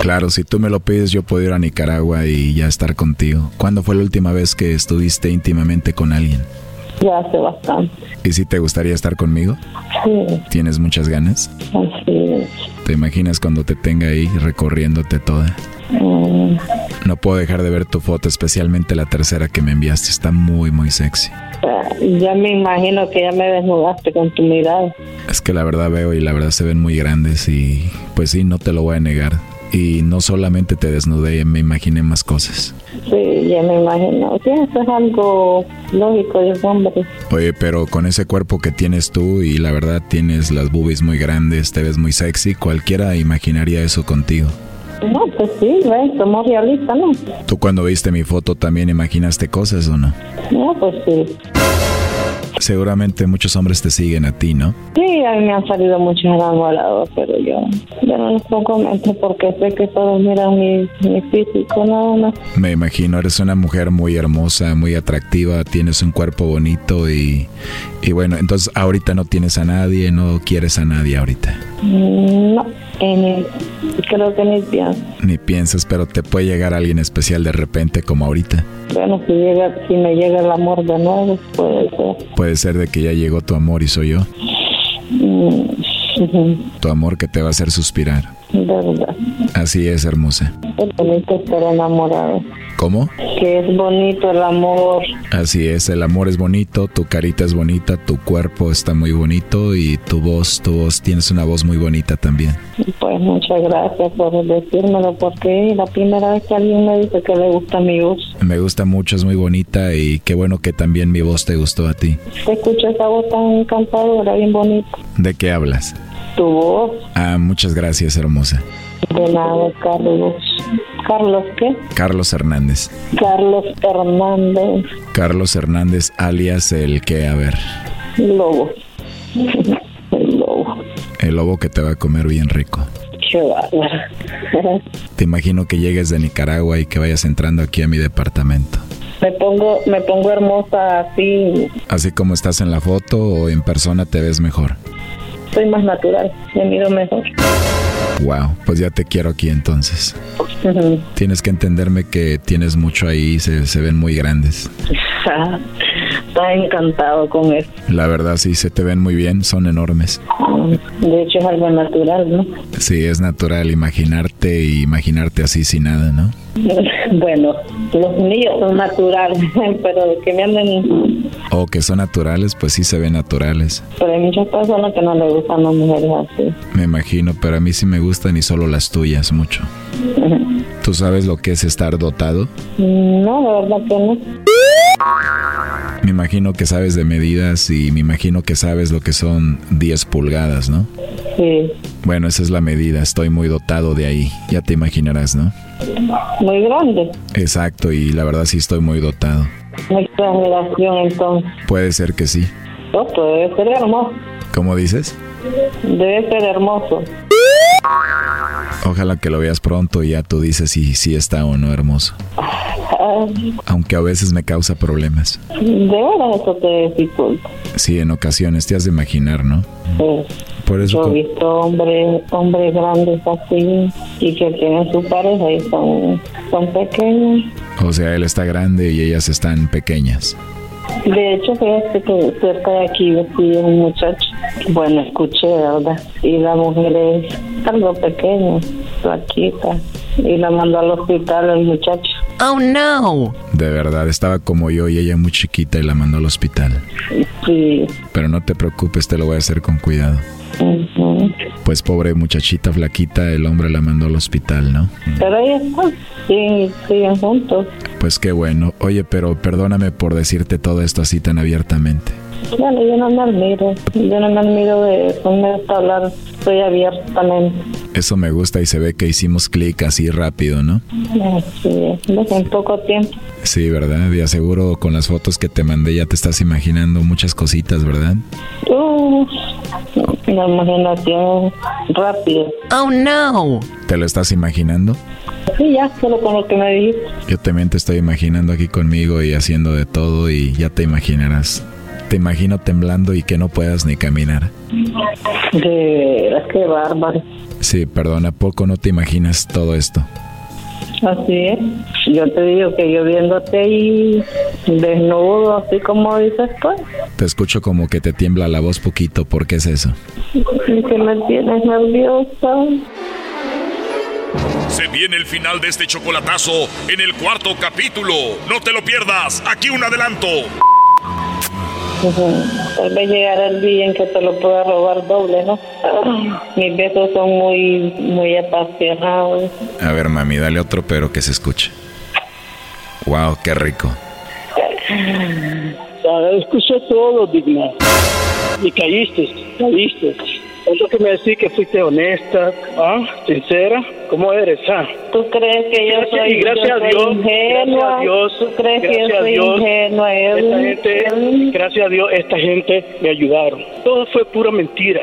Speaker 3: Claro, si tú me lo pides yo puedo ir a Nicaragua y ya estar contigo. ¿Cuándo fue la última vez que estuviste íntimamente con alguien?
Speaker 22: Ya hace bastante.
Speaker 3: ¿Y si te gustaría estar conmigo?
Speaker 22: Sí,
Speaker 3: ¿Tienes muchas ganas?
Speaker 22: es.
Speaker 3: ¿Te imaginas cuando te tenga ahí recorriéndote toda?
Speaker 22: Mm,
Speaker 3: No puedo dejar de ver tu foto, especialmente la tercera que me enviaste. Está muy, muy sexy.
Speaker 22: ya me imagino que ya me desnudaste con tu mirada.
Speaker 3: Es que la verdad veo y la verdad se ven muy grandes y pues sí, no te lo voy a negar. Y no solamente te desnudé, me imaginé más cosas.
Speaker 22: Sí, ya me imagino. Sí, eso es algo lógico de hombre.
Speaker 3: Oye, pero con ese cuerpo que tienes tú y la verdad tienes las boobies muy grandes, te ves muy sexy, cualquiera imaginaría eso contigo.
Speaker 22: No, pues sí, ves, somos realistas, ¿no?
Speaker 3: ¿Tú cuando viste mi foto también imaginaste cosas o no?
Speaker 22: No, pues sí.
Speaker 3: Seguramente muchos hombres te siguen a ti, ¿no?
Speaker 22: Sí, a mí me han salido muchos enamorados, pero yo, yo no les pongo porque sé que todos miran mi, mi físico, nada más.
Speaker 3: Me imagino, eres una mujer muy hermosa, muy atractiva, tienes un cuerpo bonito y, y bueno, entonces ahorita no tienes a nadie, no quieres a nadie ahorita.
Speaker 22: Mm, No, eh, ni- creo que ni pienso.
Speaker 3: Ni piensas, pero te puede llegar alguien especial de repente como ahorita.
Speaker 22: Bueno, si, llega, si me llega el amor de nuevo, puede ser.
Speaker 3: Puede ser de que ya llegó tu amor y soy yo.
Speaker 22: Mm,
Speaker 3: Tu amor que te va a hacer suspirar.
Speaker 22: De verdad.
Speaker 3: Así es, hermosa.
Speaker 22: Es bonito estar enamorado.
Speaker 3: ¿Cómo?
Speaker 22: Que es bonito el amor.
Speaker 3: Así es, el amor es bonito, tu carita es bonita, tu cuerpo está muy bonito y tu voz, tu voz, tienes una voz muy bonita también.
Speaker 22: Pues muchas gracias por decírmelo, porque la primera vez que alguien me dice que le gusta mi voz.
Speaker 3: Me gusta mucho, es muy bonita y qué bueno que también mi voz te gustó a ti.
Speaker 22: Se escucha esa voz tan encantadora, bien bonita.
Speaker 3: ¿De qué hablas?
Speaker 22: Tu voz,
Speaker 3: Ah, muchas gracias, hermosa.
Speaker 22: de nada, Carlos. ¿Carlos qué?
Speaker 3: Carlos Hernández.
Speaker 22: Carlos Hernández
Speaker 3: Carlos Hernández, alias el que, a ver,
Speaker 22: Lobo. El lobo.
Speaker 3: el lobo que te va a comer bien rico.
Speaker 22: Qué bárbaro.
Speaker 3: Te imagino que llegues de Nicaragua y que vayas entrando aquí a mi departamento.
Speaker 22: Me pongo, me pongo hermosa así.
Speaker 3: Así como estás en la foto o en persona te ves mejor.
Speaker 22: Soy más natural, me miro mejor.
Speaker 3: Wow, pues ya te quiero aquí entonces. Tienes que entenderme que tienes mucho ahí, se, se ven muy grandes.
Speaker 22: Está encantado con eso.
Speaker 3: La verdad sí, se te ven muy bien, son enormes.
Speaker 22: De hecho es algo natural, ¿no?
Speaker 3: Sí, es natural imaginarte y imaginarte así sin nada, ¿no?
Speaker 22: Bueno, los niños son naturales, pero que me anden...
Speaker 3: O que son naturales, pues sí se ven naturales.
Speaker 22: Pero hay muchas personas que no les gustan las mujeres así.
Speaker 3: Me imagino, pero a mí sí me gustan y solo las tuyas mucho. ¿Tú sabes lo que es estar dotado?
Speaker 22: No, la verdad que no.
Speaker 3: Me imagino que sabes de medidas y me imagino que sabes lo que son 10 pulgadas, ¿no?
Speaker 22: Sí.
Speaker 3: Bueno, esa es la medida, estoy muy dotado de ahí, ya te imaginarás, ¿no?
Speaker 22: Muy grande.
Speaker 3: Exacto, y la verdad sí estoy muy dotado.
Speaker 22: Una exageración entonces.
Speaker 3: Puede ser que sí.
Speaker 22: No, pues debe ser hermoso.
Speaker 3: ¿Cómo dices?
Speaker 22: Debe ser hermoso.
Speaker 3: Ojalá que lo veas pronto y ya tú dices si sí está o no hermoso. Aunque a veces me causa problemas.
Speaker 22: De verdad eso te dificulta.
Speaker 3: Sí, en ocasiones te has de imaginar, ¿no?
Speaker 22: Sí.
Speaker 3: Por eso
Speaker 22: Yo he visto hombres, hombres grandes así y que tienen su pareja y son, son pequeños.
Speaker 3: O sea, él está grande y ellas están pequeñas.
Speaker 22: De hecho, fíjate que cerca de aquí vestía un muchacho. Bueno, escuché, ¿verdad? Y la mujer es algo pequeña, flaquita. Y la mandó al hospital el muchacho.
Speaker 26: Oh, no.
Speaker 3: De verdad, estaba como yo y ella muy chiquita y la mandó al hospital.
Speaker 22: Sí.
Speaker 3: Pero no te preocupes, te lo voy a hacer con cuidado.
Speaker 22: Ujú.
Speaker 3: Pues pobre muchachita flaquita, el hombre la mandó al hospital, ¿no?
Speaker 22: Pero ahí están, sí, siguen juntos.
Speaker 3: Pues qué bueno. Oye, pero perdóname por decirte todo esto así tan abiertamente.
Speaker 22: Bueno, yo no me admiro, yo no me admiro de eso, me gusta hablar, soy abiertamente.
Speaker 3: Eso me gusta y se ve que hicimos clic así rápido, ¿no?
Speaker 22: ¿ves? en poco tiempo.
Speaker 3: Sí, ¿verdad? Y aseguro con las fotos que te mandé ya te estás imaginando muchas cositas, ¿verdad?
Speaker 22: Uh, una imaginación rápida.
Speaker 26: Oh, no.
Speaker 3: ¿Te lo estás imaginando?
Speaker 22: Sí, ya, solo con lo que me dijiste.
Speaker 3: Yo también te estoy imaginando aquí conmigo y haciendo de todo y ya te imaginarás. Te imagino temblando y que no puedas ni caminar.
Speaker 22: De veras, qué bárbaro.
Speaker 3: Sí, perdón, ¿a poco no te imaginas todo esto?
Speaker 22: Así es. Yo te digo que yo viéndote ahí desnudo, así como dices tú,
Speaker 3: Te escucho como que te tiembla la voz poquito, ¿por qué es eso?
Speaker 22: y que me tienes nerviosa.
Speaker 15: Se viene el final de este chocolatazo en el cuarto capítulo. No te lo pierdas. Aquí un adelanto.
Speaker 22: Ujú. Tal vez llegará el día en que te lo pueda robar doble, ¿no? Mis besos son muy, muy apasionados.
Speaker 3: A ver, mami, dale otro, pero que se escuche. Wow, qué rico.
Speaker 27: Escuché todo, Digna. Y caíste, caíste. Es lo que me decís que fuiste honesta, ¿ah? sincera. ¿Cómo eres? Ah?
Speaker 22: ¿Tú crees que yo
Speaker 27: Gracias-
Speaker 22: soy,
Speaker 27: y gracias
Speaker 22: yo
Speaker 27: a
Speaker 22: soy
Speaker 27: Dios,
Speaker 22: ingenua?
Speaker 27: gracias a Dios,
Speaker 22: ¿Tú crees que yo
Speaker 27: gracias a
Speaker 22: soy
Speaker 27: Dios,
Speaker 22: ingenua?
Speaker 27: Esta gente, gracias a Dios, esta gente me ayudaron. Todo fue pura mentira.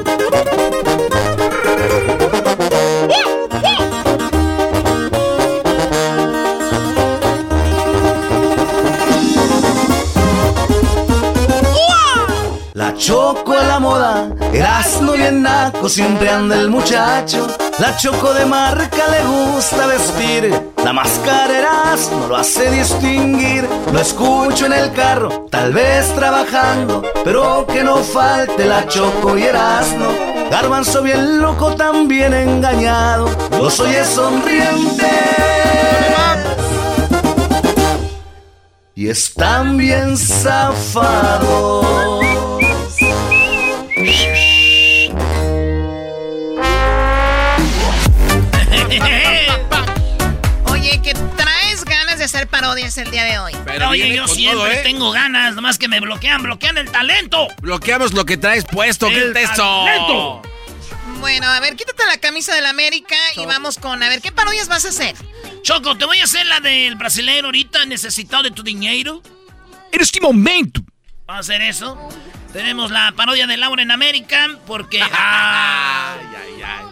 Speaker 12: Choco a la moda, Erasmo bien naco, siempre anda el muchacho. La choco de marca le gusta vestir, la máscara Erasmo lo hace distinguir. Lo escucho en el carro, tal vez trabajando, pero que no falte la choco y Erasmo. Garbanzo bien loco, también engañado, los oye sonriente. Y están bien zafados.
Speaker 26: Ganas
Speaker 12: parodias el día de hoy.
Speaker 1: Pero Oye, yo siempre ¿eh? tengo ganas, nomás que me bloquean, bloquean el talento.
Speaker 2: Bloqueamos lo que traes puesto, ¿qué es eso?
Speaker 12: Bueno, a ver, quítate la camisa del América y vamos con, a ver, ¿qué parodias vas a hacer?
Speaker 1: Choco, te voy a hacer la del brasileño ahorita necesitado de tu dinero.
Speaker 28: En este momento.
Speaker 1: Vamos a hacer eso. Tenemos la parodia de Laura en América porque... ay, ay, ay.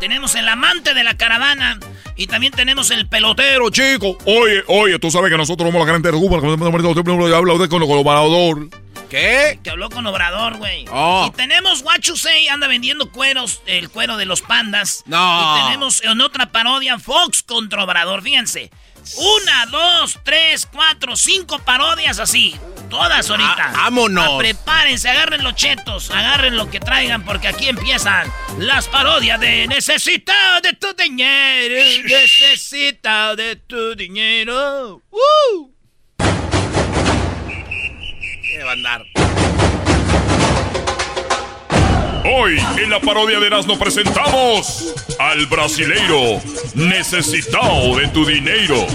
Speaker 1: Tenemos el amante de la caravana y también tenemos el pelotero, chico.
Speaker 15: Oye, oye, tú sabes que nosotros somos la gente de Cuba, habla usted con el colaborador.
Speaker 1: ¿Qué? Que habló con Obrador, güey. Oh. Y tenemos Say anda vendiendo cueros, el cuero de los pandas. No. Y tenemos en otra parodia Fox contra Obrador, fíjense. Una, dos, tres, cuatro, cinco parodias así. Todas ahorita.
Speaker 2: Ah, vámonos.
Speaker 1: Ah, prepárense, agarren los chetos, agarren lo que traigan, porque aquí empiezan las parodias de Necesitado de tu dinero. Necesitado de tu dinero. ¡Woo!
Speaker 2: ¿Qué va a andar?
Speaker 15: Hoy en la parodia de Erasmo presentamos al brasileiro necesitado de tu dinero.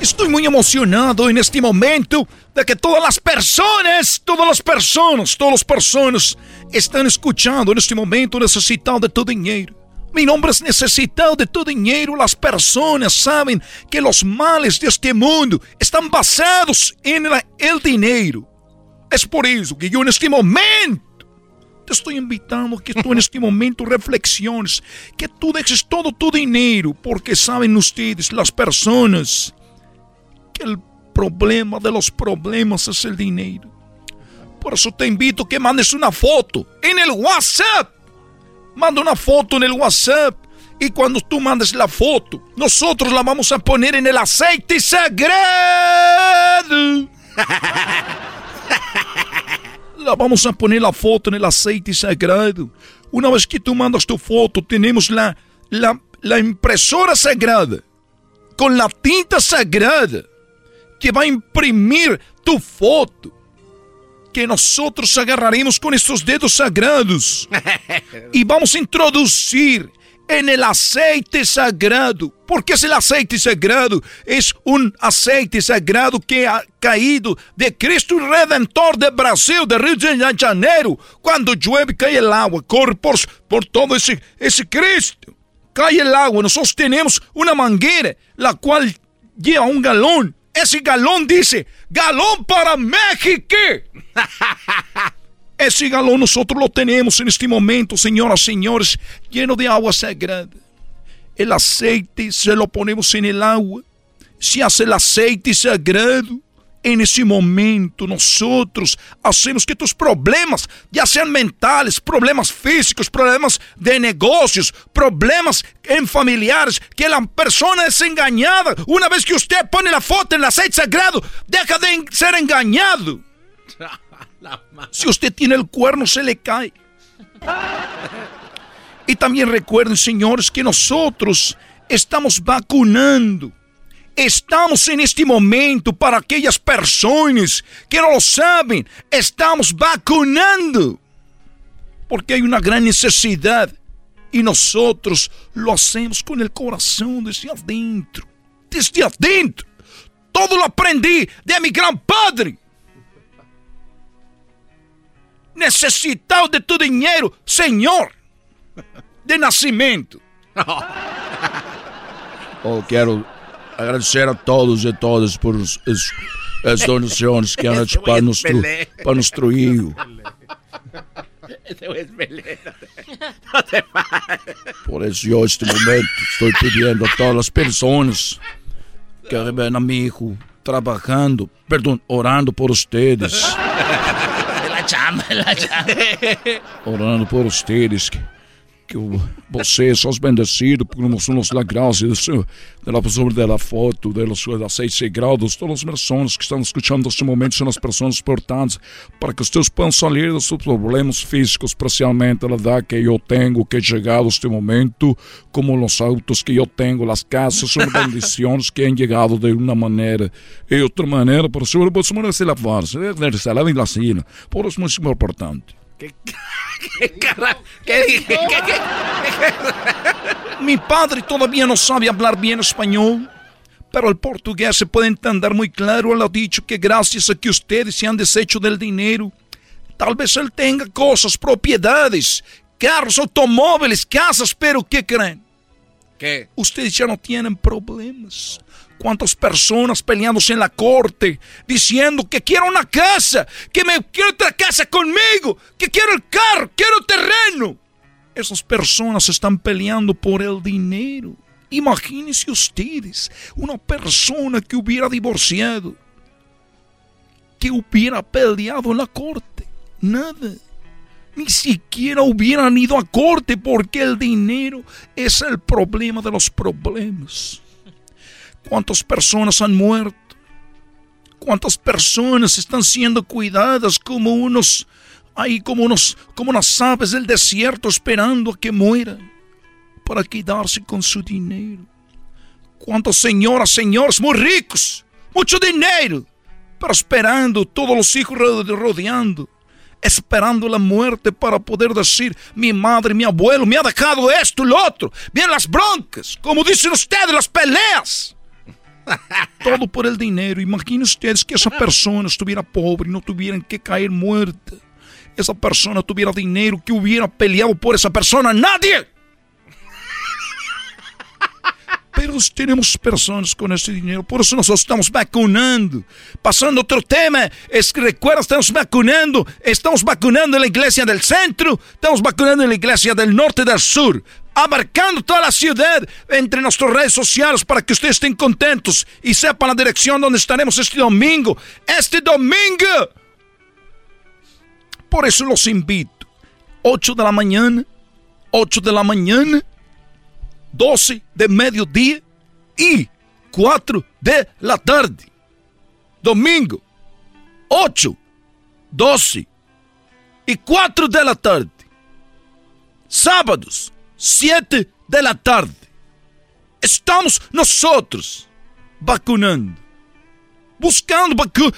Speaker 28: Estoy muy emocionado en este momento de que todas las personas, todas las personas, todas las personas están escuchando en este momento necesitado de tu dinero. Mi nombre es necesitado de tu dinero. Las personas saben que los males de este mundo están basados en el dinero. Es por eso que yo en este momento te estoy invitando a que tú en este momento reflexiones, que tú dejes todo tu dinero, porque saben ustedes, las personas, que el problema de los problemas es el dinero. Por eso te invito a que mandes una foto en el WhatsApp Manda una foto en el WhatsApp y cuando tú mandes la foto, nosotros la vamos a poner en el aceite sagrado. la vamos a poner la foto en el aceite sagrado. Una vez que tú mandas tu foto, tenemos la, la, la impresora sagrada con la tinta sagrada que va a imprimir tu foto que nosotros agarraremos con estos dedos sagrados y vamos a introducir en el aceite sagrado. Porque es el aceite sagrado? Es un aceite sagrado que ha caído de Cristo Redentor de Brasil, de Rio de Janeiro. Cuando llueve, cae el agua, corre por, por todo ese, ese Cristo. Cae el agua, nosotros tenemos una manguera, la cual lleva un galón ese galón dice, galón para México. Ese galón nosotros lo tenemos en este momento, señoras y señores, lleno de agua sagrada. El aceite se lo ponemos en el agua. Se hace el aceite sagrado en ese momento nosotros hacemos que tus problemas, ya sean mentales, problemas físicos, problemas de negocios, problemas en familiares, que la persona es engañada. Una vez que usted pone la foto en el aceite sagrado, deja de ser engañado. Si usted tiene el cuerno, se le cae. Y también recuerden, señores, que nosotros estamos vacunando Estamos en este momento para aquellas personas que no lo saben. Estamos vacunando. Porque hay una gran necesidad. Y nosotros lo hacemos con el corazón desde adentro. Desde adentro. Todo lo aprendí de mi gran padre. Necesitado de tu dinero, Señor. De nacimiento. Oh, quiero agradecer a todos e todas por as donações que han hecho para nuestro, para nuestro hijo. Por eso yo en este momento estoy pidiendo a todas las personas que ven a mi hijo trabajando, perdón, orando por ustedes.
Speaker 1: La chamba, la chamba.
Speaker 28: Orando por ustedes. Que, que vocês são bendecidos por la gracia de, su, de la de la foto, de los aceites sagrados, todas as pessoas que estão escutando neste momento são as pessoas importantes para que vocês possam sair dos seus problemas físicos, especialmente a edad que eu tenho, que he chegado este momento, como os autos que eu tenho, as casas, são bendições que han chegado de uma maneira e outra maneira, por isso, por isso, se lavar, se lavar, se lavar, por isso é muito importante.
Speaker 2: ¿Qué, qué, ¿Qué dije?
Speaker 28: Mi padre todavía no sabe hablar bien español, pero el portugués se puede entender muy claro. Él ha dicho que gracias a que ustedes se han deshecho del dinero, tal vez él tenga cosas, propiedades, carros, automóviles, casas, pero ¿qué creen?
Speaker 2: ¿Qué?
Speaker 28: Ustedes ya no tienen problemas. ¿Cuántas personas peleándose en la corte diciendo que quiero una casa, que me quiero otra casa conmigo, que quiero el carro, quiero terreno? Esas personas están peleando por el dinero. Imagínense ustedes una persona que hubiera divorciado, que hubiera peleado en la corte. Nada. Ni siquiera hubieran ido a corte porque el dinero es el problema de los problemas. ¿Cuántas personas han muerto? ¿Cuántas personas están siendo cuidadas como unos, ahí como unos, como unas aves del desierto esperando a que mueran para quedarse con su dinero? ¿Cuántas señoras, señores muy ricos, mucho dinero, pero esperando, todos los hijos rodeando, esperando la muerte para poder decir, mi madre, mi abuelo me ha dejado esto lo otro. Vienen las broncas, como dicen ustedes, las peleas. Todo por el dinero. Imaginen ustedes que esa persona estuviera pobre y no tuvieran que caer muerta. Esa persona tuviera dinero, que hubiera peleado por esa persona. ¡Nadie! Pero tenemos personas con ese dinero, por eso nosotros estamos vacunando. Pasando otro tema, es que recuerda, estamos vacunando, estamos vacunando en la iglesia del centro, estamos vacunando en la iglesia del norte y del sur abarcando toda la ciudad entre nuestras redes sociales para que ustedes estén contentos y sepan la dirección donde estaremos este domingo. Este domingo. Por eso los invito. 8 de la mañana, 8 de la mañana, 12 de mediodía y 4 de la tarde. Domingo, 8, 12 y 4 de la tarde. Sábados, 7 de la tarde. Estamos nosotros vacunando. Buscando vacu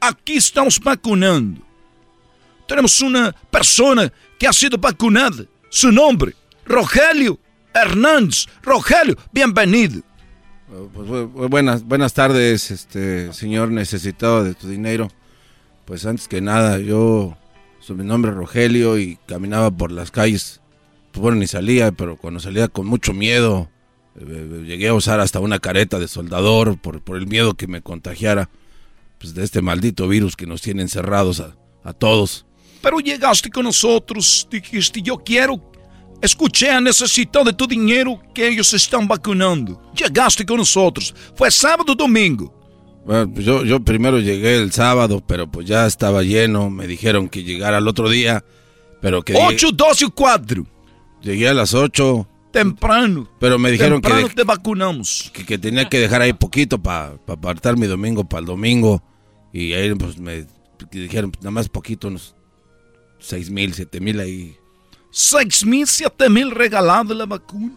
Speaker 28: Aquí estamos vacunando. Tenemos una persona que ha sido vacunada. Su nombre, Rogelio Hernández. Rogelio, bienvenido.
Speaker 2: Pues, buenas, buenas tardes, este señor necesitado de tu dinero. Pues antes que nada, yo mi nombre Rogelio y caminaba por las calles bueno, ni salía, pero cuando salía con mucho miedo, eh, eh, llegué a usar hasta una careta de soldador por, por el miedo que me contagiara pues, de este maldito virus que nos tiene encerrados a, a todos.
Speaker 28: Pero llegaste con nosotros, dijiste, yo quiero, escuché, necesito de tu dinero que ellos están vacunando. Llegaste con nosotros, fue sábado o domingo.
Speaker 2: Bueno, pues yo, yo primero llegué el sábado, pero pues ya estaba lleno, me dijeron que llegara el otro día, pero que...
Speaker 28: 8, 12 y 4.
Speaker 2: Llegué a las 8.
Speaker 28: Temprano.
Speaker 2: Pero me dijeron
Speaker 28: Temprano
Speaker 2: que.
Speaker 28: te vacunamos.
Speaker 2: Que, tenía que dejar ahí poquito para apartar mi domingo para el domingo. Y ahí pues me dijeron, nada más poquito, unos 6 mil, 7 mil ahí.
Speaker 28: 6 mil, 7 mil regalado la vacuna.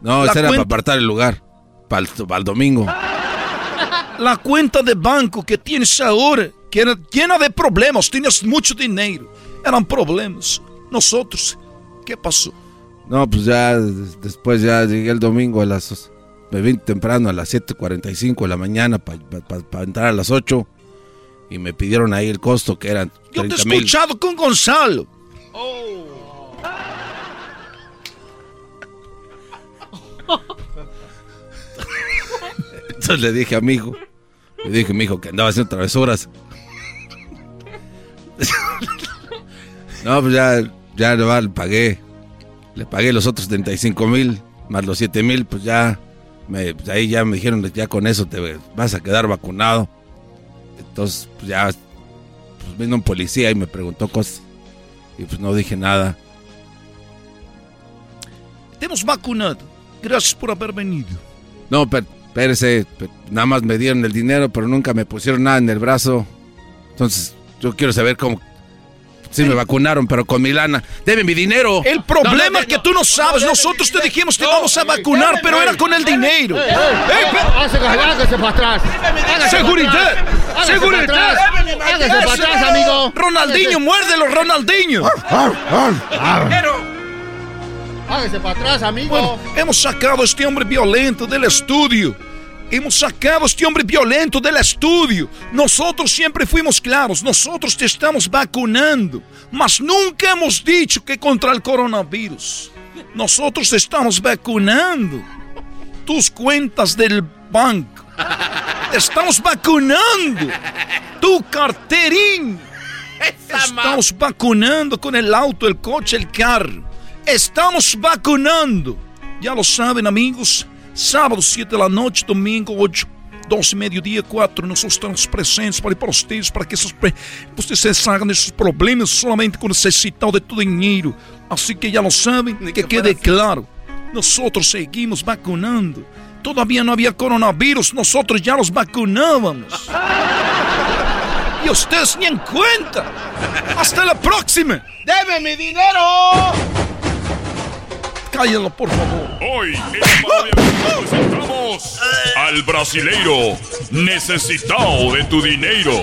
Speaker 2: No, esa era para apartar el lugar. Para el, domingo.
Speaker 28: La cuenta de banco que tienes ahora, que era llena de problemas, tienes mucho dinero. Eran problemas. Nosotros ¿Qué pasó?
Speaker 2: No, pues ya después ya llegué el domingo a las... Me vine temprano a las 7.45 de la mañana para entrar a las 8 y me pidieron ahí el costo que eran 30
Speaker 28: Yo te he escuchado con Gonzalo.
Speaker 2: Entonces le dije a mi hijo, le dije a mi hijo que andaba haciendo travesuras. no, pues ya ya le pagué. Le pagué los otros 35 mil, más los 7 mil, pues ya, me, pues ahí ya me dijeron, ya con eso te vas a quedar vacunado. Entonces, pues ya, pues vino un policía y me preguntó cosas. Y pues no dije nada.
Speaker 28: Te hemos vacunado. Gracias por haber venido.
Speaker 2: No, pero, espérese, nada más me dieron el dinero, pero nunca me pusieron nada en el brazo. Entonces, yo quiero saber cómo, Sí, me vacunaron, pero con mi lana. Debe mi dinero.
Speaker 28: El problema es que tú no sabes. Nosotros te dijimos que vamos a vacunar, pero era con el dinero.
Speaker 5: Hágase para atrás.
Speaker 28: Seguridad. Seguridad.
Speaker 5: Hágase para atrás, amigo.
Speaker 28: Ronald Ronaldinho, muérdelo, Ronaldinho.
Speaker 5: Hágase para atrás, amigo.
Speaker 28: Bueno, hemos sacado a este hombre violento del estudio. Hemos sacado a este hombre violento del estudio. Nosotros siempre fuimos claros, nosotros te estamos vacunando, mas nunca hemos dicho que contra el coronavirus. Nosotros te estamos vacunando. Tus cuentas del banco. Te estamos vacunando. Tu carterín. Estamos vacunando con el auto, el coche, el carro. Estamos vacunando. Ya lo saben, amigos. Sábado, 7 da noite, domingo, 8, 12, meio-dia, 4. Nós estamos presentes para ir para vocês, para que esses, vocês saiam desses problemas somente com necessitam de todo dinheiro. Assim que já lo sabem, que quede claro. Nós seguimos vacunando. Todavía não havia coronavírus, nós já los vacunávamos. E vocês nem conta. Hasta la próxima.
Speaker 16: ¡Deme mi
Speaker 28: Cállalo, por favor.
Speaker 29: Hoy en presentamos al brasileiro necesitado de tu dinero.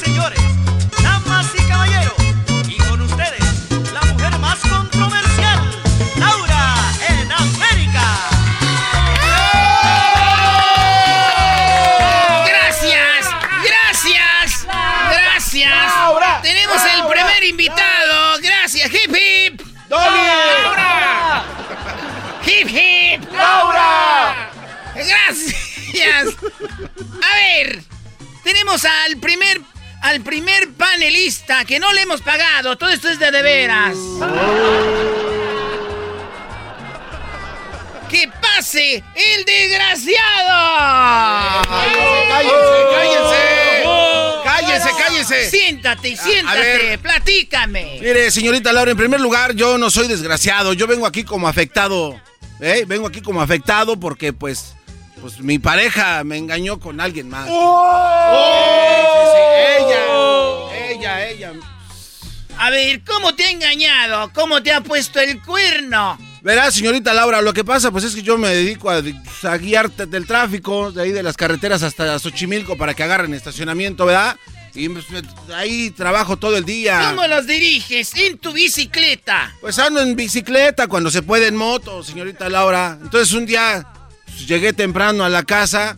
Speaker 30: Señores, damas y caballeros, y con ustedes, la mujer más controversial, Laura en América.
Speaker 1: Gracias, gracias, gracias.
Speaker 16: Laura,
Speaker 1: Tenemos el primer invitado. Gracias, hip hip.
Speaker 16: Laura.
Speaker 1: Hip hip.
Speaker 16: Laura.
Speaker 1: Gracias. A ver, tenemos al primer al primer panelista que no le hemos pagado. Todo esto es de de veras. ¡Que pase el desgraciado!
Speaker 2: Cállense, cállense. Cállense, cállense.
Speaker 1: Siéntate, siéntate, platícame.
Speaker 2: Mire, señorita Laura, en primer lugar, yo no soy desgraciado. Yo vengo aquí como afectado. ¿eh? Vengo aquí como afectado porque, pues, pues mi pareja me engañó con alguien más. Sí, sí, sí, ella, ella, ella.
Speaker 1: A ver, ¿cómo te ha engañado? ¿Cómo te ha puesto el cuerno?
Speaker 2: Verá, señorita Laura, lo que pasa, pues es que yo me dedico a, a guiar t- del tráfico, de ahí de las carreteras hasta Xochimilco para que agarren estacionamiento, ¿verdad? Y pues, ahí trabajo todo el día.
Speaker 1: ¿Cómo los diriges? En tu bicicleta.
Speaker 2: Pues ando en bicicleta cuando se puede en moto, señorita Laura. Entonces un día llegué temprano a la casa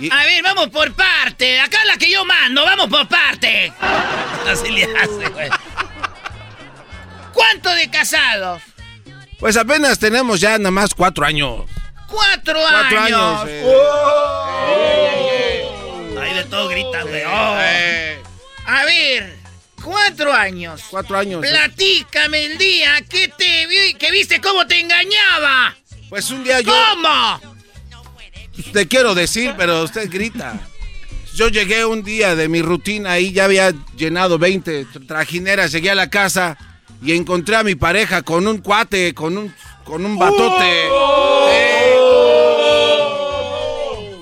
Speaker 2: y...
Speaker 1: A ver, vamos por parte. Acá la que yo mando, vamos por parte. Así le hace, güey. ¿Cuánto de casados?
Speaker 2: Pues apenas tenemos ya nada más cuatro años.
Speaker 1: Cuatro,
Speaker 2: Cuatro
Speaker 1: años.
Speaker 2: años, eh.
Speaker 1: Ahí de todo grita, güey. Oh. A ver, cuatro años.
Speaker 2: Cuatro años. eh.
Speaker 1: Platícame el día que te vi, que viste cómo te engañaba.
Speaker 2: Pues un día yo...
Speaker 1: ¿Cómo?
Speaker 2: Te quiero decir, pero usted grita. Yo llegué un día de mi rutina y ya había llenado 20 tra- trajineras. Llegué a la casa y encontré a mi pareja con un cuate, con un, con un batote.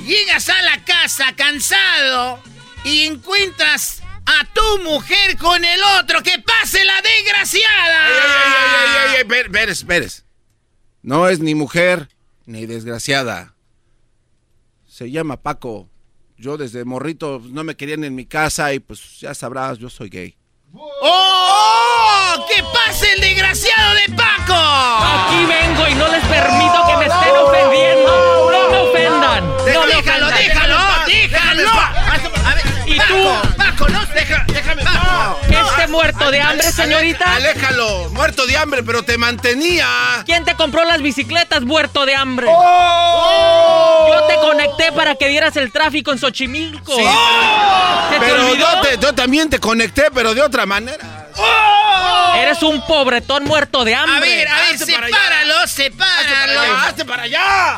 Speaker 1: Llegas a la casa cansado y encuentras a tu mujer con el otro. ¡Que pase la desgraciada!
Speaker 2: ¡Ey, ey, ey, ey! Ver- Veres, veres. No es ni mujer ni desgraciada se llama Paco. Yo desde morrito no me querían en mi casa y pues ya sabrás, yo soy gay.
Speaker 1: ¡Oh! ¡Oh! ¡Que pase el desgraciado de Paco!
Speaker 31: Aquí vengo y no les permito que me estén ofendiendo. No me
Speaker 32: ofendan. No, déjalo, déjalo,
Speaker 1: déjalo y tú. Paco, no, deja,
Speaker 2: déjame. Paco, no, este
Speaker 32: muerto de hambre, señorita.
Speaker 2: Aléjalo, muerto de hambre, pero te mantenía.
Speaker 32: ¿Quién te compró las bicicletas, muerto de hambre?
Speaker 2: Oh.
Speaker 32: Yo te conecté para que dieras el tráfico en Xochimilco.
Speaker 2: Sí. Pero yo, también te conecté, pero de otra manera. Oh.
Speaker 32: Eres un pobretón muerto de hambre.
Speaker 1: A ver, a ver, sepáralo, sepáralo.
Speaker 2: Hazte para allá.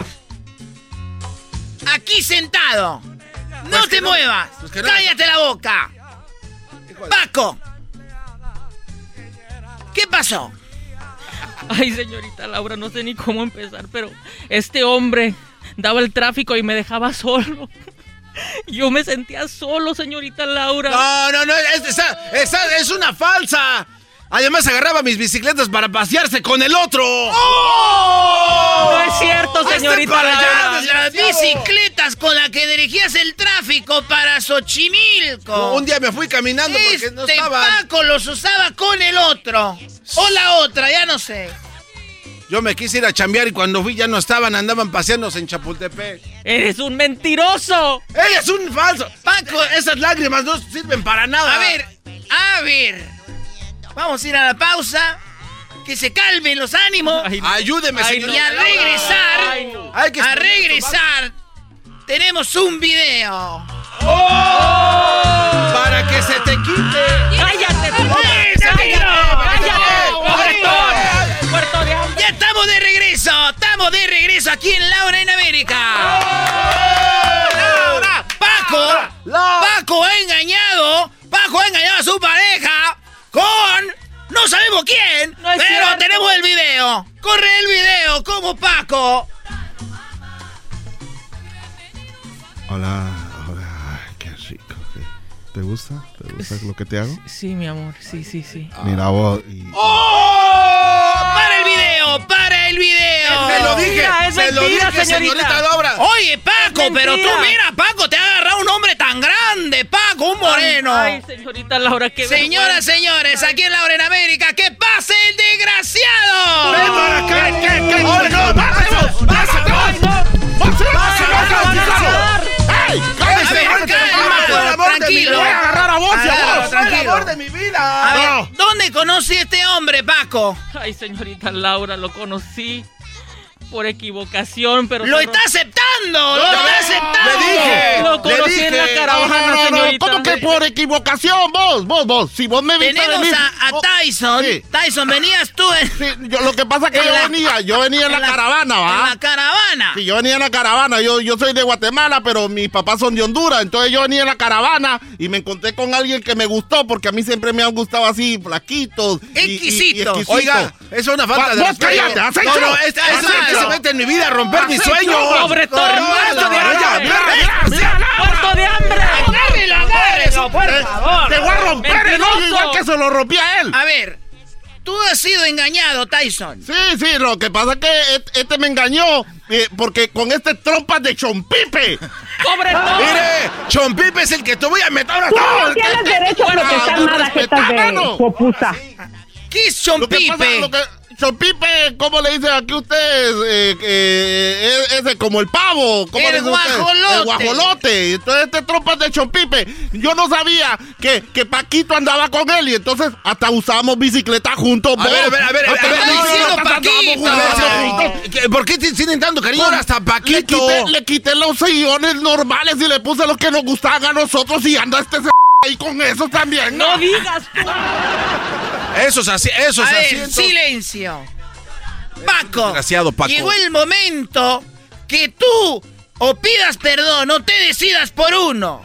Speaker 1: Aquí sentado. No
Speaker 2: Pues
Speaker 1: te
Speaker 2: no-
Speaker 1: muevas.
Speaker 2: pues que no-
Speaker 1: Cállate la boca. Paco. ¿Qué pasó?
Speaker 32: Ay, señorita Laura, no sé ni cómo empezar, pero este hombre daba el tráfico y me dejaba solo. Yo me sentía solo, señorita Laura.
Speaker 2: No, no, no, es, esa- esa es una falsa. Además agarraba mis bicicletas para pasearse con el otro.
Speaker 32: No es cierto, señorita
Speaker 2: para allá.
Speaker 1: Las bicicletas con las que dirigías el tráfico para Xochimilco.
Speaker 2: Un día me fui caminando porque
Speaker 1: este
Speaker 2: no estaban.
Speaker 1: Paco los usaba con el otro. O la otra, ya no sé.
Speaker 2: Yo me quise ir a chambear y cuando fui ya no estaban, andaban paseándose en Chapultepec.
Speaker 32: ¡Eres un mentiroso!
Speaker 2: ¡Ella es un falso!
Speaker 1: Paco,
Speaker 2: Esas lágrimas no sirven para nada.
Speaker 1: A ver, a ver. Vamos a ir a la pausa. Que se calmen los ánimos.
Speaker 2: Ayúdeme,
Speaker 32: Ay,
Speaker 2: señor.
Speaker 1: y a regresar,
Speaker 32: Ay, no.
Speaker 2: Hay que
Speaker 1: a regresar, tenemos un video.
Speaker 2: Para que se te quite.
Speaker 32: ¡Cállate, tú!
Speaker 1: ¡Eh,
Speaker 32: ¡Cállate! ¡Cállate!
Speaker 1: Ya estamos de regreso, estamos de regreso aquí en Laura en América.
Speaker 16: Laura,
Speaker 1: Paco, Paco ha engañado, Paco ha engañado a su pareja no sabemos quién,
Speaker 32: No
Speaker 1: pero
Speaker 32: cierto.
Speaker 1: tenemos el video. Corre el video como Paco.
Speaker 13: Hola, hola, qué rico. ¿Te gusta? ¿Te gusta lo que te hago?
Speaker 32: Sí, mi amor, sí, sí, sí.
Speaker 13: Mira vos. y-
Speaker 1: ¡Oh! ¡Para el video! ¡Para el video!
Speaker 2: Se lo dije, se lo dije,
Speaker 32: señorita.
Speaker 2: señorita Laura.
Speaker 1: Oye, Paco, pero tú mira, Paco, te ha agarrado un hombre tan grande, Paco, un moreno.
Speaker 32: Ay, señorita Laura, qué
Speaker 1: Señoras, señores, aquí en Laura en América, ¡que pase el desgraciado!
Speaker 13: ¡Ven para acá!
Speaker 16: ¿Qué, qué, qué?
Speaker 13: ¡Oye, no, pásalo! ¡Pásalo! ¡Ey! ¡Cállese!
Speaker 1: Ver,
Speaker 13: ¡Cállese!
Speaker 1: calma,
Speaker 13: ¡Por el amor de mi
Speaker 1: tranquilo.
Speaker 13: vida! ¡Voy a agarrar a vos y a
Speaker 1: Agárralo,
Speaker 13: vos!
Speaker 1: tranquilo.
Speaker 13: ¡Por el amor de mi vida!
Speaker 1: A ver. ¿dónde conocí a este hombre, Paco?
Speaker 32: Ay, señorita Laura, lo conocí por equivocación, pero...
Speaker 1: ¡Lo está aceptando! ¡Lo está
Speaker 13: le
Speaker 1: aceptando!
Speaker 2: dije.
Speaker 32: Lo conocí
Speaker 2: Le
Speaker 32: en la
Speaker 2: dije.
Speaker 32: caravana,
Speaker 13: No, no, no,
Speaker 32: señorita.
Speaker 13: ¿Cómo que por equivocación? Vos, vos, vos. Si vos me viste
Speaker 1: Tenemos
Speaker 13: venir-
Speaker 1: a, Tyson.
Speaker 13: Sí.
Speaker 1: Tyson, venías tú en,
Speaker 13: Sí, yo, lo que pasa es que
Speaker 1: En
Speaker 13: yo
Speaker 1: la-
Speaker 13: venía, yo venía en la, caravana,
Speaker 1: en
Speaker 13: ¿va?
Speaker 1: la caravana.
Speaker 13: Sí, yo venía en la caravana, yo, yo soy de Guatemala, pero mis papás son de Honduras, entonces yo venía en la caravana y me encontré con alguien que me gustó, porque a mí siempre me han gustado así, flaquitos. y- y- y
Speaker 1: Exquisitos.
Speaker 2: Oiga, eso es una falta de
Speaker 13: Vos
Speaker 2: respeto.
Speaker 13: cállate,
Speaker 2: No,
Speaker 13: hecho.
Speaker 2: no, se mete en mi vida a romper mis sueños.
Speaker 32: Pobretón,
Speaker 1: Correcto.
Speaker 32: muerto de hambre. ¡Muerto de hambre!
Speaker 1: ¡Agárrelo, agárrelo, por
Speaker 13: Eh,
Speaker 1: favor!
Speaker 13: Te voy a romper el ojo igual que se lo rompí a él.
Speaker 1: A ver, tú has sido engañado, Tyson.
Speaker 13: Sí, sí, lo que pasa es que este me engañó eh, porque con este trompas de chompipe.
Speaker 32: ¡Pobretón!
Speaker 2: Mire, Chompipe es el que te voy a meter ahora.
Speaker 22: Tú no tienes derecho a protestar
Speaker 13: no
Speaker 22: nada,
Speaker 13: respeta,
Speaker 22: jetas de popusa.
Speaker 1: ¿Qué es
Speaker 13: Lo que pasa,
Speaker 1: Chompipe?
Speaker 13: lo que, chompipe, ¿cómo le dicen aquí ustedes? Eh, eh, como el pavo. ¿Cómo
Speaker 1: El
Speaker 13: le dicen
Speaker 1: guajolote.
Speaker 13: El guajolote. Entonces este trompas de chompipe. Yo no sabía que, que Paquito andaba con él y entonces hasta usábamos bicicleta juntos.
Speaker 2: A ver, a ver, a ver, a ver,
Speaker 13: Hasta-
Speaker 2: a ver,
Speaker 13: no, no, no,
Speaker 1: diciendo
Speaker 13: hasta andábamos
Speaker 1: Paquito.
Speaker 2: A ver,
Speaker 13: juntos,
Speaker 2: a ver,
Speaker 13: juntos.
Speaker 2: ¿qué- ¿Por qué te tienen tanto cariño hasta
Speaker 13: Le
Speaker 2: Paquito?
Speaker 13: quité, le quité los sillones normales y le puse los que nos gustaban a nosotros y anda este ahí con esos también.
Speaker 32: ¡No digas tú!
Speaker 2: Esos así, esos
Speaker 1: A ver,
Speaker 2: asientos.
Speaker 1: silencio. Paco,
Speaker 2: Desgraciado, Paco.
Speaker 1: llegó el momento que tú o pidas perdón o te decidas por uno.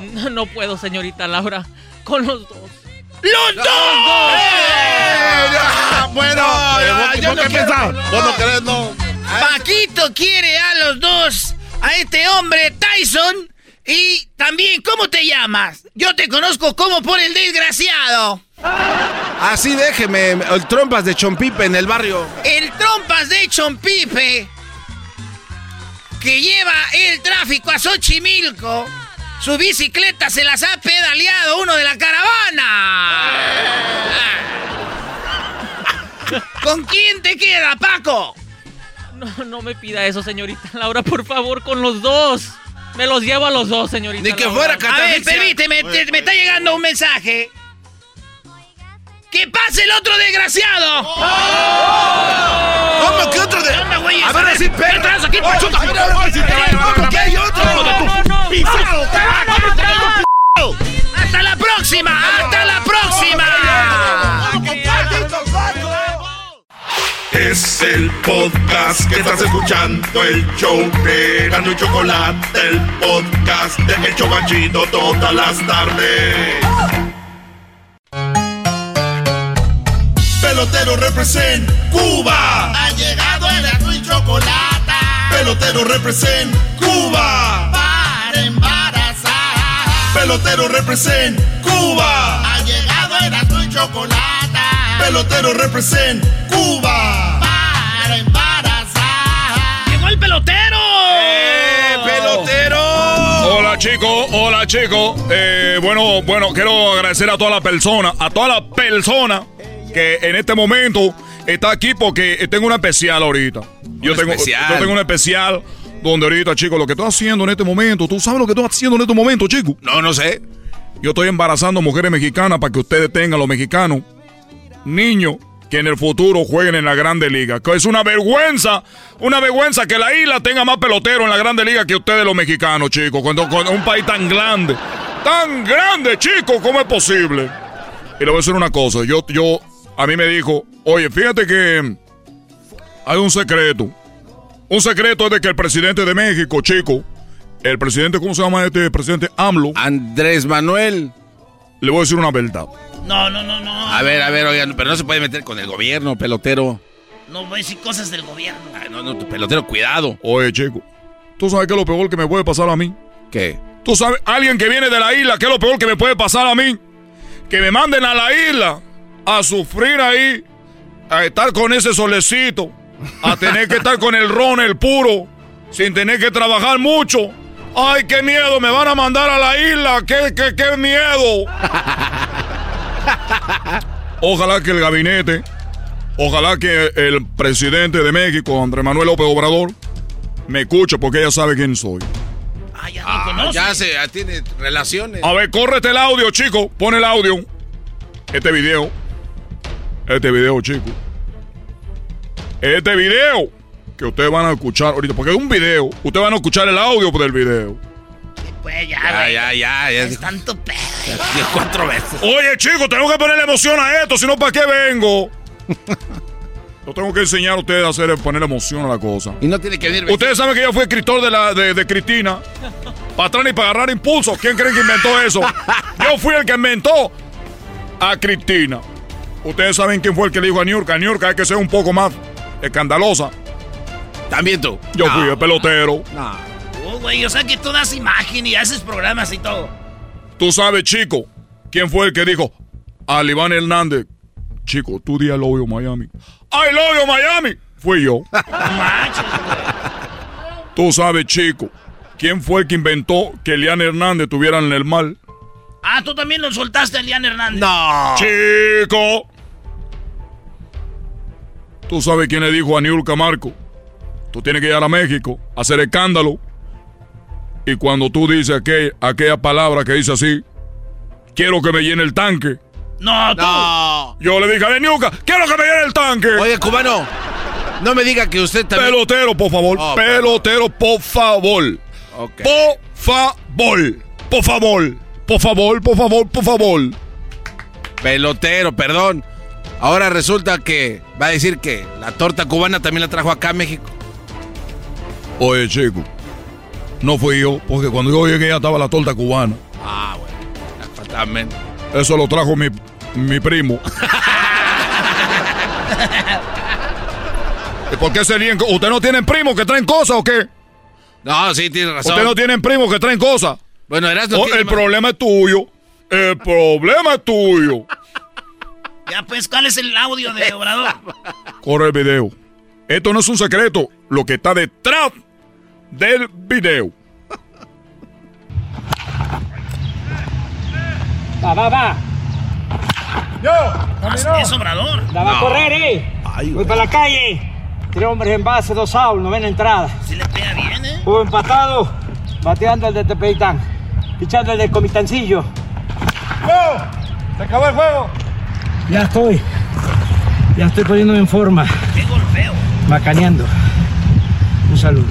Speaker 32: No, no puedo, señorita Laura. Con los dos.
Speaker 1: ¡Los dos!
Speaker 13: Eh, bueno,
Speaker 2: No,
Speaker 13: eh,
Speaker 2: yo
Speaker 13: querés, no.
Speaker 1: Paquito quiere a los dos, a este hombre Tyson y también, ¿cómo te llamas? Yo te conozco como por el desgraciado.
Speaker 2: Así déjeme, el trompas de Chompipe en el barrio.
Speaker 1: El trompas de Chompipe que lleva el tráfico a Xochimilco. Su bicicleta se las ha pedaleado uno de la caravana. ¿Con quién te queda, Paco?
Speaker 32: No, no me pida eso, señorita Laura, por favor, con los dos. Me los llevo a los dos, señorita
Speaker 2: Ni que
Speaker 32: Laura.
Speaker 2: fuera
Speaker 1: A ver, permíteme, te- me está llegando un mensaje. ¡Que pase el otro desgraciado!
Speaker 2: ¿Cómo que otro. A ver, así,
Speaker 1: ¿Qué
Speaker 2: perro.
Speaker 1: traes aquí,
Speaker 2: Oye,
Speaker 1: pachuta?
Speaker 2: a ver, a ver, si te va a llevar, ¿por qué hay otro?
Speaker 1: ¡Pisado, ¡Hasta la próxima! ¡Hasta la próxima!
Speaker 7: Es el podcast que estás escuchando, el show de Gano y Chocolate, el podcast de El Chobachito todas las tardes. Pelotero represent Cuba.
Speaker 13: Ha llegado el azul y chocolate
Speaker 7: Pelotero represent Cuba.
Speaker 13: para embarazar.
Speaker 7: Pelotero represent Cuba.
Speaker 13: Ha llegado el azul y chocolate
Speaker 7: Pelotero represent Cuba.
Speaker 13: para embarazar.
Speaker 1: ¡Llegó el pelotero!
Speaker 2: ¡Eh, pelotero!
Speaker 15: Hola chicos, hola chicos. Eh, bueno, bueno, quiero agradecer a toda la persona, a toda la persona que en este momento está aquí porque tengo una especial ahorita. Yo tengo,
Speaker 2: especial.
Speaker 15: yo tengo una especial donde ahorita, chicos, lo que estoy haciendo en este momento, ¿tú sabes lo que estoy haciendo en este momento, chicos?
Speaker 2: No, no sé.
Speaker 15: Yo estoy embarazando mujeres mexicanas para que ustedes tengan, los mexicanos, niños que en el futuro jueguen en la Grande Liga. Que es una vergüenza, una vergüenza que la isla tenga más peloteros en la Grande Liga que ustedes los mexicanos, chicos. Cuando, cuando un país tan grande, tan grande, chicos, ¿cómo es posible? Y le voy a decir una cosa, yo, yo, a mí me dijo, oye, fíjate que hay un secreto. Un secreto es de que el presidente de México, chico, el presidente, ¿cómo se llama este presidente? AMLO.
Speaker 2: Andrés Manuel.
Speaker 15: Le voy a decir una verdad.
Speaker 1: No, no, no, no.
Speaker 2: A ver, a ver, oigan, pero no se puede meter con el gobierno, pelotero.
Speaker 1: No voy a decir cosas del gobierno.
Speaker 2: Ay, no, no, pelotero, cuidado.
Speaker 15: Oye, chico, ¿tú sabes qué es lo peor que me puede pasar a mí?
Speaker 2: ¿Qué?
Speaker 15: ¿Tú sabes, alguien que viene de la isla, qué es lo peor que me puede pasar a mí? Que me manden a la isla a sufrir ahí, a estar con ese solecito, a tener que estar con el ron, el puro, sin tener que trabajar mucho. ¡Ay, qué miedo! ¡Me van a mandar a la isla! ¡Qué, qué, qué miedo! Ojalá que el gabinete, ojalá que el presidente de México, Andrés Manuel López Obrador, me escuche porque ella sabe quién soy.
Speaker 1: Ah, ya
Speaker 2: Ah, ya se ya tiene relaciones.
Speaker 15: A ver, córrete el audio, chico. Pon el audio. Este video. Este video, chico. Este video que ustedes van a escuchar ahorita. Porque es un video. Ustedes van a escuchar el audio del video.
Speaker 1: Pues ya,
Speaker 2: Ya, ya, ya, ya.
Speaker 1: Es tanto pedo.
Speaker 2: Cuatro veces.
Speaker 15: Oye, chicos, tengo que ponerle emoción a esto. Si no, ¿para qué vengo? Lo tengo que enseñar a ustedes a hacer poner emoción a la cosa.
Speaker 2: Y no tiene que venir.
Speaker 15: Ustedes saben que yo fui escritor de, la, de, de Cristina. Para atrás y para agarrar impulso. ¿Quién creen que inventó eso? Yo fui el que inventó a Cristina. Ustedes saben quién fue el que le dijo a Niurka. Niurka hay que ser un poco más escandalosa.
Speaker 2: También tú.
Speaker 15: Yo fui el pelotero.
Speaker 1: Oh, güey, o sea que tú das imagen y haces programas y todo.
Speaker 15: Tú sabes, chico, quién fue el que dijo al Iván Hernández. Chico, tú di love you Miami. I love you Miami. Fui yo. Tú sabes, chico, quién fue el que inventó que Elian Hernández tuviera en el mal.
Speaker 1: Ah, tú también lo soltaste a Elian Hernández.
Speaker 2: No.
Speaker 15: Chico. Tú sabes quién le dijo a Niurka Marco. Tú tienes que ir a México, a hacer escándalo. Y cuando tú dices aquel- aquella palabra que dice así, quiero que me llene el tanque.
Speaker 1: No, tú.
Speaker 2: No.
Speaker 15: Yo le dije a Niurka, quiero que me llene el tanque.
Speaker 2: Oye, cubano, no me diga que usted también.
Speaker 15: Pelotero, por favor.
Speaker 2: Oh,
Speaker 15: Pelotero, por favor. Por favor. Por favor. Por favor, por favor, por favor.
Speaker 2: Pelotero, perdón. Ahora resulta que va a decir que la torta cubana también la trajo acá a México.
Speaker 15: Oye, chico. No fui yo, porque cuando yo llegué ya estaba la torta cubana.
Speaker 2: Ah, bueno. Fatalmente.
Speaker 15: Eso lo trajo mi, mi primo. ¿Y por qué serían? ¿Usted no tienen primos que traen cosas o qué?
Speaker 2: No, sí, tiene razón.
Speaker 15: ¿Usted no tienen primos que traen cosas?
Speaker 2: Bueno, Erasmo
Speaker 15: Oh,
Speaker 2: tiene
Speaker 15: el problema es tuyo. El problema es tuyo.
Speaker 1: Ya, pues, ¿cuál es el audio de Obrador?
Speaker 15: Corre el video. Esto no es un secreto. Lo que está detrás del video.
Speaker 33: Va, va, va. Yo,
Speaker 1: Ah, Es Obrador.
Speaker 33: La va a correr, eh. Voy para la calle. Tres hombres en base, dos outs, novena entrada.
Speaker 1: Si le pega bien, ¿eh?
Speaker 33: Hubo empatado, bateando el de Tepeitán. Pichando el de Comitancillo. ¡Yo! ¡Se acabó el juego! Ya estoy. Ya estoy poniéndome en forma.
Speaker 1: ¡Qué golpeo!
Speaker 33: Macaneando. Un saludo.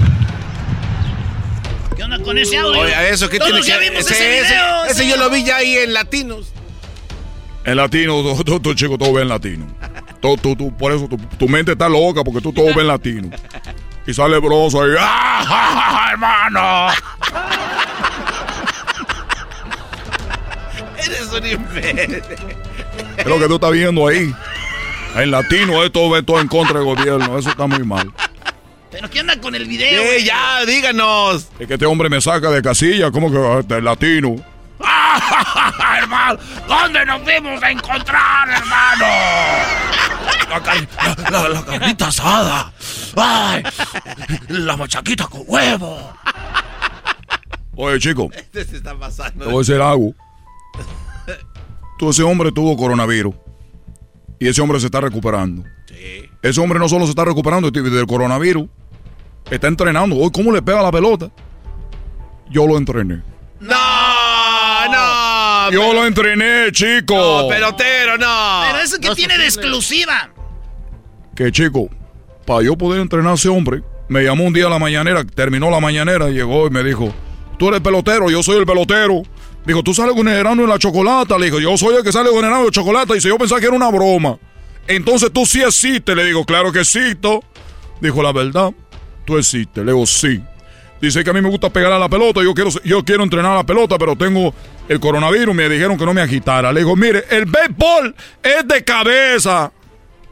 Speaker 1: ¿Qué onda con ese audio?
Speaker 2: Oye, eso, ¿qué
Speaker 1: Todos
Speaker 2: tiene
Speaker 1: ya
Speaker 2: que
Speaker 1: vimos
Speaker 2: ese,
Speaker 1: ese
Speaker 2: ese-
Speaker 1: video.
Speaker 2: ese yo lo vi ya ahí en Latinos.
Speaker 15: En latino, tú, tú, chico, todo ven latino. Tú, tú, tú, por eso tu, tu mente está loca, porque tú todo ven latino. Y sale broso ahí. ¡Ah, ja, ja, ja, hermano!
Speaker 2: Eres un imbécil.
Speaker 15: Es lo que tú estás viendo ahí. En latino, esto es todo en contra del gobierno. Eso está muy mal.
Speaker 1: ¿Pero qué onda con el video?
Speaker 2: Eh, ya, díganos.
Speaker 15: Es que este hombre me saca de casilla, como que este, latino. ¡Ah, ja, ja, ja, hermano! ¿Dónde nos vimos a encontrar, hermano? La, car- la- la- la carnita asada. ¡Ay! La machaquita con huevo. Oye, chico,
Speaker 2: Este se está pasando.
Speaker 15: te voy a decir algo. Tú, ese hombre tuvo coronavirus. Y ese hombre se está recuperando. Ese hombre no solo se está recuperando de- del coronavirus, está entrenando. Hoy, ¿cómo le pega la pelota? Yo lo entrené.
Speaker 2: No, no.
Speaker 15: Yo lo entrené, chico.
Speaker 2: No, pelotero, no.
Speaker 1: Pero eso que tiene de exclusiva.
Speaker 15: Que chico, para yo poder entrenar a ese hombre, me llamó un día a la mañanera, terminó la mañanera, llegó y me dijo, tú eres pelotero, yo soy el pelotero. Dijo, tú sales con el grano en la chocolata. Le dijo, yo soy el que sale con el grano de chocolate. Dice, yo pensaba que era una broma. Entonces tú sí existes. Le digo, claro que existo. Dijo, la verdad, tú existes. Le digo, sí. Dice que a mí me gusta pegar a la pelota. Yo quiero, yo quiero entrenar a la pelota, pero tengo el coronavirus. Me dijeron que no me agitara. Le digo, mire, el béisbol es de cabeza.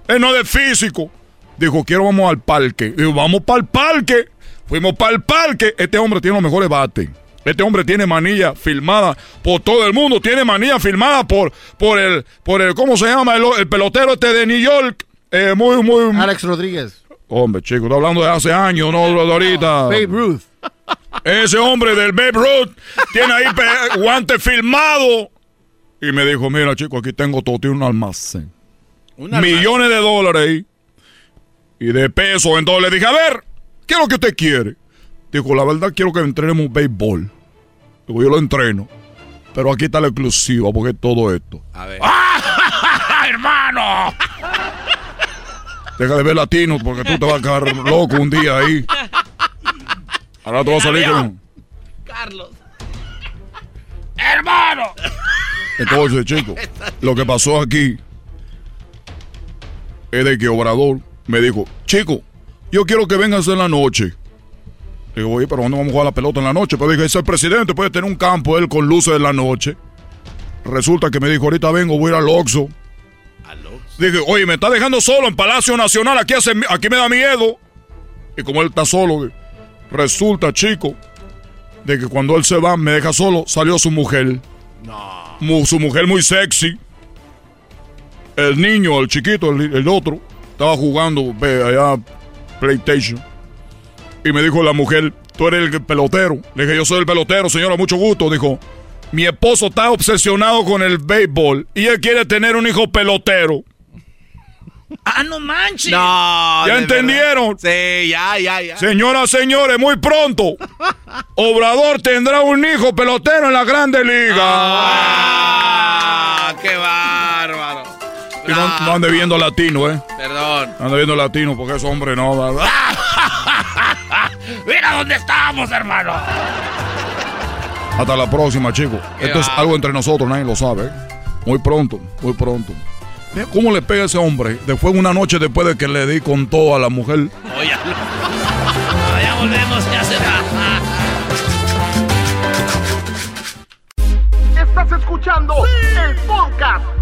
Speaker 15: Es no de físico. Dijo, quiero vamos al parque. Digo, vamos para el parque. Fuimos para el parque. Este hombre tiene los mejores bates. Este hombre tiene manilla filmada por todo el mundo. Tiene manilla filmada por, por el, por el, ¿cómo se llama? El, el pelotero este de New York. Eh, muy, muy.
Speaker 5: Alex Rodríguez.
Speaker 15: Hombre, chico, está hablando de hace años, no de ahorita.
Speaker 5: Babe Ruth.
Speaker 15: Ese hombre del Babe Ruth tiene ahí guante filmado. Y me dijo, mira, chico, aquí tengo todo, tiene un almacén. Millones de dólares ahí. Y de pesos. Entonces le dije, a ver, ¿qué es lo que usted quiere? Dijo, la verdad quiero que entrenemos béisbol. Digo, yo lo entreno. Pero aquí está la exclusiva, porque es todo esto.
Speaker 2: A ver.
Speaker 15: ¡Ah, hermano! Deja de ver latino, porque tú te vas a quedar loco un día ahí. Ahora tú vas a salir con...
Speaker 1: Carlos. ¡Hermano!
Speaker 15: Entonces, chicos, lo que pasó aquí es de que Obrador me dijo, chico, yo quiero que vengas en la noche. Digo, oye, pero ¿dónde vamos a jugar la pelota en la noche? Pero dije, ese presidente puede tener un campo él con luces en la noche. Resulta que me dijo, ahorita vengo, voy a ir al Oxxo. Dije, oye, me está dejando solo en Palacio Nacional, aquí, hace, aquí me da miedo. Y como él está solo, resulta, chico, de que cuando él se va, me deja solo, salió su mujer. Mu- su mujer muy sexy. El niño, el chiquito, el, el otro, estaba jugando ve, allá PlayStation. Y me dijo la mujer, tú eres el pelotero. Le dije, yo soy el pelotero, señora, mucho gusto. Dijo, mi esposo está obsesionado con el béisbol y él quiere tener un hijo pelotero.
Speaker 1: ¡Ah, no manches!
Speaker 2: No.
Speaker 15: ¿Ya entendieron?
Speaker 2: verdad. Sí, ya, ya, ya.
Speaker 15: Señoras, señores, muy pronto, Obrador tendrá un hijo pelotero en la Grande Liga.
Speaker 2: Ah, qué bárbaro.
Speaker 15: Y no, no ande viendo latino, ¿eh?
Speaker 2: Perdón.
Speaker 15: No ande viendo latino porque ese hombre no.
Speaker 1: ¡Mira dónde estamos, hermano!
Speaker 15: Hasta la próxima, chicos. Esto es algo entre nosotros, nadie lo sabe. Muy pronto, muy pronto. Mira ¿Cómo le pega a ese hombre? Después, una noche después de que le di con todo a la mujer.
Speaker 1: Oye, ya volvemos, ya se va.
Speaker 7: Estás escuchando el podcast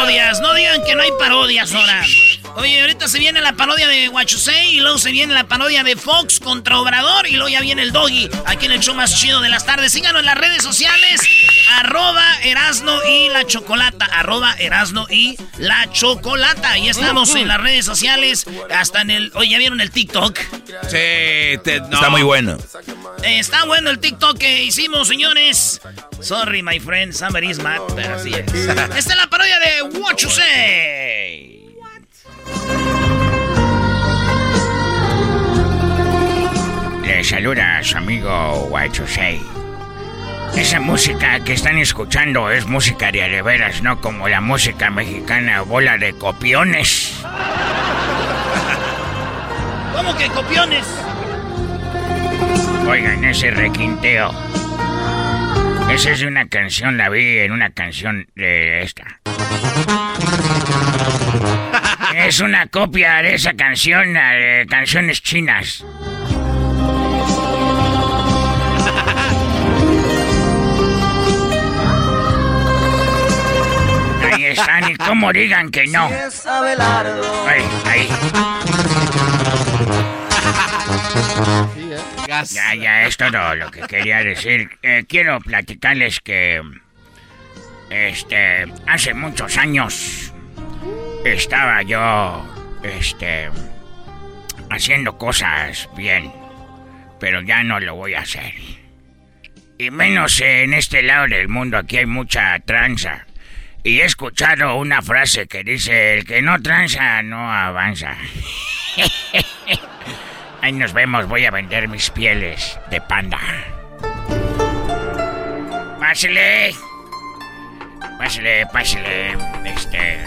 Speaker 34: No digan que no hay parodias ahora. Oye, ahorita se viene la parodia de Guachusei y luego se viene la parodia de Fox contra Obrador y luego ya viene el Doggy aquí en el show más chido de las tardes. Síganos en las redes sociales, arroba Erasno y la Chocolata, arroba Erasno y la Chocolata. Y estamos en las redes sociales, hasta en el... Oye, ¿ya vieron el TikTok?
Speaker 3: Sí, está muy bueno.
Speaker 34: Eh, está bueno el TikTok que hicimos, señores. Sorry, my friend, somebody's mad, pero así es. Esta es la parodia de What You Say.
Speaker 1: Le saluda a su amigo What You Say. Esa música que están escuchando es música de veras, no como la música mexicana bola de copiones.
Speaker 34: ¿Cómo que copiones?
Speaker 1: Oigan ese requinteo. Esa es de una canción, la vi en una canción de esta. Es una copia de esa canción, la de canciones chinas. Y cómo digan que no. Ahí, ahí. Ya, ya, es todo lo que quería decir. Eh, quiero platicarles que. Este. Hace muchos años. Estaba yo. Este. Haciendo cosas bien. Pero ya no lo voy a hacer. Y menos en este lado del mundo, aquí hay mucha tranza. Y he escuchado una frase que dice: El que no tranza no avanza. Ahí nos vemos, voy a vender mis pieles de panda. Pásele. Pásele, pásele. Este.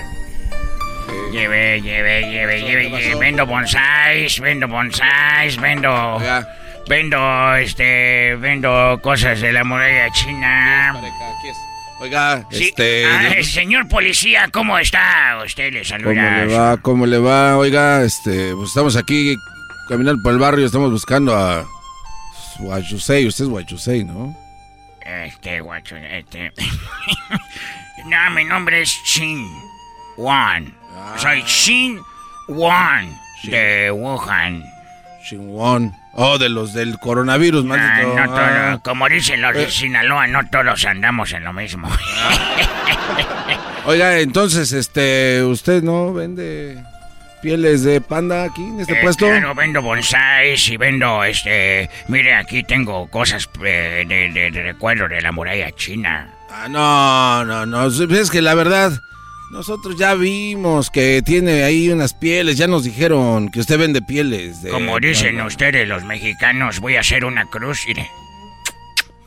Speaker 1: Lleve, lleve, lleve, lleve, lleve. Vendo bonsáis, vendo bonsáis, vendo. Vendo, este. Vendo cosas de la muralla china.
Speaker 2: Oiga,
Speaker 1: Sí.
Speaker 2: este.
Speaker 1: Ah, señor policía, ¿cómo está? Usted le
Speaker 2: ¿Cómo
Speaker 1: saluda.
Speaker 2: le va? ¿Cómo le va? Oiga, este, pues estamos aquí caminando por el barrio, estamos buscando a Guachusei. Usted es Guachusei, ¿no?
Speaker 1: Este, guacho, este. no, mi nombre es Shin Wan. Soy Shin Wan de Wuhan.
Speaker 2: Shin Wan. Oh, de los del coronavirus,
Speaker 1: Ah,
Speaker 2: maldito.
Speaker 1: no todo-
Speaker 2: Ah.
Speaker 1: como dicen los de
Speaker 2: Eh.
Speaker 1: Sinaloa, no todos andamos en lo mismo.
Speaker 2: Oiga, entonces, este, ¿usted no vende pieles de panda aquí en este
Speaker 1: Eh,
Speaker 2: puesto?
Speaker 1: Claro, vendo bonsáis y vendo, este... Mire, aquí tengo cosas eh, de, de- de recuerdo de la muralla china.
Speaker 2: Ah, no, no, no. Es que la verdad, nosotros ya vimos que tiene ahí unas pieles. Ya nos dijeron que usted vende pieles. De
Speaker 1: Como dicen ustedes los mexicanos, voy a hacer una cruz, mire.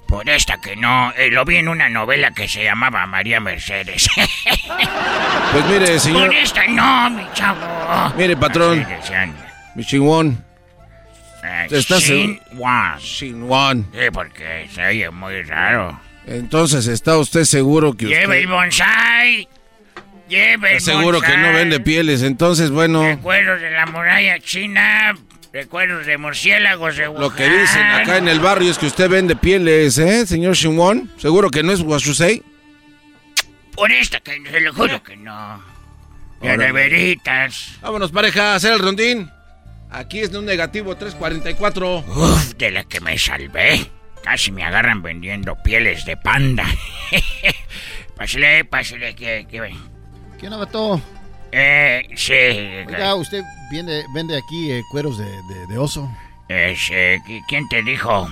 Speaker 1: Por esta que no, eh, lo vi en una novela que se llamaba María Mercedes.
Speaker 2: Pues mire, señor.
Speaker 1: Por esta no, mi chavo.
Speaker 2: Mire, patrón. Mi chingón.
Speaker 1: Eh,
Speaker 2: ¿Estás
Speaker 1: Shin
Speaker 2: seguro?
Speaker 1: Wan.
Speaker 2: Shin Wan.
Speaker 1: Sí, porque se oye muy raro.
Speaker 2: Entonces, ¿está usted seguro que usted...
Speaker 1: Lleve el bonsai. Lleve
Speaker 2: seguro que no vende pieles? Entonces, bueno,
Speaker 1: Recuerdos de la muralla china. Recuerdos de murciélagos de
Speaker 2: lo que dicen acá en el barrio es que usted vende pieles, ¿eh, señor Shin Wan? ¿Seguro que no es Guachusei?
Speaker 1: Por esta que se lo juro que no. De neveritas.
Speaker 2: Vámonos, pareja, a hacer el rondín. Aquí es de un negativo 344.
Speaker 1: Uf, de la que me salvé. Casi me agarran vendiendo pieles de panda. pásale, pásale, que, que...
Speaker 5: ¿Qué onda, vato?
Speaker 1: Eh, sí.
Speaker 5: Oiga, usted vende, vende aquí eh, cueros de, de- de oso.
Speaker 1: Ese, ¿qui- ¿Quién te dijo?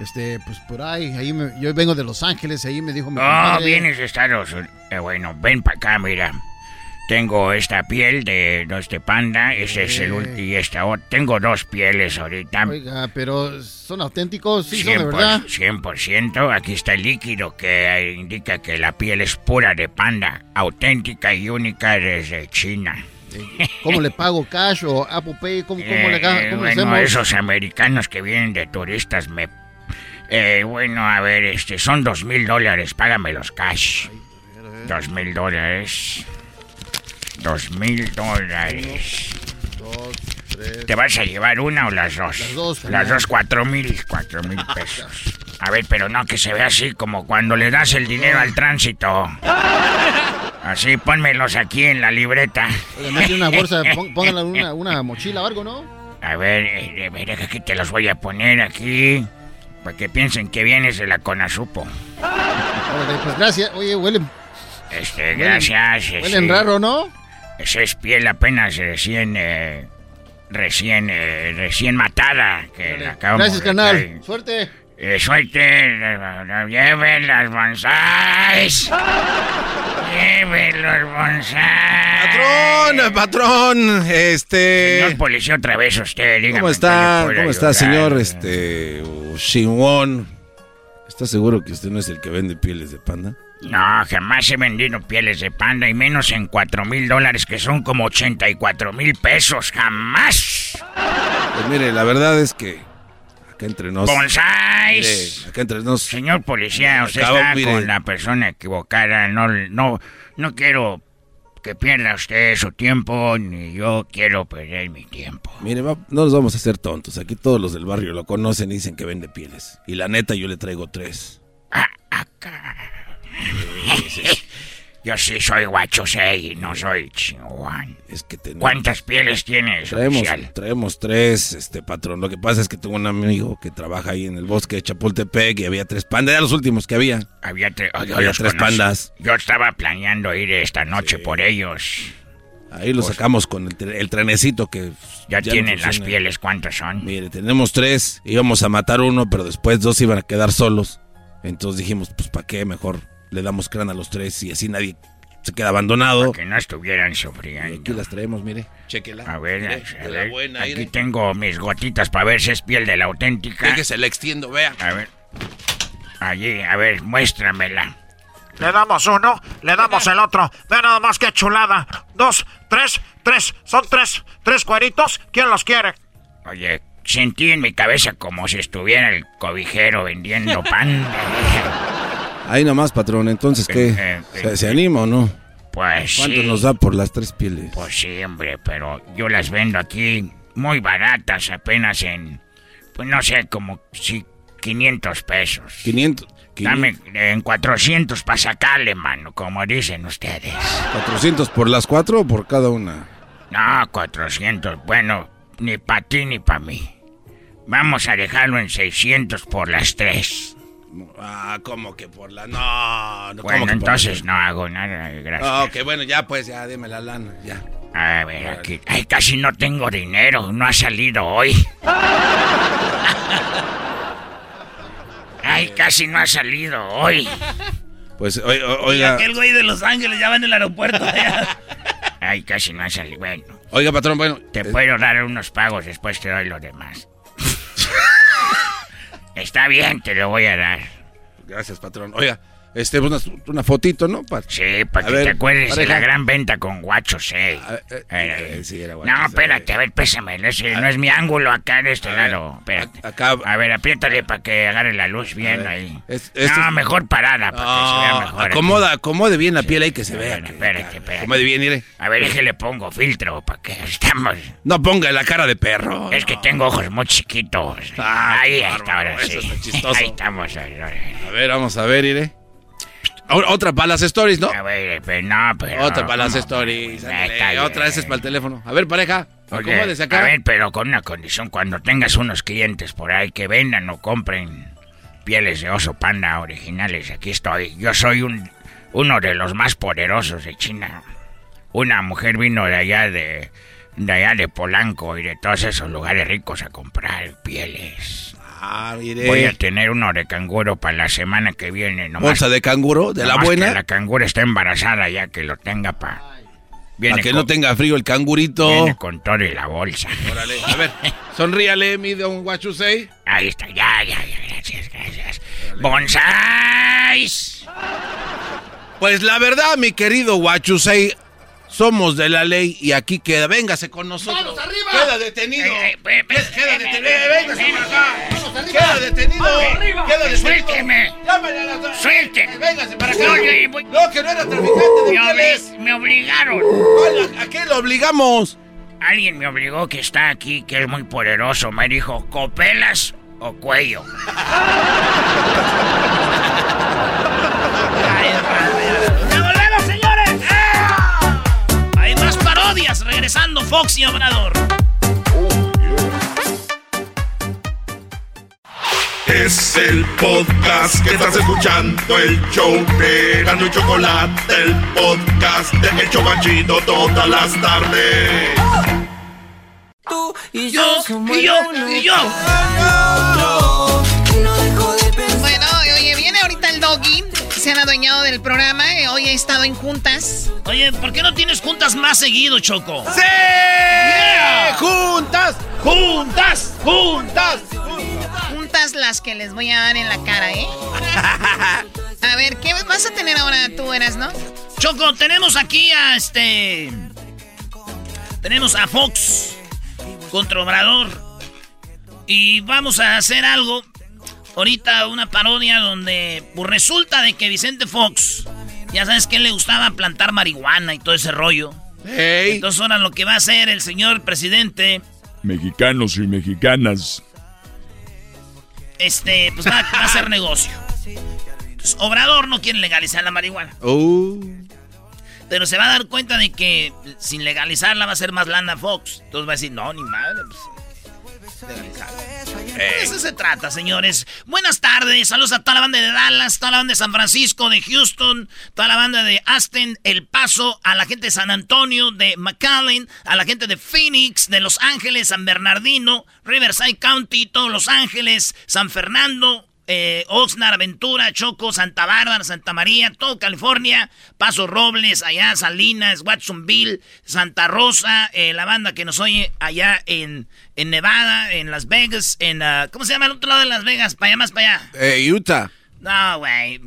Speaker 5: Este, pues por ahí, ahí me- yo vengo de Los Ángeles, ahí me dijo mi
Speaker 1: Oh,
Speaker 5: compadre.
Speaker 1: vienes de Estados Unidos. Eh, bueno, ven para acá, mira.
Speaker 35: Tengo esta piel de de este panda, ese es el
Speaker 5: Eh.
Speaker 35: último y esta otra. Tengo dos pieles ahorita.
Speaker 5: Oiga, pero son auténticos, sí, son de
Speaker 35: 100%,
Speaker 5: verdad.
Speaker 35: 100%. Aquí está el líquido que eh, indica que la piel es pura de panda, auténtica y única desde China.
Speaker 5: ¿Cómo le pago cash o Apple Pay? ¿Cómo, cómo le,
Speaker 35: Eh,
Speaker 5: cómo
Speaker 35: bueno,
Speaker 5: hacemos?
Speaker 35: esos americanos que vienen de turistas me... Eh, bueno, a ver, este, son dos mil dólares, págamelos cash. Dos mil dólares. Dos mil dólares. ¿Te vas a llevar una o las dos?
Speaker 5: Las dos,
Speaker 35: Las dos, cuatro mil, cuatro mil pesos. A ver, pero no que se vea así como cuando le das el dinero al tránsito. Así, pónmelos aquí en la libreta.
Speaker 5: Mete una bolsa, póngala en una, una mochila o algo, ¿no?
Speaker 35: A ver, eh, a ver, aquí te los voy a poner aquí. Para que piensen que vienes de la Conasupo.
Speaker 5: Pues gracias. Oye, huelen,
Speaker 35: Este,
Speaker 5: Huelen-
Speaker 35: gracias.
Speaker 5: huelen
Speaker 35: este,
Speaker 5: raro, ¿no?
Speaker 35: Esa es piel apenas recién, eh, recién, eh, recién matada. Que la
Speaker 5: Gracias,
Speaker 35: de
Speaker 5: canal.
Speaker 35: traer.
Speaker 5: Suerte.
Speaker 35: Eh, suerte, eh, eh, lleven las bonsáis. lleven los bonsáis.
Speaker 2: Patrón, patrón, este...
Speaker 35: Señor policía, otra vez usted, dígame.
Speaker 2: ¿Cómo
Speaker 35: ¿en
Speaker 2: está? ¿Cómo está,
Speaker 35: ayudar?
Speaker 2: señor? Este. Shinwon. ¿Está seguro que usted no es el que vende pieles de panda?
Speaker 35: No, jamás he vendido pieles de panda y menos en cuatro mil dólares, que son como 84 mil pesos. ¡Jamás!
Speaker 2: Pues mire, la verdad es que. Acá entre nos.
Speaker 35: ¡Bonsáis!
Speaker 2: Acá entre nos.
Speaker 35: Señor policía, usted está
Speaker 2: mire.
Speaker 35: con la persona equivocada. No, no, no quiero que pierda usted su tiempo, ni yo quiero perder mi tiempo.
Speaker 2: Mire, va- no nos vamos a hacer tontos. Aquí todos los del barrio lo conocen y dicen que vende pieles. Y la neta, yo le traigo tres.
Speaker 35: Yo sí soy guachosei, no soy chihuahua.
Speaker 2: Es que tenemos.
Speaker 35: ¿Cuántas pieles tienes,
Speaker 2: Traemos,
Speaker 35: oficial?
Speaker 2: traemos tres, este patrón. Lo que pasa es que tengo un amigo que trabaja ahí en el bosque de Chapultepec y había tres pandas. Eran los últimos que había.
Speaker 35: Había, tre- oh,
Speaker 2: Había tres pandas.
Speaker 35: Yo estaba planeando ir esta noche por ellos.
Speaker 2: Ahí lo
Speaker 35: Pues-
Speaker 2: sacamos con el, el trenecito que.
Speaker 35: Ya, tienen las pieles, ¿cuántas son?
Speaker 2: Mire, tenemos tres. Íbamos a matar uno, pero después dos iban a quedar solos. Entonces dijimos, pues ¿para qué? Mejor le damos crán a los tres y así nadie se queda abandonado.
Speaker 35: Que no estuvieran sufriendo.
Speaker 2: Aquí las traemos, mire. Chéquela.
Speaker 35: A ver,
Speaker 2: Mire,
Speaker 35: a ver,
Speaker 2: buena,
Speaker 35: aquí tengo mis gotitas para ver si es piel de la auténtica.
Speaker 2: Que se la extiendo, vea.
Speaker 35: A ver. Allí, a ver, muéstramela.
Speaker 33: Le damos uno, le damos el otro. Ve nada más que chulada. Dos, tres, tres. Son tres, tres cueritos. ¿Quién los quiere?
Speaker 35: Oye, sentí en mi cabeza como si estuviera el cobijero vendiendo pan.
Speaker 2: Ahí nomás, patrón. Entonces, ¿qué?
Speaker 35: Eh, eh,
Speaker 2: ¿Se, se anima o no?
Speaker 35: Pues
Speaker 2: ¿Cuánto
Speaker 35: sí.
Speaker 2: nos da por las tres pieles?
Speaker 35: Pues sí, hombre, pero yo las vendo aquí muy baratas, apenas en, pues no sé, como si 500 pesos.
Speaker 2: 500.
Speaker 35: Dame en 400 para sacarle, mano, como dicen ustedes.
Speaker 2: ¿400 por las cuatro o por cada una?
Speaker 35: No, 400, bueno, ni para ti ni para mí. Vamos a dejarlo en 600 por las tres.
Speaker 2: Ah, ¿cómo que por la.? No, no ¿cómo
Speaker 35: Bueno,
Speaker 2: por
Speaker 35: entonces no hago nada, gracias.
Speaker 2: Ah, ok, bueno, ya pues, ya, dime la lana, ya.
Speaker 35: A ver, aquí. Ay, casi no tengo dinero, no ha salido hoy. Ay, casi no ha salido hoy.
Speaker 2: Pues, o- o-
Speaker 1: Y
Speaker 2: oiga,
Speaker 1: aquel güey de Los Ángeles ya va en el aeropuerto.
Speaker 35: Ay, casi no ha salido. Bueno,
Speaker 2: oiga, patrón, bueno.
Speaker 35: te
Speaker 2: eh,
Speaker 35: puedo dar unos pagos, después te doy lo demás. Está bien, te lo voy a dar.
Speaker 2: Gracias, patrón. Oiga, este, una, una fotito, ¿no? Pa-
Speaker 35: Sí, para
Speaker 2: A
Speaker 35: que
Speaker 2: ver,
Speaker 35: te acuerdes de
Speaker 2: pareja.
Speaker 35: la gran venta con guachos, eh.
Speaker 2: eh,
Speaker 35: Eh,
Speaker 2: sí, era
Speaker 35: no,
Speaker 2: guachos, eh.
Speaker 35: espérate, a ver, pésame. Ese no es mi ángulo acá de este lado. Espérate. A ver, apriétale para que agarre la luz bien
Speaker 2: ver,
Speaker 35: ahí.
Speaker 2: es- este
Speaker 35: no,
Speaker 2: es-
Speaker 35: mejor parada para que se vea
Speaker 2: No,
Speaker 35: mejor. aquí.
Speaker 2: acomoda, acomode bien la piel ahí que se vea.
Speaker 35: Bueno, espérate, espérate.
Speaker 2: Acomode bien, mire.
Speaker 35: A ver, es que le pongo filtro para que estamos.
Speaker 2: No ponga la cara de perro.
Speaker 35: Es que tengo ojos muy chiquitos.
Speaker 2: Ah,
Speaker 35: ahí está, ahora sí.
Speaker 2: está.
Speaker 35: Ahí estamos. ahora.
Speaker 2: A ver, vamos a ver, mire. Otra para las stories, ¿no?
Speaker 35: A ver, pero no, pero.
Speaker 2: Otra para las stories. ándale. Otra, esa es para el teléfono. A ver, pareja,
Speaker 35: Oye,
Speaker 2: acá.
Speaker 35: A ver, pero con una condición, cuando tengas unos clientes por ahí que vendan o compren pieles de oso panda originales, aquí estoy. Yo soy un uno de los más poderosos de China. Una mujer vino de allá de de allá de Polanco y de todos esos lugares ricos a comprar pieles.
Speaker 2: Ah, mire.
Speaker 35: Voy a tener uno de canguro para la semana que viene. Nomás,
Speaker 2: Bolsa de canguro, de la buena.
Speaker 35: que la cangura está embarazada ya que lo tenga para
Speaker 2: Para que no tenga frío el cangurito.
Speaker 35: Viene con todo y la bolsa.
Speaker 2: Órale, a ver, sonríale, mi don say.
Speaker 35: Ahí está, ya, ya, ya, gracias, gracias. ¡Bonsais!
Speaker 2: Pues la verdad, mi querido Guachusei, somos de la ley y aquí queda. Véngase con nosotros.
Speaker 16: ¡Manos arriba!
Speaker 2: Queda detenido.
Speaker 35: Eh,
Speaker 2: queda detenido. Véngase para acá. Queda detenido. Queda detenido.
Speaker 35: ¡Suélteme!
Speaker 2: Llámale a la...
Speaker 35: ¡Suélteme!
Speaker 2: Véngase para acá.
Speaker 35: No, yo voy-
Speaker 2: No, que no era traficante. ¿De
Speaker 35: Me, me obligaron.
Speaker 2: Hola, ¿A qué lo obligamos?
Speaker 35: Alguien me obligó que está aquí, que es muy poderoso. Me dijo, ¿copelas o cuello?
Speaker 1: regresando Fox y Obrador.
Speaker 7: Es el podcast que estás escuchando, el show de Gano y Chocolate, el podcast de El Chobachito todas las tardes.
Speaker 16: Tú y
Speaker 1: yo, y yo, y yo.
Speaker 12: Bueno, oye, viene ahorita el doggy. Se han adueñado del programa. eh, Hoy he estado en juntas.
Speaker 1: Oye, ¿por qué no tienes juntas más seguido, Choco?
Speaker 2: ¡Sí! ¡Juntas! ¡Juntas! ¡Juntas!
Speaker 12: Juntas las que les voy a dar en la cara, ¿eh? A ver, ¿qué vas a tener ahora tú, eras, no?
Speaker 1: Choco, tenemos aquí a este. Tenemos a Fox contra Obrador. Y vamos a hacer algo. Ahorita una parodia donde pues, resulta de que Vicente Fox, ya sabes que le gustaba plantar marihuana y todo ese rollo. Entonces ahora lo que va a hacer el señor presidente,
Speaker 15: Mexicanos y mexicanas.
Speaker 1: este, pues va, va a hacer negocio. Obrador no quiere legalizar la marihuana.
Speaker 2: Oh.
Speaker 1: Pero se va a dar cuenta de que sin legalizarla va a ser más lana Fox. Entonces va a decir, no, ni madre, pues. De eso se trata, señores. Buenas tardes. Saludos a toda la banda de Dallas, toda la banda de San Francisco, de Houston, toda la banda de Aston, El Paso, a la gente de San Antonio, de McAllen, a la gente de Phoenix, de Los Ángeles, San Bernardino, Riverside County, todos Los Ángeles, San Fernando, eh, Oxnard, Aventura, Choco, Santa Bárbara, Santa María, todo California, Paso Robles, allá Salinas, Watsonville, Santa Rosa, eh, la banda que nos oye allá en, en Nevada, en Las Vegas, en, ah, ¿cómo se llama el otro lado de Las Vegas? Para allá, más para allá.
Speaker 2: Eh, Utah.
Speaker 1: No, güey,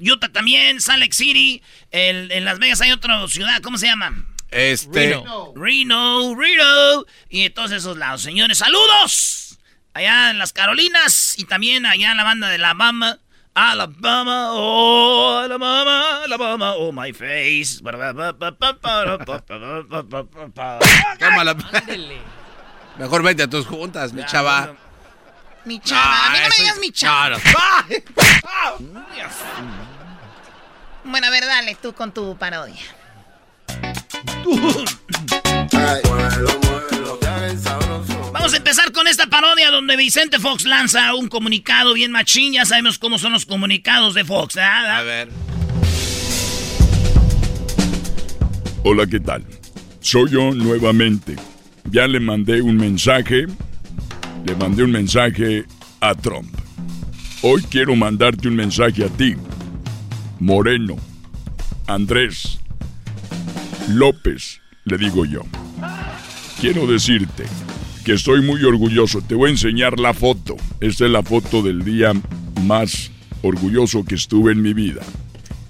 Speaker 1: Utah también, Salt Lake City, el- en Las Vegas hay otra ciudad, ¿cómo se llama?
Speaker 2: Este.
Speaker 1: Reno, Reno, y de todos esos lados. Señores, saludos. Allá en las Carolinas y también allá en la banda de Alabama. Alabama, oh, Alabama, Alabama, oh, my face.
Speaker 2: Tómala. Mejor vete a tus juntas, mi chava.
Speaker 12: Mi chava. a mí no me digas mi chava.
Speaker 2: No, no.
Speaker 12: Bueno, a ver, dale tú con tu parodia.
Speaker 1: Vamos a empezar con esta parodia donde Vicente Fox lanza un comunicado bien machín. Ya sabemos cómo son los comunicados de Fox, ¿verdad?
Speaker 2: A ver.
Speaker 15: Hola, ¿qué tal? Soy yo nuevamente. Ya le mandé un mensaje. Le mandé un mensaje a Trump. Hoy quiero mandarte un mensaje a ti. Moreno. Andrés. López, le digo yo. Quiero decirte que estoy muy orgulloso. Te voy a enseñar la foto. Esta es la foto del día más orgulloso que estuve en mi vida.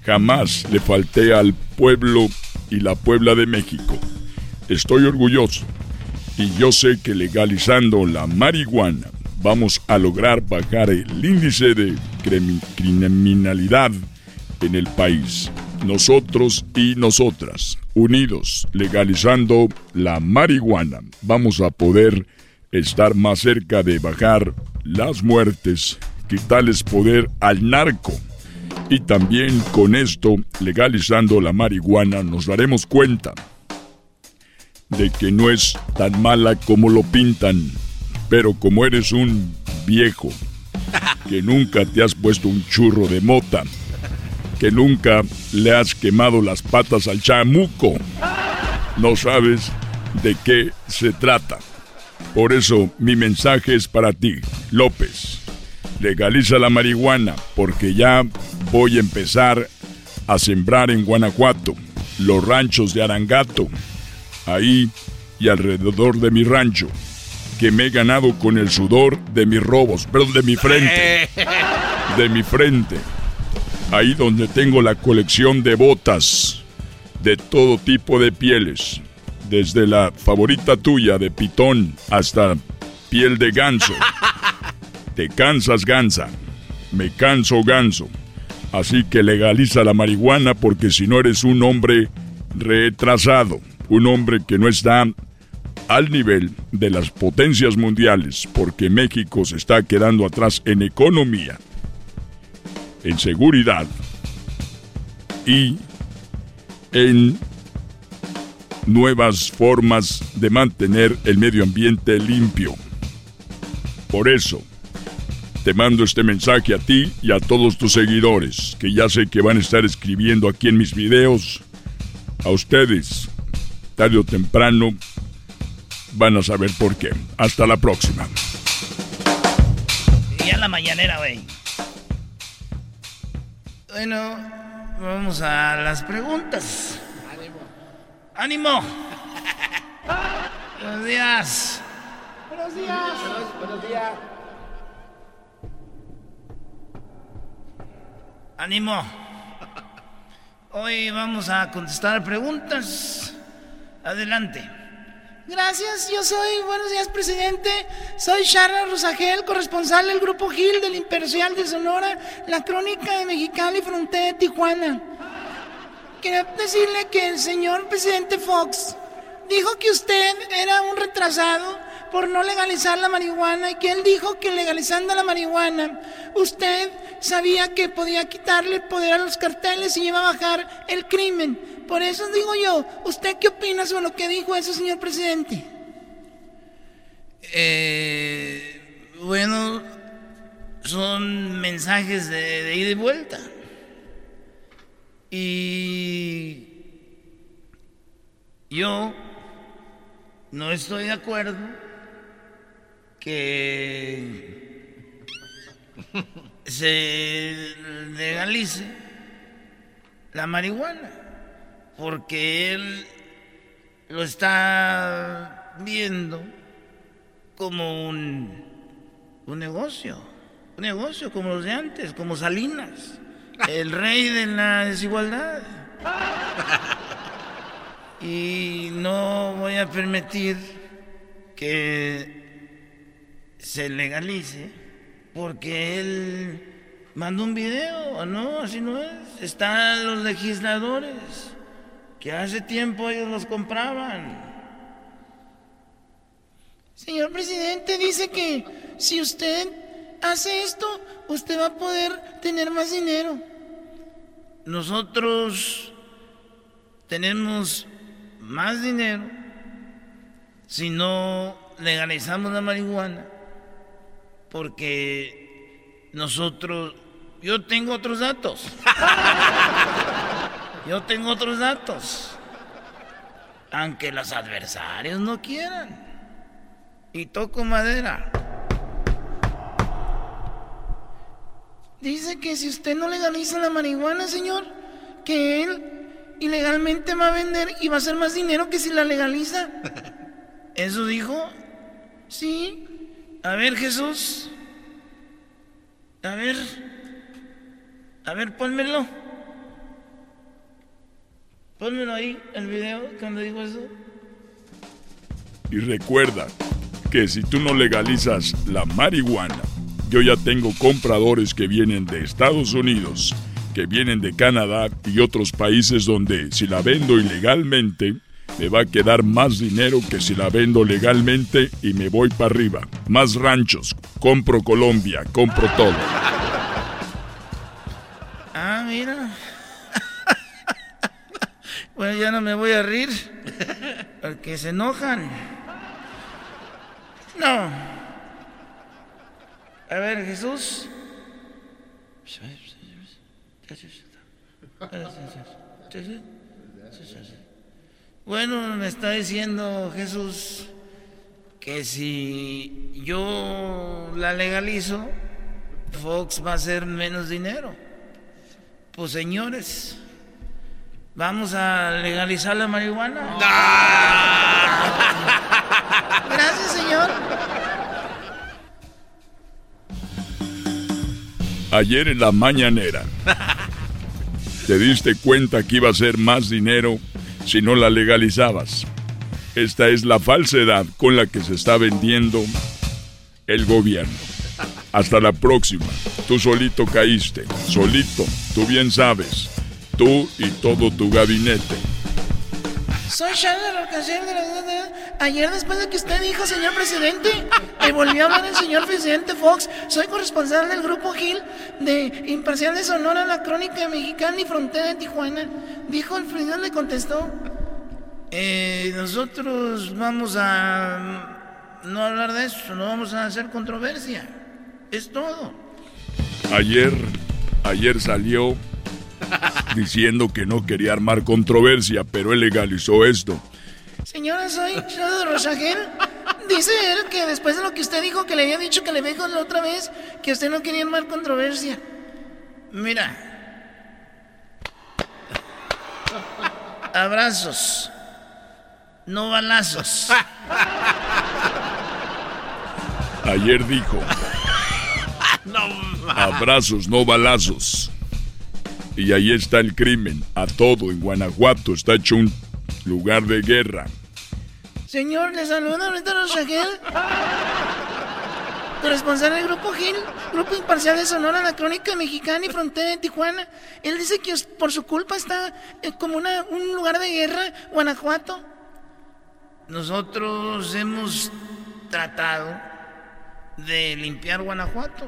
Speaker 15: Jamás le falté al pueblo y la Puebla de México. Estoy orgulloso y yo sé que legalizando la marihuana vamos a lograr bajar el índice de crimi- criminalidad en el país. Nosotros y nosotras, unidos, legalizando la marihuana, vamos a poder estar más cerca de bajar las muertes, quitarles poder al narco. Y también con esto, legalizando la marihuana, nos daremos cuenta de que no es tan mala como lo pintan. Pero como eres un viejo que nunca te has puesto un churro de mota, que nunca le has quemado las patas al chamuco, no sabes de qué se trata. Por eso mi mensaje es para ti, López. Legaliza la marihuana porque ya voy a empezar a sembrar en Guanajuato. los ranchos de Arangato, ahí y alrededor de mi rancho, que me he ganado con el sudor de mis robos, perdón, de mi frente. De mi frente. Ahí donde tengo la colección de botas de todo tipo de pieles, desde la favorita tuya de pitón hasta piel de ganso. Te cansas gansa, me canso ganso. Así que legaliza la marihuana porque si no eres un hombre retrasado, un hombre que no está al nivel de las potencias mundiales, porque México se está quedando atrás en economía, en seguridad y en nuevas formas de mantener el medio ambiente limpio. Por eso, te mando este mensaje a ti y a todos tus seguidores, que ya sé que van a estar escribiendo aquí en mis videos. A ustedes, tarde o temprano, van a saber por qué. Hasta la próxima.
Speaker 1: Y a la mañanera, güey. Bueno, vamos a las preguntas. ¡Ánimo! Buenos días.
Speaker 16: Buenos días. Buenos días.
Speaker 1: ¡Ánimo! Hoy vamos a contestar preguntas. Adelante.
Speaker 36: Gracias, yo soy, buenos días, presidente. Soy Charla Rosagel, corresponsal del Grupo Gil del Imperial de Sonora, la crónica de Mexicali, frontera de Tijuana. Quería decirle que el señor presidente Fox dijo que usted era un retrasado por no legalizar la marihuana y que él dijo que legalizando la marihuana usted sabía que podía quitarle poder a los carteles y iba a bajar el crimen. Por eso digo yo, ¿usted qué opina sobre lo que dijo ese señor presidente?
Speaker 1: Eh, bueno, son mensajes de, de ida y vuelta. Y yo no estoy de acuerdo que se legalice la marihuana, porque él lo está viendo como un, un negocio, un negocio como los de antes, como Salinas, el rey de la desigualdad. Y no voy a permitir que se legalice porque él mandó un video, no, así no es. Están los legisladores que hace tiempo ellos los compraban.
Speaker 36: Señor presidente, dice que si usted hace esto, usted va a poder tener más dinero.
Speaker 1: Nosotros tenemos más dinero si no legalizamos la marihuana, porque nosotros, yo tengo otros datos, yo tengo otros datos, aunque los adversarios no quieran, y toco madera.
Speaker 36: Dice que si usted no legaliza la marihuana, señor, que él ilegalmente va a vender y va a hacer más dinero que si la legaliza.
Speaker 1: ¿Eso dijo?
Speaker 36: Sí.
Speaker 1: A ver, Jesús. A ver. A ver, pónmelo. Pónmelo ahí, el video, cuando dijo eso.
Speaker 15: Y recuerda que si tú no legalizas la marihuana, yo ya tengo compradores que vienen de Estados Unidos, que vienen de Canadá y otros países donde si la vendo ilegalmente, me va a quedar más dinero que si la vendo legalmente y me voy para arriba. Más ranchos, compro Colombia, compro todo.
Speaker 1: Ah, mira. Bueno, ya no me voy a rir. Porque se enojan. No. A ver, Jesús. Bueno, me está diciendo Jesús que si yo la legalizo, Fox va a hacer menos dinero. Pues señores, Vamos a legalizar la marihuana. Gracias, señor.
Speaker 15: Ayer en la mañanera, te diste cuenta que iba a ser más dinero si no la legalizabas. Esta es la falsedad con la que se está vendiendo el gobierno. Hasta la próxima. Tú solito caíste. Solito. Tú bien sabes. Tú y todo tu gabinete.
Speaker 1: Soy Shannon Alcacer de la... Ayer después de que usted dijo, señor presidente, que volvió a hablar el señor presidente Fox, soy corresponsal del Grupo Gil de Imparcial de Sonora, la crónica mexicana y frontera de Tijuana. Dijo el presidente, le contestó, eh, nosotros vamos a no hablar de eso, no vamos a hacer controversia. Es todo.
Speaker 15: Ayer, ayer salió diciendo que no quería armar controversia, pero él legalizó esto.
Speaker 1: Señora, soy Shadow Rosagel. Dice él que después de lo que usted dijo, que le había dicho que le dijo la otra vez, que usted no quería armar controversia. Mira. Abrazos. No balazos.
Speaker 15: Ayer dijo, abrazos, no balazos. Y ahí está el crimen. A todo en Guanajuato está hecho un lugar de guerra.
Speaker 1: Señor, le saluda ahorita Rosagel. Corresponsal del Grupo Gil, Grupo Imparcial de Sonora, la Crónica Mexicana y Frontera de Tijuana. Él dice que por su culpa está eh, como una- un lugar de guerra, Guanajuato. Nosotros hemos tratado de limpiar Guanajuato,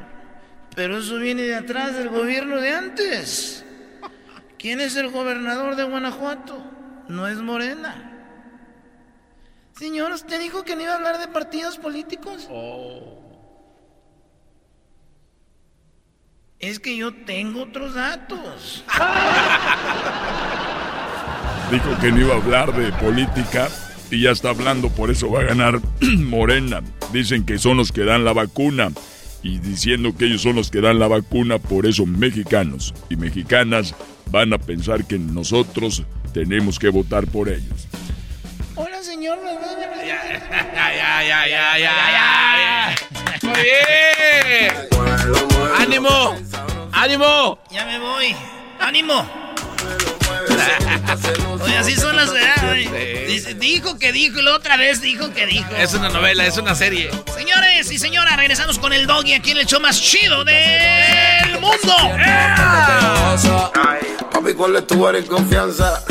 Speaker 1: pero eso viene de atrás del gobierno de antes. ¿Quién es el gobernador de Guanajuato? No es Morena. Señor, usted dijo que no iba a hablar de partidos políticos. Es que yo tengo otros datos.
Speaker 15: Dijo que no iba a hablar de política y ya está hablando, por eso va a ganar Morena. Dicen que son los que dan la vacuna y diciendo que ellos son los que dan la vacuna, por eso mexicanos y mexicanas van a pensar que nosotros tenemos que votar por ellos.
Speaker 1: Hola, señor.
Speaker 2: Ya, ya, ya, ya, ya. Muy bien. ¡Ánimo! ¡Ánimo!
Speaker 37: Ya me voy. ¡Ánimo! Oye, así son las edades. Dice, Dijo que dijo y la otra vez dijo que dijo.
Speaker 2: Es una novela, es una serie.
Speaker 37: Señores y señoras, regresamos con el doggy aquí en el show más chido del mundo.
Speaker 38: Papi, ¿cuál es tu confianza?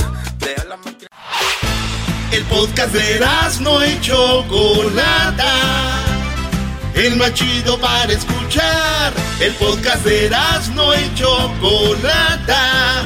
Speaker 7: El podcast de no y Chocolata. El más chido para escuchar. El podcast de no y Chocolata.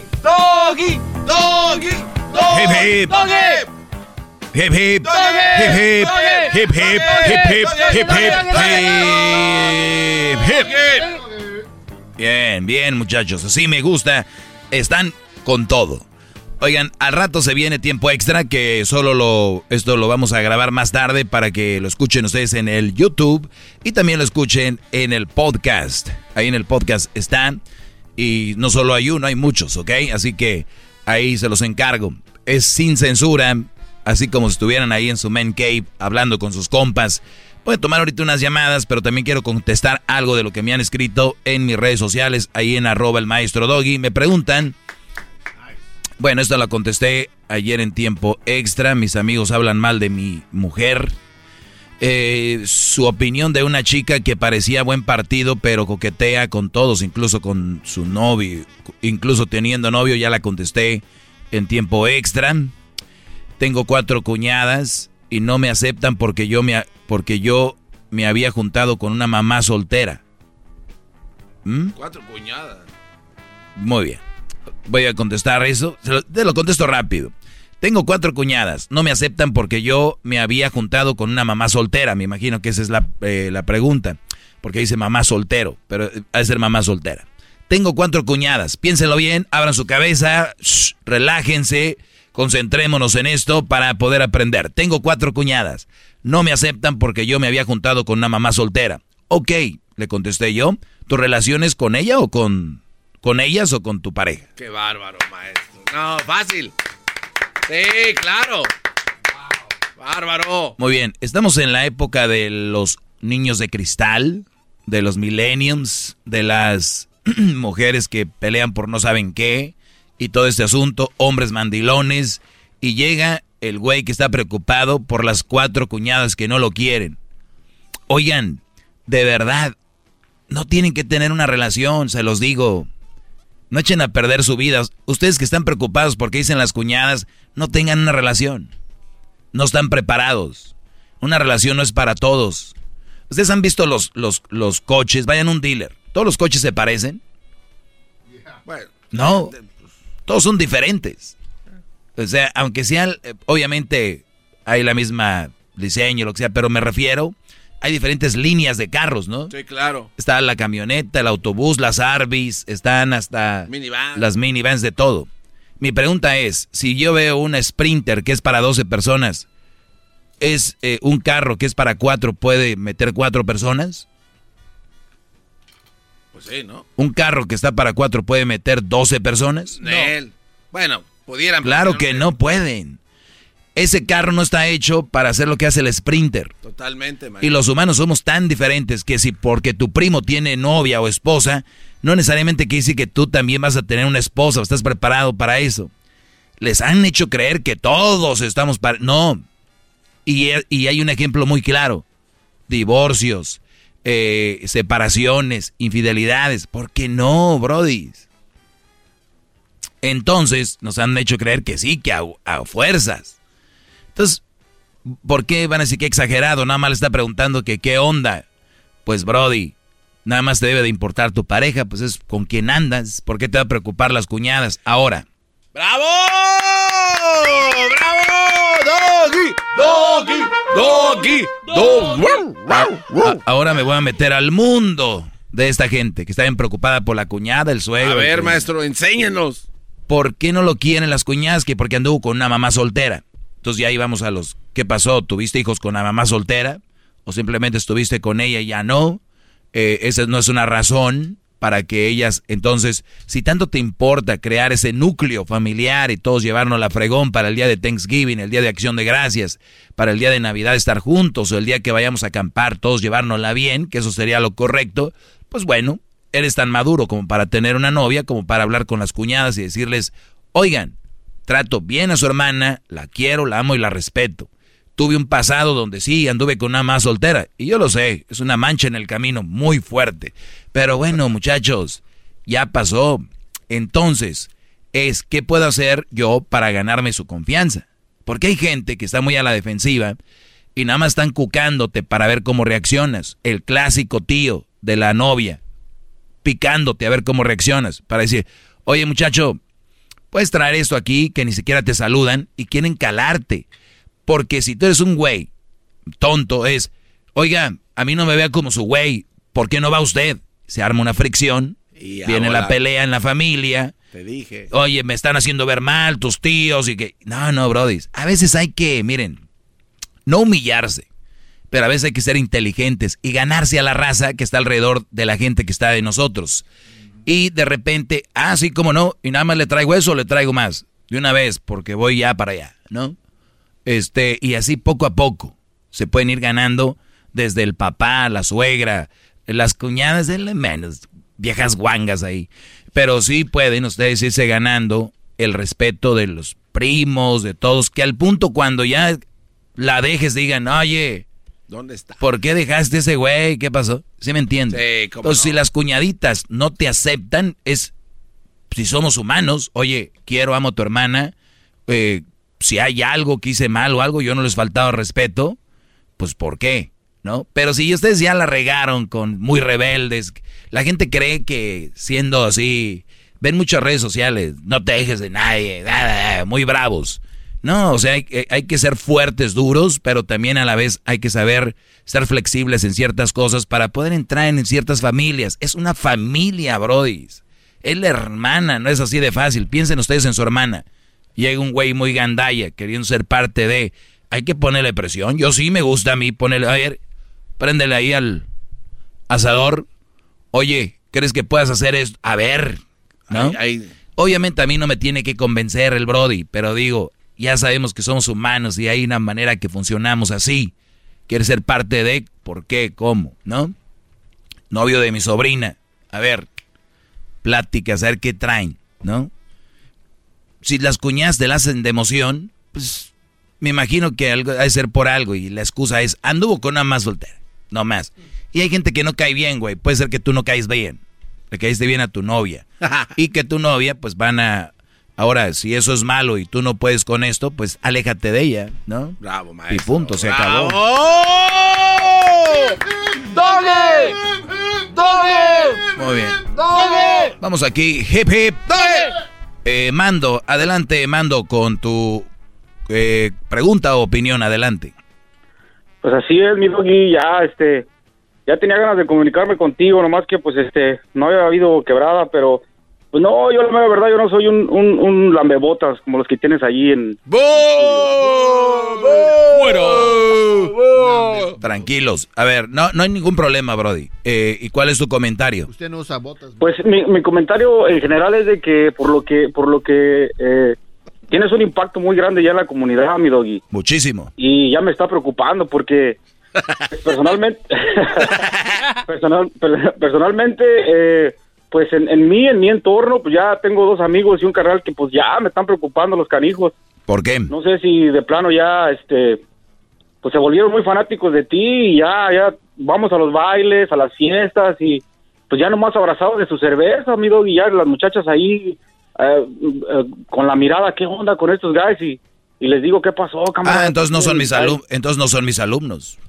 Speaker 2: ¡Doggy! ¡Doggy!
Speaker 3: Hip hip. Hip hip.
Speaker 2: Doggy.
Speaker 3: Hip hip.
Speaker 2: Doggy.
Speaker 3: Hip hip.
Speaker 2: Doggy.
Speaker 3: Hip hip.
Speaker 2: Doggy.
Speaker 3: Hip hip.
Speaker 2: Doggy.
Speaker 3: Hip hip. Bien, bien, muchachos. Así me gusta. Están con todo. Oigan, al rato se viene tiempo extra que solo lo esto lo vamos a grabar más tarde para que lo escuchen ustedes en el YouTube y también lo escuchen en el podcast. Ahí en el podcast están y no solo hay uno, hay muchos, ¿ok? Así que ahí se los encargo. Es sin censura, así como si estuvieran ahí en su man cave hablando con sus compas. Voy a tomar ahorita unas llamadas, pero también quiero contestar algo de lo que me han escrito en mis redes sociales, ahí en arroba el maestro Doggy. Me preguntan, bueno, esto lo contesté ayer en tiempo extra, mis amigos hablan mal de mi mujer. Eh, su opinión de una chica que parecía buen partido, pero coquetea con todos, incluso con su novio, incluso teniendo novio, ya la contesté en tiempo extra. Tengo cuatro cuñadas y no me aceptan porque yo me, porque yo me había juntado con una mamá soltera. ¿Mm?
Speaker 2: Cuatro cuñadas.
Speaker 3: Muy bien. voy a contestar eso. te lo contesto rápido. Tengo cuatro cuñadas. No me aceptan porque yo me había juntado con una mamá soltera. Me imagino que esa es la, eh, la pregunta. Porque dice mamá soltero, pero eh, ha de ser mamá soltera. Tengo cuatro cuñadas. Piénsenlo bien, abran su cabeza, relájense, concentrémonos en esto para poder aprender. Tengo cuatro cuñadas. No me aceptan porque yo me había juntado con una mamá soltera. Ok, le contesté yo. ¿Tu relación es con ella o con, con ellas o con tu pareja?
Speaker 2: Qué bárbaro, maestro. No, fácil. Sí, claro. Bárbaro.
Speaker 3: Muy bien, estamos en la época de los niños de cristal, de los millenniums, de las mujeres que pelean por no saben qué y todo este asunto, hombres mandilones, y llega el güey que está preocupado por las cuatro cuñadas que no lo quieren. Oigan, de verdad, no tienen que tener una relación, se los digo. No echen a perder su vida. Ustedes que están preocupados porque dicen las cuñadas, no tengan una relación. No están preparados. Una relación no es para todos. Ustedes han visto los, los, los coches, vayan a un dealer. ¿Todos los coches se parecen? no, todos son diferentes. O sea, aunque sean, eh, obviamente hay la misma diseño, lo que sea, pero me refiero, hay diferentes líneas de carros, ¿no?
Speaker 2: Sí, claro.
Speaker 3: Está la camioneta, el autobús, las Arby's, están hasta las minivans de todo. Mi pregunta es, si yo veo una Sprinter que es para 12 personas, ¿es eh, un carro que es para 4, puede meter 4 personas?
Speaker 2: Pues sí, ¿no?
Speaker 3: ¿Un carro que está para 4 puede meter 12 personas?
Speaker 2: No. Bueno, pudieran.
Speaker 3: Claro que no pueden. Ese carro no está hecho para hacer lo que hace el Sprinter.
Speaker 2: Totalmente, maestro.
Speaker 3: Y los humanos somos tan diferentes que si porque tu primo tiene novia o esposa, no necesariamente quiere decir que tú también vas a tener una esposa o estás preparado para eso. Les han hecho creer que todos estamos para... No. Y, y hay un ejemplo muy claro. Divorcios, eh, separaciones, infidelidades. ¿Por qué no, Brody? Entonces nos han hecho creer que sí, que a, a fuerzas. Entonces, ¿por qué van a decir que exagerado? Nada más le está preguntando que qué onda. Pues, Brody, nada más te debe de importar tu pareja, pues es con quien andas. ¿Por qué te va a preocupar las cuñadas? Ahora.
Speaker 2: ¡Bravo! ¡Bravo! ¡Doggy! ¡Doggy! ¡Doggy!
Speaker 3: Ahora me voy a meter al mundo de esta gente que está bien preocupada por la cuñada, el suegro.
Speaker 2: A ver, maestro, enséñenos.
Speaker 3: ¿Por qué no lo quieren las cuñadas? Que porque anduvo con una mamá soltera. Entonces ya íbamos a los, ¿qué pasó? ¿Tuviste hijos con la mamá soltera? ¿O simplemente estuviste con ella y ya no? Eh, esa no es una razón para que ellas, entonces, si tanto te importa crear ese núcleo familiar y todos llevarnos la fregón para el día de Thanksgiving, el día de Acción de Gracias, para el día de Navidad estar juntos o el día que vayamos a acampar, todos llevárnosla bien, que eso sería lo correcto, pues bueno, eres tan maduro como para tener una novia, como para hablar con las cuñadas y decirles, oigan, trato bien a su hermana, la quiero, la amo y la respeto. Tuve un pasado donde sí, anduve con una más soltera. Y yo lo sé, es una mancha en el camino muy fuerte. Pero bueno, muchachos, ya pasó. Entonces, es qué puedo hacer yo para ganarme su confianza. Porque hay gente que está muy a la defensiva y nada más están cucándote para ver cómo reaccionas. El clásico tío de la novia, picándote a ver cómo reaccionas. Para decir, oye muchacho, Puedes traer esto aquí que ni siquiera te saludan y quieren calarte. Porque si tú eres un güey tonto, es, oiga, a mí no me vea como su güey, ¿por qué no va usted? Se arma una fricción, viene la pelea en la familia.
Speaker 2: Te dije.
Speaker 3: Oye, me están haciendo ver mal tus tíos y que... No, no, brody. A veces hay que, miren, no humillarse, pero a veces hay que ser inteligentes y ganarse a la raza que está alrededor de la gente que está de nosotros y de repente, ah, sí, cómo no, y nada más le traigo eso, le traigo más, de una vez, porque voy ya para allá, ¿no? Este, y así poco a poco se pueden ir ganando desde el papá, la suegra, las cuñadas, de menos, viejas guangas ahí. Pero sí pueden ustedes irse ganando el respeto de los primos, de todos, que al punto cuando ya la dejes digan, oye,
Speaker 2: ¿Dónde está?
Speaker 3: ¿Por qué dejaste ese güey? ¿Qué pasó? ¿Sí me entiendes?
Speaker 2: Sí,
Speaker 3: Entonces, no? si las cuñaditas no te aceptan, es. Si somos humanos, oye, quiero, amo a tu hermana. Eh, si hay algo que hice mal o algo, yo no les faltaba respeto, pues ¿por qué? ¿No? Pero si ustedes ya la regaron con muy rebeldes, la gente cree que siendo así ven muchas redes sociales, no te dejes de nadie, muy bravos. No, o sea, hay, hay, que ser fuertes, duros, pero también a la vez hay que saber ser flexibles en ciertas cosas para poder entrar en ciertas familias. Es una familia, Brody. Es la hermana, no es así de fácil. Piensen ustedes en su hermana. Llega un güey muy gandaya queriendo ser parte de. Hay que ponerle presión. Yo sí me gusta a mí ponerle. A ver, préndele ahí al asador. Oye, ¿crees que puedas hacer esto? A ver, ¿no? Obviamente a mí no me tiene que convencer el Brody, pero digo, ya sabemos que somos humanos y hay una manera que funcionamos así. ¿Quieres ser parte de? ¿Por qué? ¿Cómo? ¿No? Novio de mi sobrina. A ver, pláticas, a ver qué traen, ¿no? Si las cuñas te la hacen de emoción, pues me imagino que algo, ha de ser por algo y la excusa es, anduvo con una más soltera, no más. Y hay gente que no cae bien, güey. Puede ser que tú no caes bien. Le caíste bien a tu novia. y que tu novia, pues van a... Ahora, si eso es malo y tú no puedes con esto, pues aléjate de ella, ¿no?
Speaker 2: Bravo, maestro.
Speaker 3: Y punto, se acabó.
Speaker 16: ¡Dale! ¡Dale!
Speaker 3: Muy bien.
Speaker 16: ¡Dale!
Speaker 3: Vamos aquí, hip hip. Eh, Mando, adelante, Mando, con tu eh, pregunta o opinión, adelante.
Speaker 39: Pues así es, mi doggy, ya, este, ya tenía ganas de comunicarme contigo, nomás que, pues, este, no había habido quebrada, pero, pues, no, yo la verdad, yo no soy un, un, un lambebotas como los que tienes allí en...
Speaker 3: Tranquilos. A ver, no, no hay ningún problema, Brody. Eh, ¿Y cuál es tu comentario?
Speaker 5: Usted no usa botas.
Speaker 39: Pues mi, mi comentario en general es de que por lo que por lo que eh, tienes un impacto muy grande ya en la comunidad, mi doggy.
Speaker 3: Muchísimo.
Speaker 39: Y ya me está preocupando porque personalmente personal, per- personalmente eh, pues en, en mí, en mi entorno, pues ya tengo dos amigos y un carnal que pues ya me están preocupando los canijos.
Speaker 3: ¿Por qué?
Speaker 39: No sé si de plano ya, este, pues se volvieron muy fanáticos de ti y ya, ya vamos a los bailes, a las fiestas y pues ya nomás abrazados de su cerveza, amigo, y ya las muchachas ahí eh, eh, con la mirada, ¿qué onda con estos guys? Y, y les digo, ¿qué pasó, camarada?
Speaker 3: Ah, entonces no son mis alumnos. Entonces no son mis alumnos.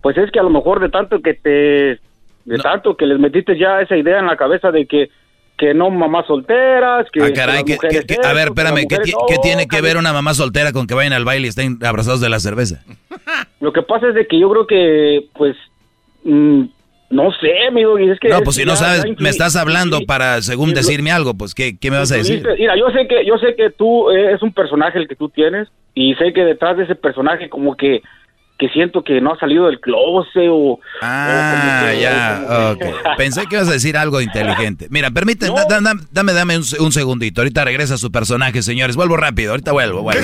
Speaker 39: Pues es que a lo mejor de tanto que te, de tanto que les metiste ya esa idea en la cabeza de que que no mamás solteras, que...
Speaker 3: Ah, caray, que- a ver, espérame, ¿qué, tiene que ver una mamá soltera con que vayan al baile y estén abrazados de la cerveza?
Speaker 39: Lo que pasa es de que yo creo que, pues, mm, no sé, amigo, y es que...
Speaker 3: No,
Speaker 39: es
Speaker 3: pues si no sabes, me estás hablando
Speaker 39: sí,
Speaker 3: para, según
Speaker 39: sí, lo-
Speaker 3: decirme algo, pues ¿qué, qué me vas a decir?
Speaker 39: Mira, yo sé que yo sé que tú eh, es un personaje el que tú tienes y sé que detrás de ese personaje como que que siento que no ha salido del closet o
Speaker 3: Ah, ya, ok. Pensé que ibas a decir algo inteligente. Mira, permíteme, da- da- dame, dame un, un segundito. Ahorita regresa su personaje, señores. Vuelvo rápido, ahorita vuelvo. vuelvo.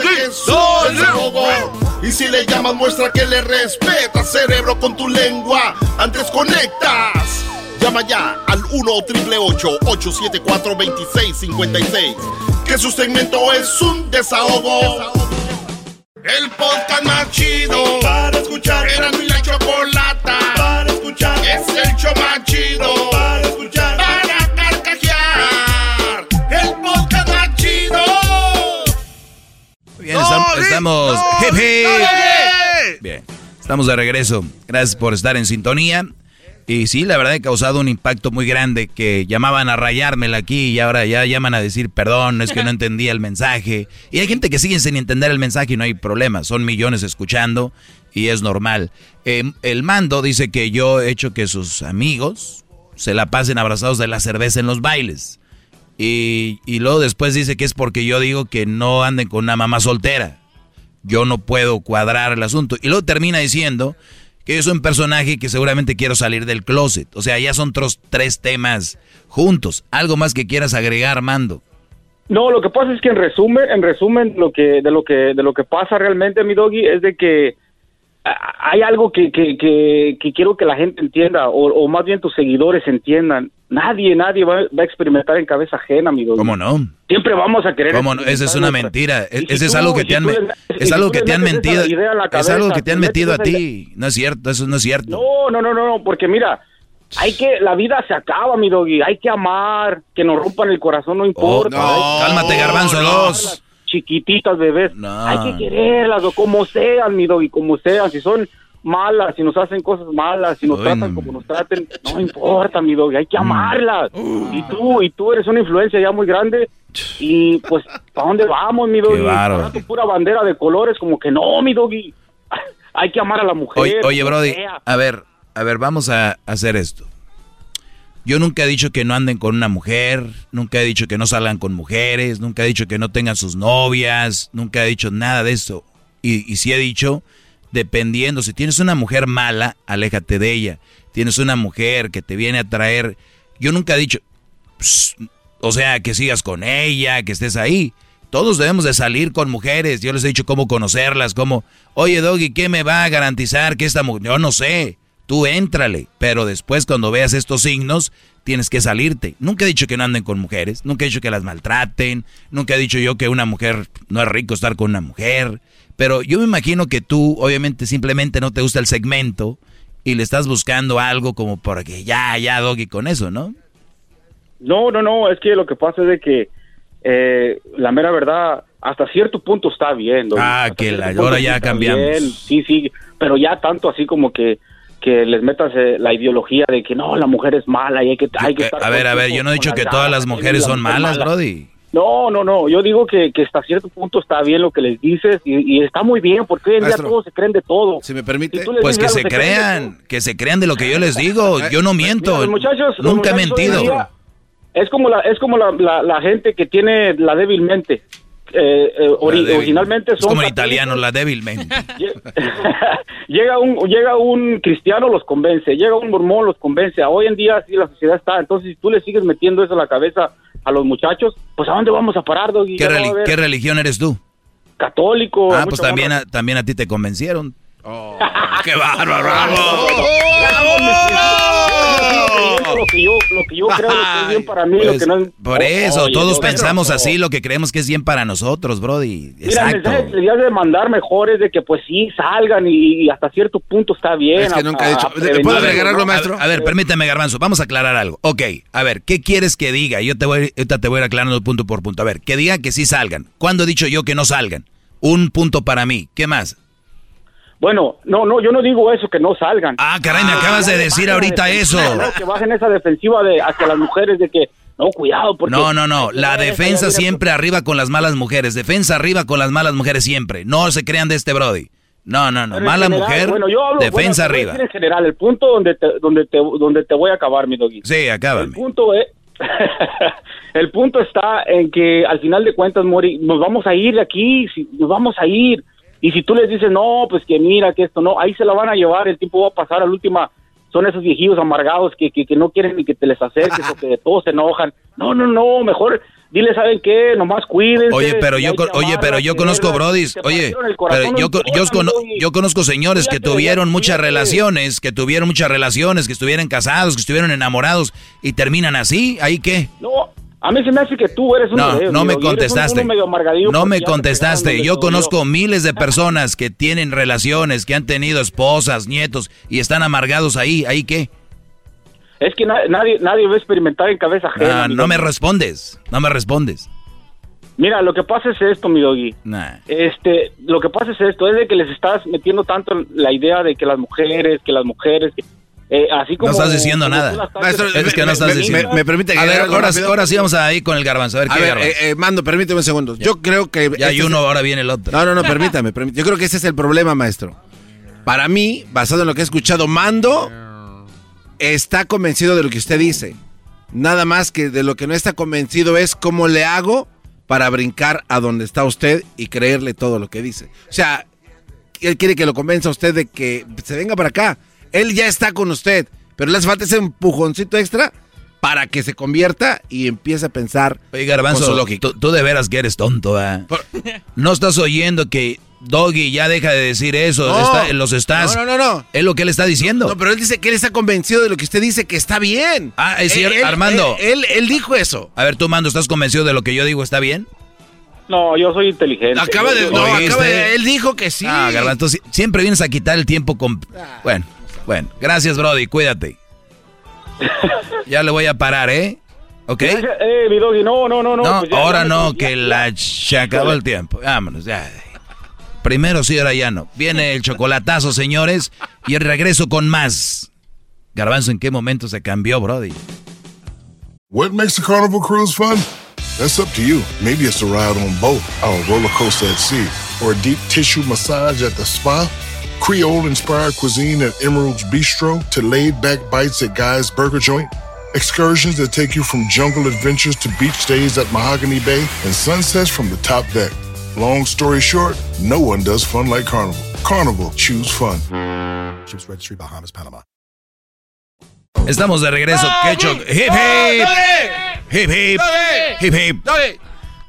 Speaker 7: Que. Y si le llamas, muestra que le respeta, cerebro, con tu lengua. Antes conectas. Llama ya al 1 874 2656 Que su segmento es un desahogo. El podcast más chido para escuchar. Era mi la chocolata para escuchar. Es el show más chido para escuchar. Para carcajear. El podcast más chido.
Speaker 3: Bien, estam- estamos. hip, hip. Bien, estamos de regreso. Gracias por estar en sintonía. Y sí, la verdad he causado un impacto muy grande que llamaban a rayármela aquí y ahora ya llaman a decir perdón, es que no entendía el mensaje. Y hay gente que sigue sin entender el mensaje y no hay problema, son millones escuchando y es normal. Eh, el mando dice que yo he hecho que sus amigos se la pasen abrazados de la cerveza en los bailes. Y, y luego después dice que es porque yo digo que no anden con una mamá soltera. Yo no puedo cuadrar el asunto. Y luego termina diciendo que soy un personaje que seguramente quiero salir del closet. O sea, ya son otros tres temas juntos. Algo más que quieras agregar, Mando.
Speaker 39: No, lo que pasa es que en resumen, en resumen, lo que de lo que de lo que pasa realmente, mi doggy, es de que hay algo que, que, que, que quiero que la gente entienda, o, o más bien tus seguidores entiendan. Nadie, nadie va, va a experimentar en cabeza ajena, mi doggy.
Speaker 3: ¿Cómo no?
Speaker 39: Siempre vamos a querer.
Speaker 3: ¿Cómo no? Esa es una mentira.
Speaker 39: Si
Speaker 3: Ese es algo que
Speaker 39: si
Speaker 3: te han
Speaker 39: tú
Speaker 3: es
Speaker 39: si
Speaker 3: algo que te han mentido. Es algo que te han metido a ti. No es cierto, eso no es cierto.
Speaker 39: No, no, no, no, porque mira, hay que, la vida se acaba, mi doggy, hay que amar, que nos rompan el corazón, no importa.
Speaker 3: Oh, no, cálmate,
Speaker 39: amar
Speaker 3: Garbanzo,
Speaker 39: a
Speaker 3: dos.
Speaker 39: las Chiquititas bebés, hay que quererlas, o como sean, mi doggy, como sean, si son malas, si nos hacen cosas malas, si nos
Speaker 3: Uy,
Speaker 39: tratan
Speaker 3: no.
Speaker 39: como nos traten, no importa, mi doggy, hay que amarlas. Y tú, y tú eres una influencia ya muy grande. Y pues, ¿para dónde vamos, mi doggy? tu pura bandera de colores, como que no, mi doggy. Hay que amar a la mujer.
Speaker 3: Oye, Brody,
Speaker 39: sea.
Speaker 3: a ver, a ver, vamos a hacer esto. Yo nunca he dicho que no anden con una mujer, nunca he dicho que no salgan con mujeres, nunca he dicho que no tengan sus novias, nunca he dicho nada de eso. Y, y sí he dicho, dependiendo, si tienes una mujer mala, aléjate de ella. Tienes una mujer que te viene a traer, yo nunca he dicho, "Ps", o sea, que sigas con ella, que estés ahí. Todos debemos de salir con mujeres. Yo les he dicho cómo conocerlas, cómo, oye Doggy, ¿qué me va a garantizar que esta mujer? Yo no sé. Tú éntrale, pero después cuando veas estos signos, tienes que salirte. Nunca he dicho que no anden con mujeres, nunca he dicho que las maltraten, nunca he dicho yo que una mujer no es rico estar con una mujer, pero yo me imagino que tú obviamente simplemente no te gusta el segmento y le estás buscando algo como porque ya, ya, Doggy, con eso, ¿no?
Speaker 39: No, no, no, es que lo que pasa es de que eh, la mera verdad, hasta cierto punto está bien. doggy.
Speaker 3: Ah,
Speaker 39: Hasta
Speaker 3: que la- ahora ya cambiamos.
Speaker 39: bien, Sí, sí, pero ya tanto así como que que les metas eh, la ideología de que no, la mujer es mala y hay que, hay que
Speaker 3: Eh,
Speaker 39: estar
Speaker 3: A ver, a ver, yo no he dicho que todas las mujeres son malas,
Speaker 39: mala.
Speaker 3: Brody.
Speaker 39: No, no, no, yo digo que, que hasta cierto punto está bien lo que les dices y, y está muy bien porque hoy en día todos se creen de todo.
Speaker 2: Si me permite.
Speaker 3: Pues que se crean, que se crean de lo que yo les digo. Yo no miento.
Speaker 39: Los muchachos,
Speaker 3: Nunca he
Speaker 39: muchachos
Speaker 3: mentido.
Speaker 39: día Es como la, es como la, la, la gente que tiene la débilmente. Eh, eh, ori-
Speaker 3: La débil.
Speaker 39: originalmente
Speaker 3: Es
Speaker 39: son
Speaker 3: como el
Speaker 39: católicos.
Speaker 3: italiano, la débilmente.
Speaker 39: llega un llega un cristiano los convence, llega un mormón los convence. Hoy en día así la sociedad está. Entonces si tú le sigues metiendo eso a la cabeza a los muchachos, pues a dónde vamos a parar, Doggy?
Speaker 3: ¿Qué, reli- qué religión eres tú?
Speaker 39: católico.
Speaker 3: Ah, pues también a, también a ti te convencieron.
Speaker 2: ¡Qué bárbaro!
Speaker 39: Lo que yo, lo que yo creo que es bien para mí, lo
Speaker 3: Pues,
Speaker 39: que no es...
Speaker 3: por eso,
Speaker 39: Oye,
Speaker 3: todos pensamos así, lo que creemos que es bien para nosotros, Brody.
Speaker 39: Mira,
Speaker 3: Exacto.
Speaker 39: deberías de mandar mejor es de que pues sí, salgan y, y hasta cierto punto está bien.
Speaker 3: Es que nunca he dicho-
Speaker 39: prevenir,
Speaker 3: ¿Puedo agregar algo, maestro? A ver, permíteme, Garbanzo. Vamos a aclarar algo. Ok, a ver, ¿qué quieres que diga? Yo te voy, ahorita te voy a ir aclarando punto por punto. A ver, que diga que sí salgan. ¿Cuándo he dicho yo que no salgan? Un punto para mí. ¿Qué más?
Speaker 39: Bueno, no, no, yo no digo eso, que no salgan.
Speaker 3: Ah, caray, me acabas de decir ahorita eso.
Speaker 39: No, que bajen esa defensiva de hacia las mujeres de que, no, cuidado, porque...
Speaker 3: No, no, no. La defensa siempre arriba con las malas mujeres. Defensa arriba con las malas mujeres siempre. No se crean de este Brody. No, no, no. Mala
Speaker 39: general,
Speaker 3: mujer,
Speaker 39: bueno, yo hablo-
Speaker 3: defensa
Speaker 39: bueno,
Speaker 3: arriba.
Speaker 39: En general, el punto donde te, donde te, donde te voy a acabar, mi doggy.
Speaker 3: Sí, acábame.
Speaker 39: El punto es, el punto está en que al final de cuentas, Mori, nos vamos a ir de aquí, nos vamos a ir. Y si tú les dices, no, pues que mira, que esto no, ahí se la van a llevar, el tiempo va a pasar, a la última son esos viejillos amargados que, que, que no quieren ni que te les acerques o que de todos se enojan. No, no, no, mejor dile, ¿saben qué? Nomás cuídense.
Speaker 3: Oye, pero yo, oye, pero yo conozco brodis, oye, pero yo, con- yo, yo conozco señores que tuvieron muchas relaciones, que tuvieron muchas relaciones, que estuvieron casados, que estuvieron enamorados y terminan así, ¿ahí qué?
Speaker 39: No, a mí se me hace que tú eres uno
Speaker 3: No,
Speaker 39: de ellos,
Speaker 3: no me
Speaker 39: un-
Speaker 3: contestaste.
Speaker 39: medio
Speaker 3: No me contestaste. Yo conozco miles de personas que tienen relaciones, que han tenido esposas, nietos y están amargados ahí, ¿ahí qué?
Speaker 39: Es que na- nadie, nadie va a experimentar en cabeza ajena.
Speaker 3: Ah, no me respondes, no me respondes.
Speaker 39: Mira, lo que pasa es esto, mi doggy.
Speaker 3: Nah.
Speaker 39: Este, lo que pasa es esto, es de que les estás metiendo tanto la idea de que las mujeres, que las mujeres, que, eh, así como...
Speaker 3: No estás diciendo nada.
Speaker 2: Maestro,
Speaker 3: Es que no estás
Speaker 2: me-
Speaker 3: diciendo.
Speaker 2: me- me permite
Speaker 3: A
Speaker 2: agregar
Speaker 3: ver, ahora, sí vamos a ir con el garbanzo. A ver,
Speaker 2: A
Speaker 3: ¿qué
Speaker 2: ver,
Speaker 3: garbanzo?
Speaker 2: eh, eh, Mando, permíteme un segundo. Yo creo que...
Speaker 3: Ya hay
Speaker 2: este es-
Speaker 3: uno, ahora viene el otro.
Speaker 2: No, no, no, permítame, permítame. Yo creo que ese es el problema, maestro. Para mí, basado en lo que he escuchado, Mando está convencido de lo que usted dice. Nada más que de lo que no está convencido es cómo le hago para brincar a donde está usted y creerle todo lo que dice. O sea, él quiere que lo convenza a usted de que se venga para acá. Él ya está con usted, pero le hace falta ese empujoncito extra para que se convierta y empiece a pensar
Speaker 3: Oye,
Speaker 2: con su
Speaker 3: Garbanzo,
Speaker 2: lógica.
Speaker 3: tú, tú de veras que eres tonto, ¿ah? No estás oyendo que Doggy ya deja de decir eso,
Speaker 2: No.
Speaker 3: está- los estás...
Speaker 2: No, no, no, no.
Speaker 3: Es lo que él está diciendo.
Speaker 2: No, pero él dice que él está convencido de lo que usted dice que está bien.
Speaker 3: Ah, es cierto,
Speaker 2: Él- él-
Speaker 3: Armando.
Speaker 2: Él, él, él dijo eso.
Speaker 3: A ver, tú, Mando, ¿estás convencido de lo que yo digo está bien?
Speaker 39: No, yo soy inteligente.
Speaker 2: Acaba de. No, acaba de. Él dijo que sí.
Speaker 3: Ah, Garbanzo, si- siempre vienes a quitar el tiempo con... Bueno, bueno. Gracias, Brody, cuídate. Ya le voy a parar, ¿eh? ¿Ok?
Speaker 39: Eh, mi doggy, no, no, no, no.
Speaker 3: No,
Speaker 39: pues ya-
Speaker 3: ahora
Speaker 39: ya
Speaker 3: no,
Speaker 39: ya-
Speaker 3: que la... Se acabó el tiempo. Vámonos, ya. Primero sí, ahora. Viene el chocolatazo, señores, y el regreso con más. Garbanzo, ¿en qué momento se cambió, Brody?
Speaker 40: What makes the Carnival cruise fun? That's up to you. Maybe it's a ride on boat, or a roller coaster at sea, or a deep tissue massage at the spa. Creole inspired cuisine at Emerald's Bistro to laid back bites at Guy's Burger Joint. Excursions that take you from jungle adventures to beach stays at Mahogany Bay and sunsets from the top deck. Long story short, no one does fun like Carnival. Carnival, choose fun.
Speaker 31: Ships Registry, Bahamas, Panama.
Speaker 3: Estamos de regreso. ¡Qué cho- ¡Hip, hip! ¡Hip, hip! ¡Hip, hip!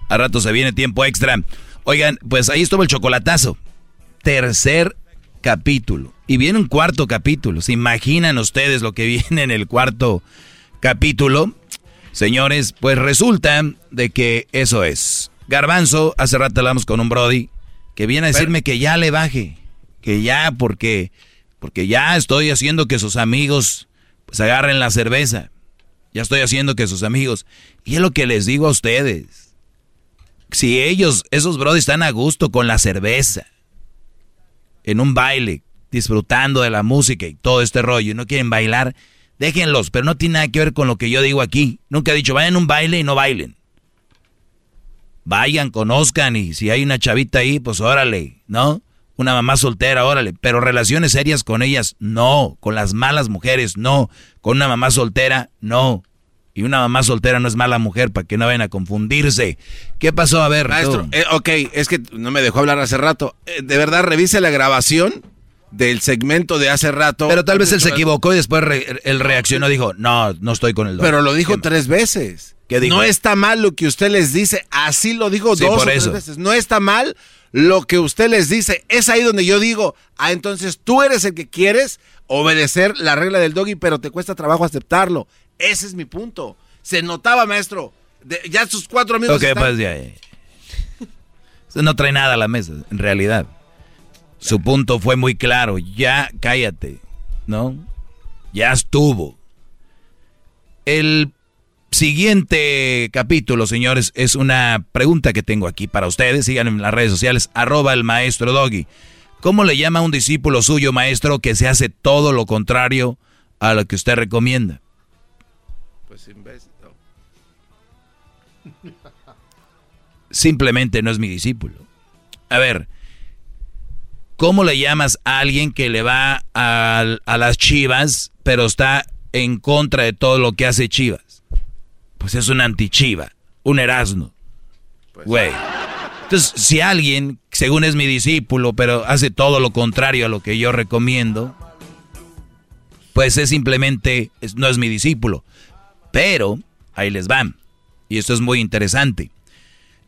Speaker 3: A rato se viene tiempo extra. Oigan, pues ahí estuvo el chocolatazo. Tercer capítulo. Y viene un cuarto capítulo. ¿Se imaginan ustedes lo que viene en el cuarto capítulo? Señores, pues resulta de que eso es. Garbanzo, hace rato hablamos con un Brody que viene a decirme que ya le baje. Que ya, porque, porque ya estoy haciendo que sus amigos pues agarren la cerveza. Ya estoy haciendo que sus amigos. Y es lo que les digo a ustedes. Si ellos, esos Brody están a gusto con la cerveza, en un baile, disfrutando de la música y todo este rollo, y no quieren bailar, déjenlos, pero no tiene nada que ver con lo que yo digo aquí. Nunca he dicho, vayan a un baile y no bailen. Vayan, conozcan, y si hay una chavita ahí, pues órale, ¿no? Una mamá soltera, órale, pero relaciones serias con ellas, no. Con las malas mujeres, no. Con una mamá soltera, no. Y una mamá soltera no es mala mujer, para que no vayan a confundirse. ¿Qué pasó? A ver,
Speaker 2: Maestro, eh, ok, es que no me dejó hablar hace rato. Eh, de verdad, revise la grabación del segmento de hace rato.
Speaker 3: Pero tal vez él se equivocó y después re- él reaccionó, dijo, no, no estoy con el dog".
Speaker 2: Pero lo dijo tres veces.
Speaker 3: ¿Qué dijo?
Speaker 2: No está mal lo que usted les dice. Así lo digo
Speaker 3: Sí,
Speaker 2: dos
Speaker 3: por
Speaker 2: o tres veces. No está mal lo que usted les dice. Es ahí donde yo digo, ah, entonces tú eres el que quieres obedecer la regla del doggy, pero te cuesta trabajo aceptarlo. Ese es mi punto. Se notaba, maestro. De- ya sus cuatro amigos.
Speaker 3: Ok,
Speaker 2: están-
Speaker 3: pues ya. ya. No trae nada a la mesa, en realidad. Su punto fue muy claro. Ya cállate, ¿no? Ya estuvo. El siguiente capítulo, señores, es una pregunta que tengo aquí para ustedes. Síganme en las redes sociales, arroba el maestro Doggy. ¿Cómo le llama a un discípulo suyo, maestro, que se hace todo lo contrario a lo que usted recomienda?
Speaker 2: Pues imbécil.
Speaker 3: simplemente no es mi discípulo. A ver, ¿cómo le llamas a alguien que le va a, a las chivas, pero está en contra de todo lo que hace chivas? Pues es un antichiva, un erasno. Güey. Entonces, si alguien, según es mi discípulo, pero hace todo lo contrario a lo que yo recomiendo, pues es simplemente, no es mi discípulo. Pero, ahí les van. Y esto es muy interesante.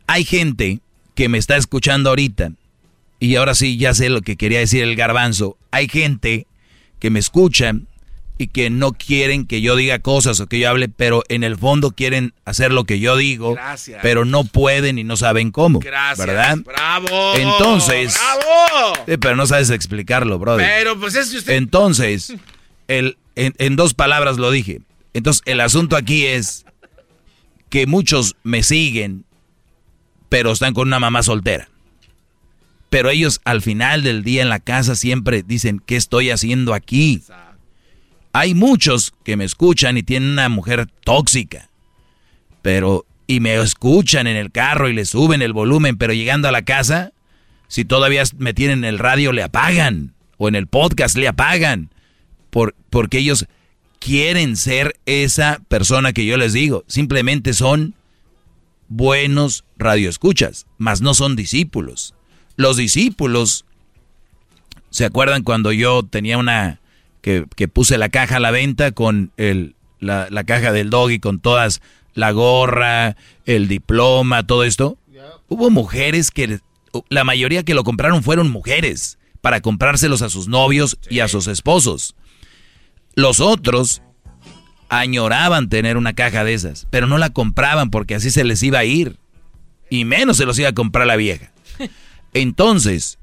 Speaker 3: Hay gente que me está escuchando ahorita, y ahora sí ya sé lo que quería decir el garbanzo. Hay gente que me escucha y que no quieren que yo diga cosas o que yo hable, pero en el fondo quieren hacer lo que yo digo,
Speaker 2: Gracias.
Speaker 3: pero no pueden y no saben cómo.
Speaker 2: Gracias.
Speaker 3: ¿Verdad?
Speaker 2: ¡Bravo!
Speaker 3: Entonces,
Speaker 2: ¡Bravo!
Speaker 3: Sí, pero no sabes explicarlo, brother.
Speaker 2: Pero pues es que usted.
Speaker 3: Entonces, el, en, en dos palabras lo dije. Entonces, el asunto aquí es que muchos me siguen, pero están con una mamá soltera. Pero ellos al final del día en la casa siempre dicen, ¿qué estoy haciendo aquí? Hay muchos que me escuchan y tienen una mujer tóxica, pero y me escuchan en el carro y le suben el volumen, pero llegando a la casa, si todavía me tienen en el radio, le apagan. O en el podcast le apagan. Por, porque ellos quieren ser esa persona que yo les digo. Simplemente son buenos radioescuchas, mas no son discípulos. Los discípulos, ¿se acuerdan cuando yo tenía una... que, que puse la caja a la venta con el, la, la caja del doggy, con todas, la gorra, el diploma, todo esto? Hubo mujeres que, la mayoría que lo compraron fueron mujeres, para comprárselos a sus novios y a sus esposos. Los otros añoraban tener una caja de esas, pero no la compraban porque así se les iba a ir. Y menos se los iba a comprar la vieja. Entonces,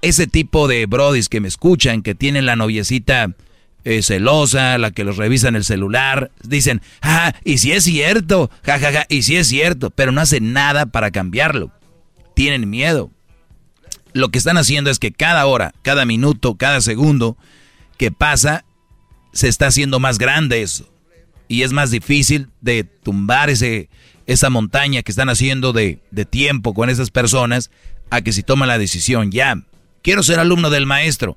Speaker 3: ese tipo de brodis que me escuchan, que tienen la noviecita eh, celosa, la que los revisa en el celular, dicen, ah, y si es cierto, jajaja, y si es cierto, pero no hacen nada para cambiarlo. Tienen miedo. lo que están haciendo es que cada hora, cada minuto, cada segundo que pasa, se está haciendo más grande eso. Y es más difícil de tumbar ese, esa montaña que están haciendo de, de tiempo con esas personas a que si toman la decisión, ya, quiero ser alumno del maestro,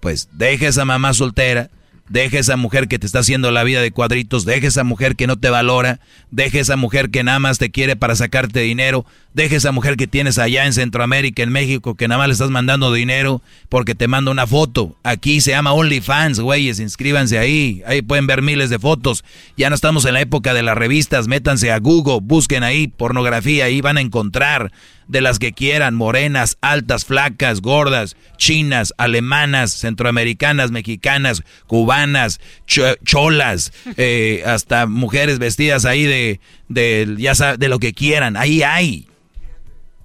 Speaker 3: pues deja esa mamá soltera, Deje esa mujer que te está haciendo la vida de cuadritos, deje esa mujer que no te valora, deje esa mujer que nada más te quiere para sacarte dinero, deje esa mujer que tienes allá en Centroamérica, en México, que nada más le estás mandando dinero porque te manda una foto. Aquí se llama OnlyFans, güeyes, inscríbanse ahí, ahí pueden ver miles de fotos. Ya no estamos en la época de las revistas, métanse a Google, busquen ahí pornografía, ahí van a encontrar de las que quieran, morenas, altas, flacas, gordas, chinas, alemanas, centroamericanas, mexicanas, cubanas, cholas, eh, hasta mujeres vestidas ahí de, ya de lo que quieran, ahí hay.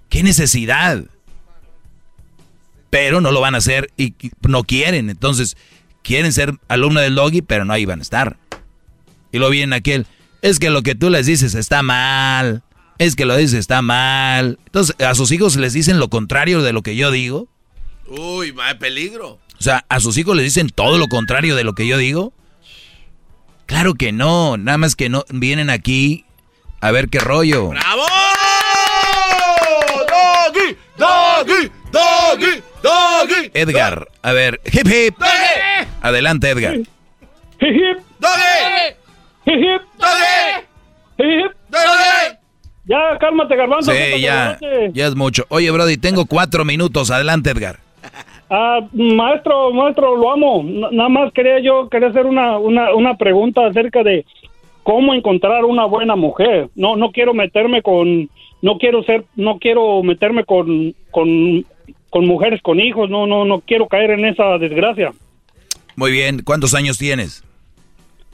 Speaker 3: ¿Qué necesidad? Pero no lo van a hacer y no quieren, entonces quieren ser alumno del doggy, pero no ahí van a estar. Y lo viene aquel, es que lo que tú les dices está mal es que lo dice está mal. Entonces, a sus hijos les dicen lo contrario de lo que yo digo.
Speaker 2: Uy, va peligro.
Speaker 3: O sea, a sus hijos les dicen todo lo contrario de lo que yo digo. Claro que no, nada más que no vienen aquí a ver qué rollo.
Speaker 2: ¡Bravo! ¡Doggy! ¡Doggy! ¡Doggy! ¡Doggy!
Speaker 3: Edgar, a ver, hip hip. ¡Doggy! Adelante, Edgar. Hip
Speaker 41: hip.
Speaker 2: ¡Doggy!
Speaker 41: Hip hip.
Speaker 2: ¡Doggy!
Speaker 41: Hip hip.
Speaker 2: ¡Doggy!
Speaker 41: Ya, cálmate, garbanzo.
Speaker 3: Sí, ya, ya es mucho. Oye, Brody, tengo cuatro minutos. Adelante, Edgar.
Speaker 41: Ah, maestro, maestro, lo amo. nada más quería yo, quería hacer una, una, una pregunta acerca de cómo encontrar una buena mujer. No, no quiero meterme con, no quiero ser, no quiero meterme con, con, con mujeres con hijos. No, no, no quiero caer en esa desgracia.
Speaker 3: Muy bien. ¿Cuántos años tienes?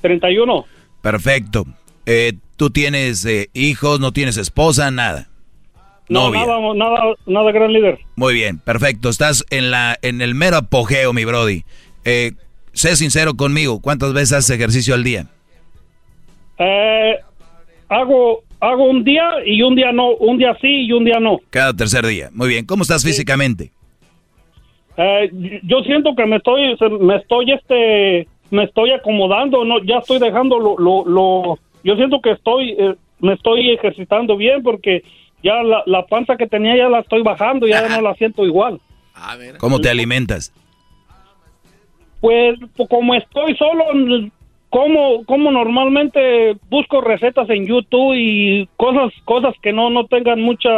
Speaker 41: 31.
Speaker 3: Perfecto. Eh, ¿Tú tienes eh, hijos, no tienes esposa, nada?
Speaker 41: No, nada, nada, nada, gran líder.
Speaker 3: Muy bien, perfecto. Estás en la en el mero apogeo, mi brody. Eh, sé sincero conmigo, ¿cuántas veces haces ejercicio al día?
Speaker 41: Eh, hago hago un día y un día no, un día sí y un día no.
Speaker 3: Cada tercer día. Muy bien. ¿Cómo estás físicamente?
Speaker 41: yo siento que me estoy me estoy este me estoy acomodando, no ya estoy dejando lo, lo yo siento que estoy, eh, me estoy ejercitando bien porque ya la, panza que tenía ya la estoy bajando, ya no la siento igual.
Speaker 3: ¿Cómo te alimentas?
Speaker 41: Pues como estoy solo, como, como normalmente busco recetas en YouTube y cosas, cosas que no, no tengan mucha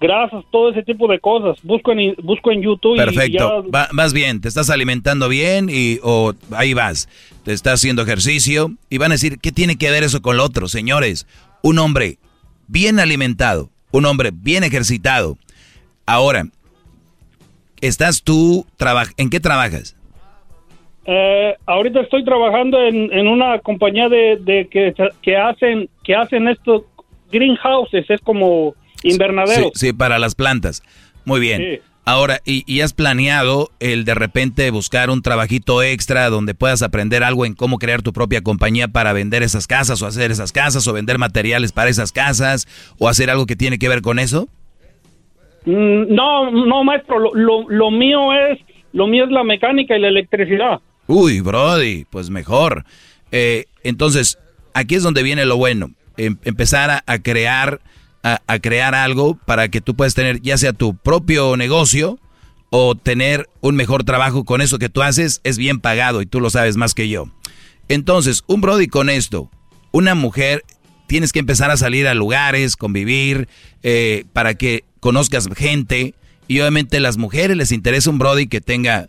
Speaker 41: grasas, todo ese tipo de cosas. Busco en, busco en YouTube.
Speaker 3: Perfecto. Y vas bien, te estás alimentando bien y o ahí vas. Te estás haciendo ejercicio y van a decir, ¿qué tiene que ver eso con lo otro? Señores, un hombre bien alimentado, un hombre bien ejercitado. Ahora, ¿estás tú, ¿en qué trabajas?
Speaker 41: Eh, ahorita estoy trabajando en, una compañía de, que, que, hacen que hacen estos greenhouses, es como Invernadero.
Speaker 3: Sí, para las plantas. Muy bien. Ahora, ¿y, has planeado el de repente buscar un trabajito extra donde puedas aprender algo en cómo crear tu propia compañía para vender esas casas o hacer esas casas o vender materiales para esas casas o hacer algo que tiene que ver con eso?
Speaker 41: Mm, no, no, maestro, lo, lo, mío es lo mío es la mecánica y la electricidad.
Speaker 3: Uy, Brody, pues mejor. Eh, entonces, aquí es donde viene lo bueno, em, empezar a crear a, crear algo para que tú puedas tener ya sea tu propio negocio o tener un mejor trabajo con eso que tú haces, es bien pagado y tú lo sabes más que yo. Entonces, un Brody con esto, una mujer, tienes que empezar a salir a lugares, convivir, eh, para que conozcas gente. Y obviamente a las mujeres les interesa un Brody que tenga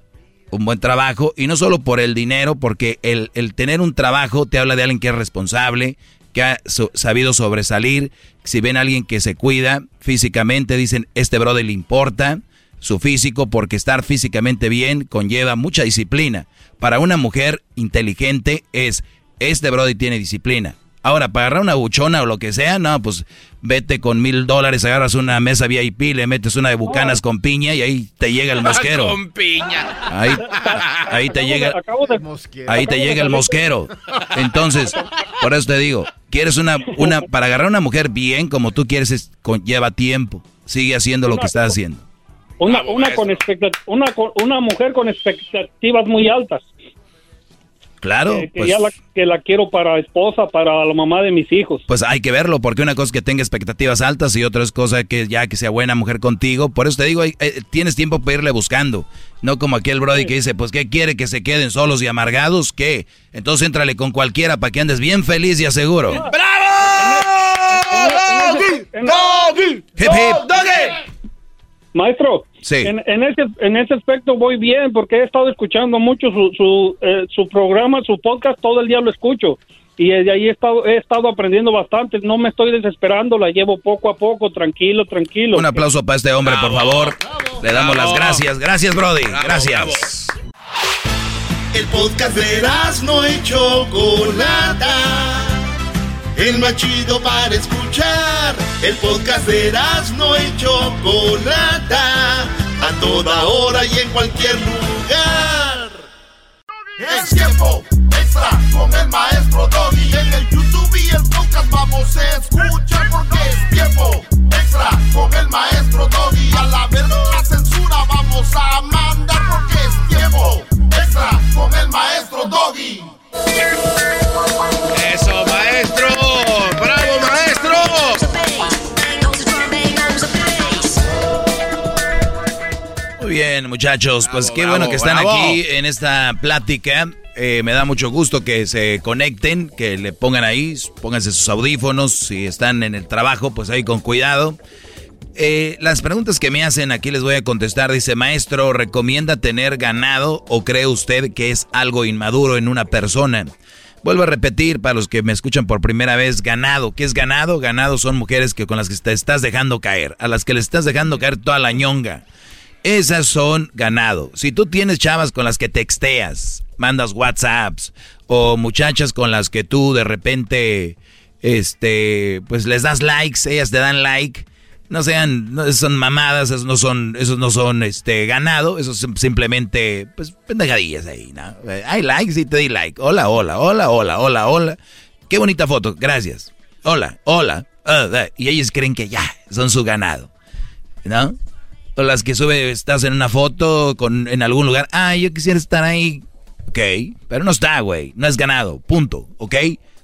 Speaker 3: un buen trabajo y no solo por el dinero, porque el, el tener un trabajo te habla de alguien que es responsable, que ha sabido sobresalir. Si ven a alguien que se cuida físicamente, dicen, este brother le importa su físico porque estar físicamente bien conlleva mucha disciplina. Para una mujer inteligente es, este brother tiene disciplina. Ahora, para agarrar una buchona o lo que sea, no, pues vete con mil dólares, agarras una mesa VIP, le metes una de bucanas con piña y ahí te llega el mosquero.
Speaker 2: con piña.
Speaker 3: Ahí, ahí te llega, ahí te llega el mosquero. Entonces, por eso te digo, quieres una, una, para agarrar una mujer bien como tú quieres, es, lleva tiempo. Sigue haciendo lo que estás haciendo.
Speaker 41: Una, una, con expectat- una, con- una mujer con expectativas muy altas.
Speaker 3: Claro,
Speaker 41: Eh, que,
Speaker 3: pues,
Speaker 41: ya la, que la quiero para esposa, para la mamá de mis hijos.
Speaker 3: pues hay que verlo, porque una cosa es que tenga expectativas altas y otra es cosa que ya que sea buena mujer contigo. Por eso te digo, eh, tienes tiempo para irle buscando. No como aquel Brody que dice, pues ¿qué quiere? ¿Que se queden solos y amargados? ¿Qué? Entonces éntrale con cualquiera para que andes bien feliz y aseguro.
Speaker 41: ¡Doggy!
Speaker 3: Hip, hip.
Speaker 41: Maestro,
Speaker 3: Sí.
Speaker 41: en, en ese, en ese aspecto voy bien porque he estado escuchando mucho su, su, eh, su programa, su podcast, todo el día lo escucho. Y de ahí he estado, he estado aprendiendo bastante. No me estoy desesperando, la llevo poco a poco, tranquilo, tranquilo.
Speaker 3: Un aplauso para este hombre, por favor. Le damos las gracias. Gracias, Brody. Gracias.
Speaker 7: El podcast de no y Chocolata. El más chido para escuchar. El podcast de no y Chocolata. A toda hora y en cualquier lugar. Es tiempo extra con el maestro Doggy. En el YouTube y el podcast vamos a escuchar porque es tiempo extra con el maestro Doggy. A la la censura vamos a mandar
Speaker 3: bien, muchachos. Pues qué
Speaker 2: bravo,
Speaker 3: bueno que están
Speaker 2: bravo.
Speaker 3: aquí en esta plática. Eh, me da mucho gusto que se conecten, que le pongan ahí, pónganse sus audífonos. Si están en el trabajo, pues ahí con cuidado. Eh, las preguntas que me hacen aquí les voy a contestar. Dice, maestro, ¿recomienda tener ganado o cree usted que es algo inmaduro en una persona? Vuelvo a repetir para los que me escuchan por primera vez, ganado. ¿Qué es ganado? Ganado son mujeres que con las que te estás dejando caer, a las que le estás dejando caer toda la ñonga. Esas son ganado. Si tú tienes chavas con las que texteas, mandas WhatsApps o muchachas con las que tú de repente este pues les das likes, ellas te dan like, no sean no, son mamadas, esos no son esos no son este ganado, esos son simplemente pues pendejadillas ahí, ¿no? Hay likes y te di like. Hola, hola, hola, hola, hola, hola. Qué bonita foto. Gracias. Hola, hola. y ellos creen que ya son su ganado. ¿No? O las que sube, estás en una foto con, en algún lugar. Ah, yo quisiera estar ahí. Ok, pero no está, güey. No es ganado. Punto. ¿Ok?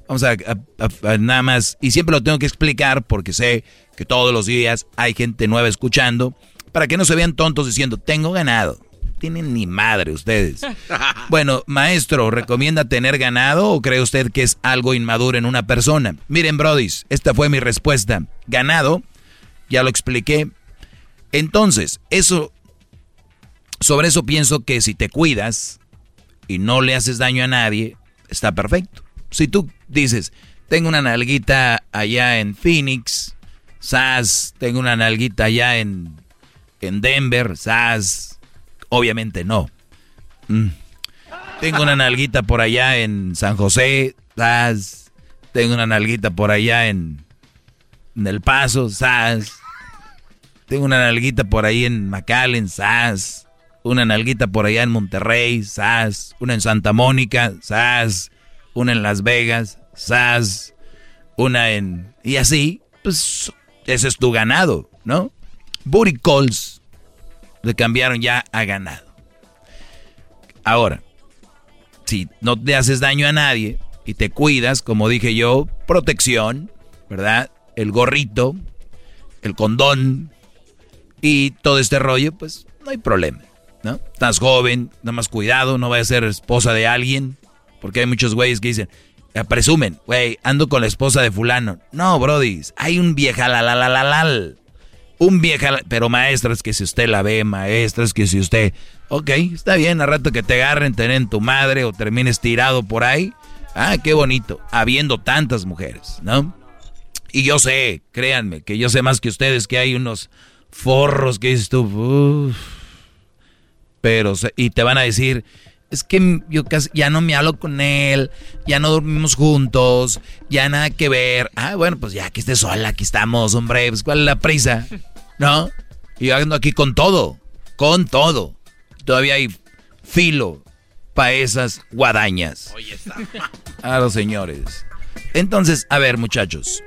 Speaker 3: Vamos a, a- a- a nada más. Y siempre lo tengo que explicar porque sé que todos los días hay gente nueva escuchando. Para que no se vean tontos diciendo, tengo ganado. Tienen ni madre ustedes. Bueno, maestro, ¿recomienda tener ganado o cree usted que es algo inmaduro en una persona? Miren, brodis, esta fue mi respuesta. Ganado, ya lo expliqué. Entonces, eso, sobre eso pienso que si te cuidas y no le haces daño a nadie, está perfecto. Si tú dices, tengo una nalguita allá en Phoenix, sas, tengo una nalguita allá en, en Denver, sas, obviamente no. Mm. Tengo una nalguita por allá en San José, sas, tengo una nalguita por allá en El Paso, sas. Tengo una nalguita por ahí en McAllen, sas. Una nalguita por allá en Monterrey, sas. Una en Santa Mónica, sas. Una en Las Vegas, sas. Una en... Y así, pues, ese es tu ganado, ¿no? Booty calls le cambiaron ya a ganado. Ahora, si no te haces daño a nadie y te cuidas, como dije yo, protección, ¿verdad? El gorrito, el condón y todo este rollo, pues no hay problema, ¿no? Estás joven, nada más cuidado, no vayas a ser esposa de alguien, porque hay muchos güeyes que dicen, eh, presumen, güey, ando con la esposa de fulano. No, brody, hay un vieja la la la la la. Un vieja, pero maestra, es que si usted la ve, maestra, es que si usted, ok, está bien, a rato que te agarren, tener en tu madre o termines tirado por ahí. Ah, qué bonito, habiendo tantas mujeres, ¿no? Y yo sé, créanme, que yo sé más que ustedes que hay unos forros que dices tú, "Uf". pero, y te van a decir, es que yo casi, ya no me hablo con él, ya no dormimos juntos, ya nada que ver. Ah, bueno, pues ya que estés sola, aquí estamos, hombre, pues cuál es la prisa, ¿no? Y yo ando aquí con todo, con todo. Todavía hay filo para esas guadañas. A los señores. Entonces, a ver, muchachos,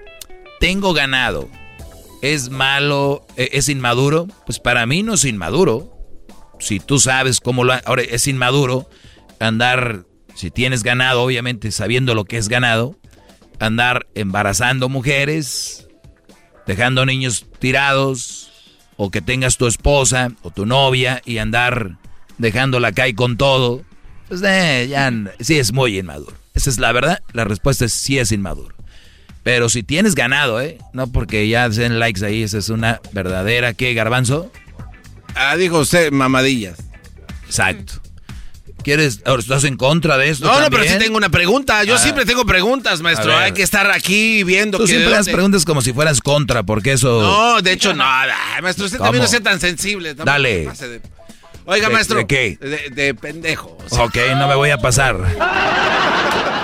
Speaker 3: tengo ganado. ¿Es malo? e, ¿Es inmaduro? Pues para mí no es inmaduro. Si tú sabes cómo lo... Ahora, es inmaduro andar, si tienes ganado, obviamente sabiendo lo que es ganado, andar embarazando mujeres, dejando niños tirados, o que tengas tu esposa o tu novia y andar dejándola caer con todo. Pues eh, ya sí es muy inmaduro. Esa es la verdad. La respuesta es sí es inmaduro. Pero si tienes ganado, ¿eh? No porque ya hacen likes ahí, esa es una verdadera, ¿qué, garbanzo?
Speaker 2: Ah, dijo usted, mamadillas.
Speaker 3: Exacto. ¿Quieres, estás en contra de esto?
Speaker 2: No, no, pero sí tengo una pregunta. Yo
Speaker 3: Ah.
Speaker 2: siempre tengo preguntas, maestro. Hay que estar aquí viendo
Speaker 3: Tú
Speaker 2: que
Speaker 3: siempre las preguntas como si fueras contra, porque eso...
Speaker 2: No, de hecho, no. Maestro, usted
Speaker 3: ¿Cómo?
Speaker 2: también no sea tan sensible.
Speaker 3: Dale.
Speaker 2: de- Oiga,
Speaker 3: ¿De-
Speaker 2: maestro.
Speaker 3: de qué?
Speaker 2: De, de pendejo. o sea.
Speaker 3: Ok, no me voy a pasar.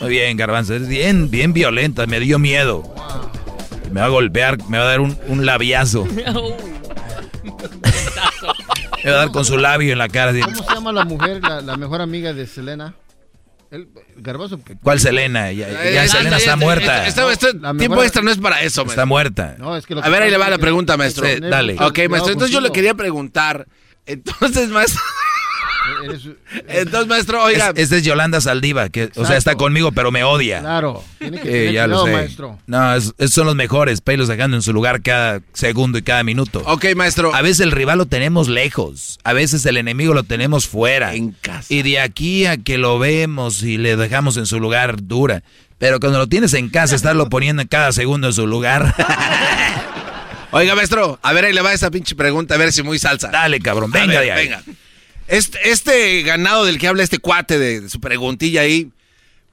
Speaker 3: Muy bien, Garbanzo. Es bien, bien violenta. Me dio miedo. Me va a golpear, me va a dar un, un labiazo. Me va a dar con su labio en la cara. así.
Speaker 5: ¿Cómo se llama la mujer, la, la mejor amiga de Selena? El, Garbazo.
Speaker 3: ¿Cuál Selena? Ya, ya
Speaker 2: Eh,
Speaker 3: Selena está muerta.
Speaker 2: Esto, esto-
Speaker 5: La
Speaker 2: tiempo
Speaker 5: mejor-
Speaker 2: extra no es para eso, maestro.
Speaker 3: Está muerta.
Speaker 5: No, es que lo
Speaker 2: A
Speaker 5: que
Speaker 2: ver, ahí le va la pregunta, maestro.
Speaker 3: Sí, dale.
Speaker 2: Ok, maestro, entonces yo le quería preguntar. Entonces, maestro.
Speaker 5: Eres-
Speaker 2: Entonces, maestro, oiga.
Speaker 3: Es- Esta es Yolanda Saldiva, que, o sea, está conmigo, pero me odia.
Speaker 5: Claro. Tiene que
Speaker 3: Eh, ya lo sé.
Speaker 5: maestro.
Speaker 3: No, es- esos son los mejores, pelos dejando en su lugar cada segundo y cada minuto.
Speaker 2: Ok, maestro.
Speaker 3: A veces el rival lo tenemos lejos, a veces el enemigo lo tenemos fuera.
Speaker 2: En casa.
Speaker 3: Y de aquí a que lo vemos y le dejamos en su lugar dura. Pero cuando lo tienes en casa, estarlo poniendo en cada segundo en su lugar.
Speaker 2: Oiga, maestro, a ver, ahí le va esa pinche pregunta, a ver si muy salsa.
Speaker 3: Dale, cabrón, venga
Speaker 2: ver,
Speaker 3: de ahí.
Speaker 2: Venga. Este, este ganado del que habla este cuate de, de su preguntilla ahí,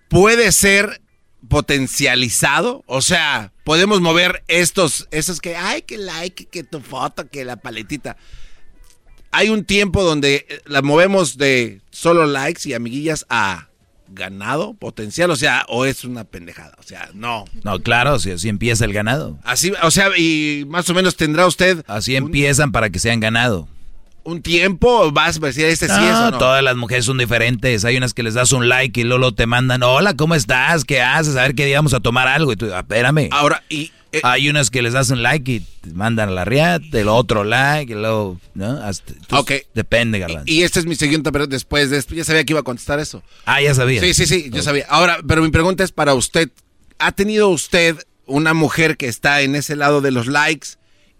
Speaker 2: ¿puede ser potencializado? O sea, podemos mover estos, esos que, ay, que like, que tu foto, que la paletita. Hay un tiempo donde eh, la movemos de solo likes y amiguillas a ganado potencial, o sea, o es una pendejada, o sea, no.
Speaker 3: No, claro, si así empieza el ganado.
Speaker 2: Así, o sea, y más o menos tendrá usted
Speaker 3: Así empiezan para que sean ganado.
Speaker 2: Un tiempo, vas a decir, este sí es o no.
Speaker 3: todas las mujeres son diferentes. Hay unas que les das un like y luego te mandan, hola, ¿cómo estás? ¿Qué haces? A ver qué día vamos a tomar algo. Y tú, "Ah, espérame.
Speaker 2: Ahora, y eh,
Speaker 3: Hay unas que les das un like y te mandan a la riata, el otro like, y luego, ¿no? Hasta. Depende, Garbanzo.
Speaker 2: Y esta es mi siguiente pregunta después de esto. Ya sabía que iba a contestar eso.
Speaker 3: ah, ya sabía.
Speaker 2: Sí, sí, sí, yo sabía. Ahora, pero mi pregunta es para usted. ¿Ha tenido usted una mujer que está en ese lado de los likes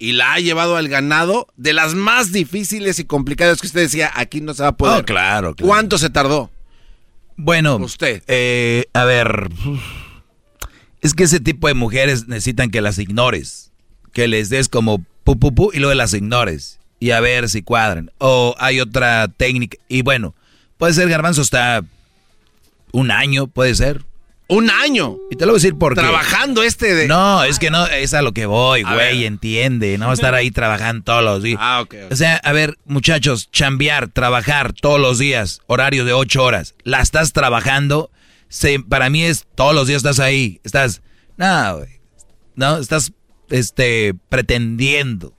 Speaker 2: y la ha llevado al ganado de las más difíciles y complicadas que usted decía, aquí no se va a poder?
Speaker 3: Oh, claro, claro.
Speaker 2: ¿Cuánto se tardó?
Speaker 3: Bueno,
Speaker 2: Usted.
Speaker 3: eh, a ver, es que ese tipo de mujeres necesitan que las ignores, que les des como pu, pu, pu, y luego las ignores y a ver si cuadran. O hay otra técnica, y bueno, puede ser garbanzo hasta un año, puede ser.
Speaker 2: Un año.
Speaker 3: Y te lo voy a decir por qué.
Speaker 2: Trabajando este de...
Speaker 3: No, es que no, es a lo que voy, güey, entiende, no va a estar ahí trabajando todos los días.
Speaker 2: Ah, ok. ok.
Speaker 3: O sea, a ver, muchachos, chambear, trabajar todos los días, horario de ocho horas, la estás trabajando, se- para mí es todos los días estás ahí, estás, no, güey, no, estás, este, pretendiendo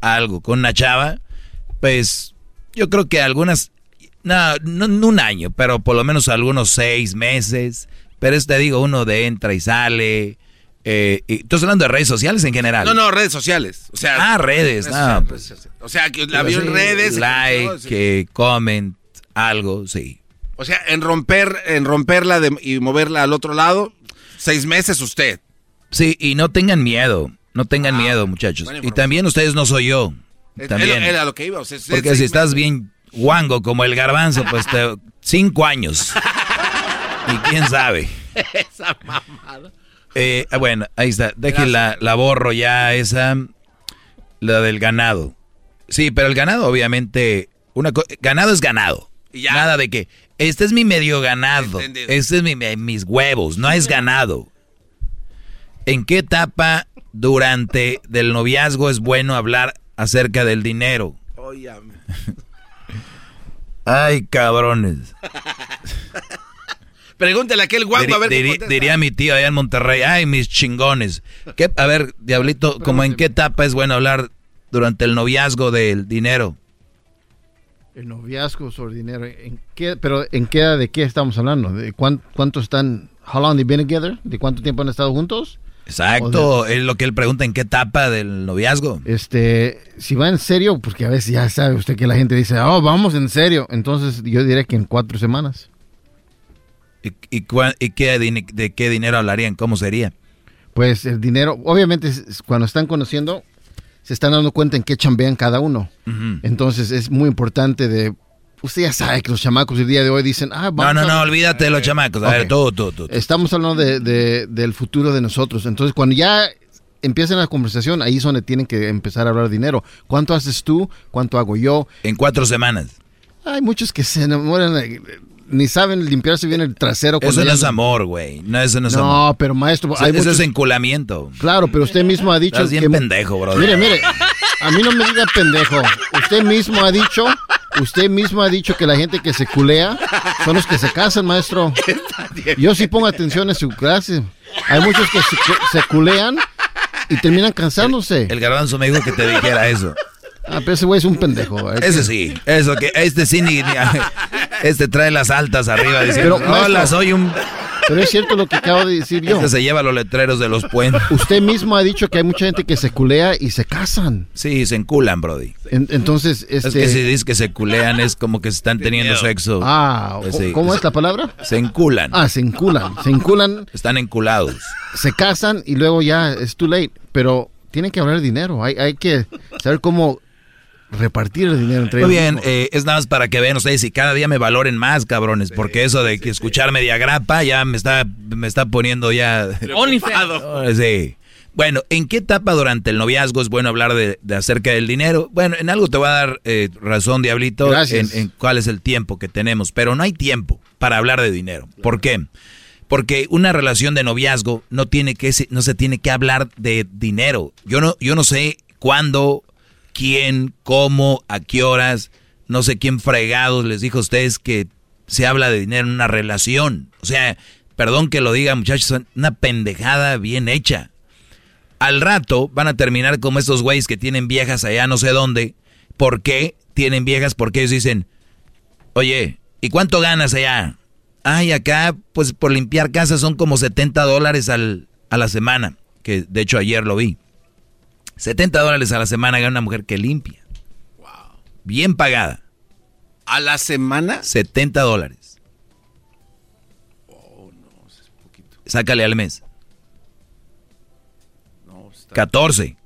Speaker 3: algo con una chava, pues, yo creo que algunas, no, no, no un año, pero por lo menos algunos seis meses, pero es, te digo, uno de entra y sale, eh, y, estás hablando de redes sociales en general.
Speaker 2: No, no, redes sociales. O sea,
Speaker 3: Ah, redes, no, pues.
Speaker 2: O sea, que la vio en redes.
Speaker 3: Like,
Speaker 2: sí.
Speaker 3: que comment, algo, sí.
Speaker 2: O sea, en romper, en romperla de- y moverla al otro lado, seis meses usted.
Speaker 3: Sí, y no tengan miedo, no tengan miedo, muchachos. Y también ustedes no soy yo.
Speaker 2: Es-
Speaker 3: También.
Speaker 2: Era, era lo que iba. O sea,
Speaker 3: Porque si estás bien guango como el garbanzo, pues te, cinco años. Y quién sabe.
Speaker 2: Esa mamada.
Speaker 3: Eh, ah, bueno, ahí está. Deje la, la borro ya esa, la del ganado. Sí, pero el ganado obviamente, una ganado es ganado.
Speaker 2: Ya.
Speaker 3: Nada de que, este es mi medio ganado,
Speaker 2: Entendido.
Speaker 3: este es mi, mi- mis huevos, no es ganado. ¿En qué etapa durante del noviazgo es bueno hablar acerca del dinero? Ay, cabrones.
Speaker 2: Pregúntale a aquel guapo a ver qué
Speaker 3: Diri-
Speaker 2: contesta.
Speaker 3: diría mi tío allá en Monterrey, ay, mis chingones. ¿Qué- a ver, Diablito, ¿como en qué etapa es bueno hablar durante el noviazgo del dinero?
Speaker 5: El noviazgo sobre dinero. ¿En qué, pero ¿en qué, de qué estamos hablando? ¿De cuán- cuánto están? How long they been together? ¿De cuánto tiempo han estado juntos?
Speaker 3: Exacto, es lo que él pregunta, ¿en qué etapa del noviazgo?
Speaker 5: Este, si va en serio, porque a veces ya sabe usted que la gente dice, oh, vamos en serio. Entonces yo diré que en cuatro semanas.
Speaker 3: ¿Y, y, cua- y qué de qué dinero hablarían? ¿Cómo sería?
Speaker 5: Pues el dinero, obviamente cuando están conociendo, se están dando cuenta en qué chambean cada uno. Entonces es muy importante de... Usted ya sabe que los chamacos el día de hoy dicen, ah,
Speaker 3: No,
Speaker 5: vamos
Speaker 3: no,
Speaker 5: a-
Speaker 3: no, olvídate de los chamacos. A ver, tú, tú. tú.
Speaker 5: Estamos hablando de, de- del futuro de nosotros. Entonces, cuando ya empiezan la conversación, ahí es donde tienen que empezar a hablar dinero. ¿Cuánto haces tú? ¿Cuánto hago yo?
Speaker 3: En cuatro semanas.
Speaker 5: Hay muchos que se enamoran, ni saben limpiarse bien el trasero.
Speaker 3: Eso no
Speaker 5: ya-
Speaker 3: es amor, güey. No, eso no es
Speaker 5: No,
Speaker 3: amor.
Speaker 5: pero maestro,
Speaker 3: Eso,
Speaker 5: hay
Speaker 3: eso
Speaker 5: muchos-
Speaker 3: es enculamiento.
Speaker 5: Claro, pero usted mismo ha dicho
Speaker 3: Estás bien pendejo, brother.
Speaker 5: Mire, mire, a mí no me diga pendejo. Usted mismo ha dicho, usted mismo ha dicho que la gente que se culea son los que se casan, maestro. Yo sí pongo atención en su clase. Hay muchos que se, se culean y terminan cansándose.
Speaker 3: El garbanzo me dijo que te dijera eso.
Speaker 5: Ah, pero ese güey es un pendejo.
Speaker 3: Ese sí, eso que este sí ni, ni- este trae las altas arriba diciendo,
Speaker 5: Pero, maestro,
Speaker 3: hola, soy un
Speaker 5: Pero es cierto lo que acabo de decir yo.
Speaker 3: este se lleva los letreros de los puentes.
Speaker 5: Usted mismo ha dicho que hay mucha gente que se culea y se casan.
Speaker 3: Sí, se enculan, brody.
Speaker 5: En- entonces, este...
Speaker 3: Es que si dices que se culean es como que se están teniendo sexo.
Speaker 5: Ah,
Speaker 3: Pues sí.
Speaker 5: ¿cómo es la palabra?
Speaker 3: Se enculan.
Speaker 5: Ah, se enculan. Se enculan,
Speaker 3: Están enculados.
Speaker 5: se casan y luego ya es too late. Pero tienen que hablar de dinero. Hay, hay que saber cómo repartir el dinero entre
Speaker 3: Muy
Speaker 5: ellos.
Speaker 3: bien, eh, es nada más para que vean ustedes y cada día me valoren más, cabrones, porque eso de que escucharme de agrapa ya me está, me está poniendo ya... Oh, Sí. Bueno, ¿en qué etapa durante el noviazgo es bueno hablar de, de acerca del dinero? Bueno, en algo te va a dar eh, razón, Diablito, en, cuál es el tiempo que tenemos, pero no hay tiempo para hablar de dinero. ¿Por qué? Porque una relación de noviazgo no tiene que se- no se tiene que hablar de dinero. Yo no yo no sé cuándo, quién, cómo, a qué horas, no sé quién fregados les dijo a ustedes que se habla de dinero en una relación. O sea, perdón que lo diga, muchachos, una pendejada bien hecha. Al rato van a terminar como estos güeyes que tienen viejas allá no sé dónde. ¿Por qué tienen viejas? Porque ellos dicen, oye, ¿y cuánto ganas allá? Ay, acá, pues por limpiar casa son como 70 dólares al, a la semana. Que de hecho ayer lo vi. 70 dólares a la semana gana una mujer que limpia. Bien pagada.
Speaker 2: ¿A la semana?
Speaker 3: 70 dólares. Sácale al mes. 14.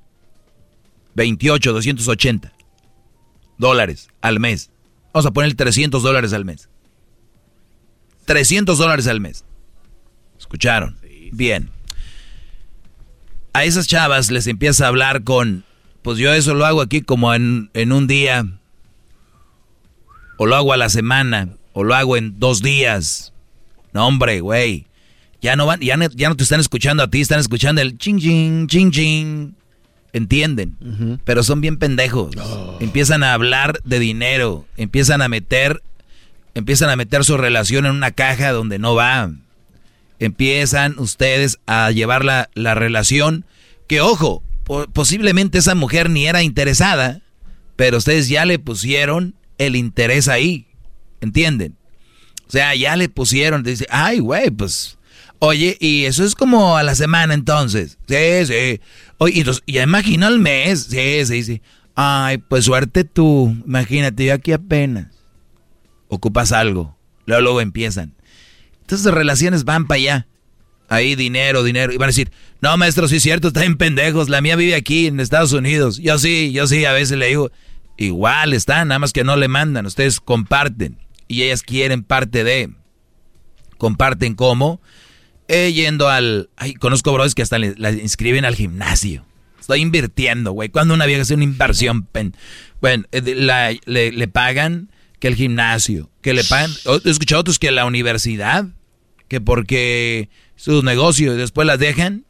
Speaker 3: 28, 280 dólares al mes. Vamos a poner 300 dólares al mes. 300 dólares al mes. ¿Escucharon? Bien. A esas chavas les empieza a hablar con, pues yo eso lo hago aquí como en, en un día, o lo hago a la semana, o lo hago en dos días. No, hombre, güey. Ya no van, ya no, ya no te están escuchando a ti, están escuchando el ching ching, ching ching. ¿Entienden? Pero son bien pendejos. Empiezan a hablar de dinero, empiezan a meter, empiezan a meter su relación en una caja donde no va. Empiezan ustedes a llevar la, la relación que, ojo, po- posiblemente esa mujer ni era interesada, pero ustedes ya le pusieron el interés ahí. ¿Entienden? O sea, ya le pusieron, dice, ay, güey, pues, oye, y eso es como a la semana entonces. Sí, sí. Oye, y ya imagino al mes. Sí, sí, sí. Ay, pues suerte tú. Imagínate, yo aquí apenas. Ocupas algo. Luego, luego empiezan. Entonces las relaciones van para allá. Ahí dinero, dinero. Y van a decir, no, maestro, sí es cierto, está en pendejos. La mía vive aquí en Estados Unidos. Yo sí, yo sí, a veces le digo, igual están, nada más que no le mandan. Ustedes comparten. Y ellas quieren parte de. Comparten cómo. Eh, yendo al... Ay, conozco bros que hasta la inscriben al gimnasio. Estoy invirtiendo, güey. Cuando una vieja hace una inversión, bueno, eh, le, pagan que el gimnasio, que le pagan... He escuchado otros que la universidad, que porque sus negocios y después las dejan.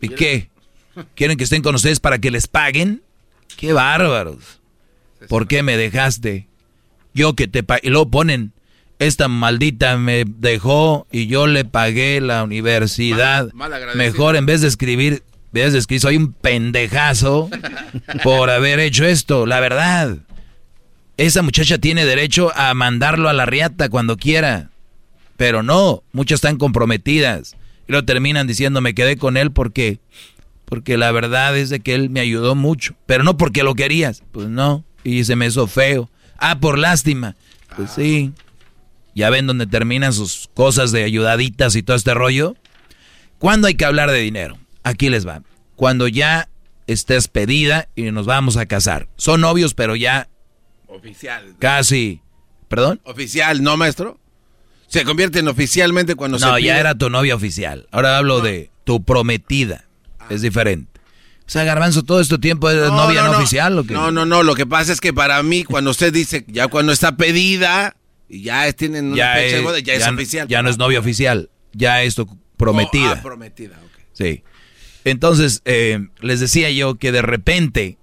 Speaker 3: ¿Y qué? ¿Quieren que estén con ustedes para que les paguen? ¡Qué bárbaros! ¿Por qué me dejaste? Yo que te pagué. Y luego ponen, esta maldita me dejó y yo le pagué la universidad.
Speaker 2: Mal- mal agradecido.
Speaker 3: Mejor en vez de escribir, en vez de escribir, soy un pendejazo por haber hecho esto. La verdad, esa muchacha tiene derecho a mandarlo a la riata cuando quiera. Pero no, muchas están comprometidas. Y lo terminan diciendo, me quedé con él porque, porque la verdad es de que él me ayudó mucho. Pero no porque lo querías. Pues no. Y se me hizo feo. Ah, por lástima. Pues sí. Ya ven dónde terminan sus cosas de ayudaditas y todo este rollo. ¿Cuándo hay que hablar de dinero? Aquí les va. Cuando ya estés pedida y nos vamos a casar. Son novios, pero ya
Speaker 2: Oficial.
Speaker 3: casi. ¿Perdón?
Speaker 2: Oficial, ¿no, maestro? Se convierte en oficialmente cuando se
Speaker 3: No,
Speaker 2: pide-
Speaker 3: ya era tu novia oficial. Ahora hablo de tu prometida. Es diferente. O sea, Garbanzo, todo este tiempo es
Speaker 2: No,
Speaker 3: novia no,
Speaker 2: no, no.
Speaker 3: oficial. ¿o qué?
Speaker 2: No, no, no. Lo que pasa es que para mí, cuando usted dice, ya cuando está pedida y ya tienen una
Speaker 3: ya,
Speaker 2: fecha de
Speaker 3: es,
Speaker 2: boda, ya, es
Speaker 3: no-
Speaker 2: oficial.
Speaker 3: ya no es novia oficial. Ya es tu prometida.
Speaker 2: Oh, ah, prometida, ok.
Speaker 3: Sí. Entonces, eh, les decía yo que de repente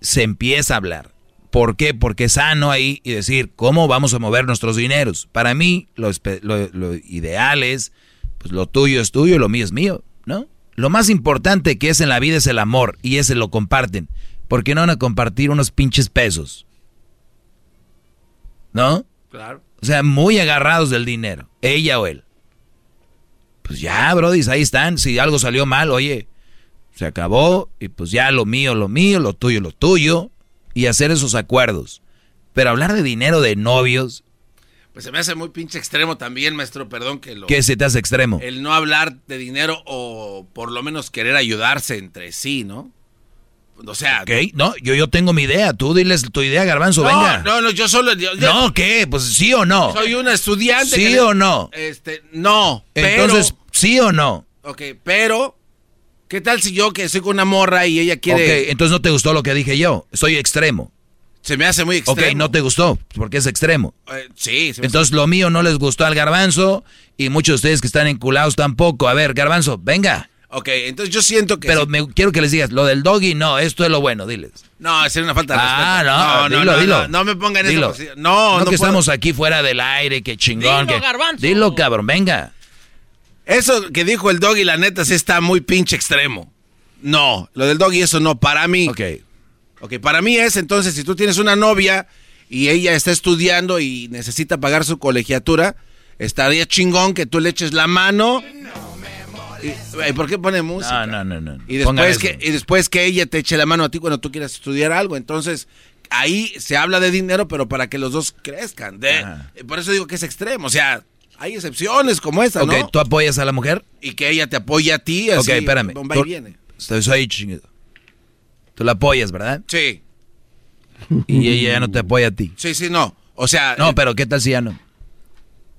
Speaker 3: se empieza a hablar. ¿Por qué? Porque es sano ahí y decir, ¿cómo vamos a mover nuestros dineros? Para mí, lo, lo- lo ideal es, pues lo tuyo es tuyo lo mío es mío, ¿no? Lo más importante que es en la vida es el amor y ese lo comparten. ¿Por qué no van a compartir unos pinches pesos? ¿No?
Speaker 2: Claro.
Speaker 3: O sea, muy agarrados del dinero, ella o él. Pues ya, Brody, ahí están. Si algo salió mal, oye, se acabó y pues ya lo mío, lo mío, lo tuyo, lo tuyo. Y hacer esos acuerdos. Pero hablar de dinero de novios,
Speaker 2: Pues se me hace muy pinche extremo también, maestro, perdón que lo...
Speaker 3: ¿qué se te hace extremo?
Speaker 2: El no hablar de dinero o por lo menos querer ayudarse entre sí, ¿no? O sea...
Speaker 3: ¿Ok? No, yo, yo tengo mi idea. Tú diles tu idea, Garbanzo,
Speaker 2: no,
Speaker 3: venga.
Speaker 2: no, no, yo solo... yo-
Speaker 3: No, ¿qué? Pues sí o no.
Speaker 2: Soy una estudiante.
Speaker 3: ¿Sí
Speaker 2: que-
Speaker 3: o no?
Speaker 2: Este, no,
Speaker 3: Entonces, ¿sí o no?
Speaker 2: Ok, pero... ¿Qué tal si yo que soy con una morra y ella quiere...
Speaker 3: Ok, entonces no te gustó lo que dije yo. Soy extremo.
Speaker 2: Se me hace muy extremo.
Speaker 3: Ok, no te gustó, porque es extremo.
Speaker 2: Eh, sí, se me
Speaker 3: Entonces lo mío no les gustó al garbanzo y muchos de ustedes que están enculados tampoco. A ver, garbanzo, venga.
Speaker 2: Ok, entonces yo siento que...
Speaker 3: Pero
Speaker 2: sí-
Speaker 3: me, quiero que les digas, lo del doggy, no, esto es lo bueno, diles.
Speaker 2: No, sería una falta de
Speaker 3: Ah,
Speaker 2: respeto.
Speaker 3: no, dilo,
Speaker 2: no,
Speaker 3: dilo.
Speaker 2: No, no me pongan en
Speaker 3: Dilo.
Speaker 2: posición. No, no,
Speaker 3: que
Speaker 2: puedo.
Speaker 3: estamos aquí fuera del aire, que chingón.
Speaker 2: Dilo,
Speaker 3: que-
Speaker 2: garbanzo.
Speaker 3: Dilo, cabrón, venga.
Speaker 2: Eso que dijo el doggy, la neta, sí está muy pinche extremo. No, lo del doggy, eso no, para mí.
Speaker 3: Ok.
Speaker 2: Ok, para mí es entonces, si tú tienes una novia y ella está estudiando y necesita pagar su colegiatura, estaría chingón que tú le eches la mano. Y- ¿y ¿Por qué pone música?
Speaker 3: No, no, no, no.
Speaker 2: Y después, que, y después que ella te eche la mano a ti cuando tú quieras estudiar algo. Entonces, ahí se habla de dinero, pero para que los dos crezcan. De, por eso digo que es extremo. O sea, hay excepciones como esta,
Speaker 3: Ok,
Speaker 2: ¿no?
Speaker 3: ¿tú apoyas a la mujer?
Speaker 2: Y que ella te apoya a ti. Así,
Speaker 3: ok, espérame. Tú-
Speaker 2: y viene.
Speaker 3: Estoy soy chingado. Tú la apoyas, ¿verdad?
Speaker 2: Sí.
Speaker 3: Y ella ya no te apoya a ti.
Speaker 2: Sí, sí, no. O sea.
Speaker 3: No,
Speaker 2: eh,
Speaker 3: pero ¿qué tal si ya no?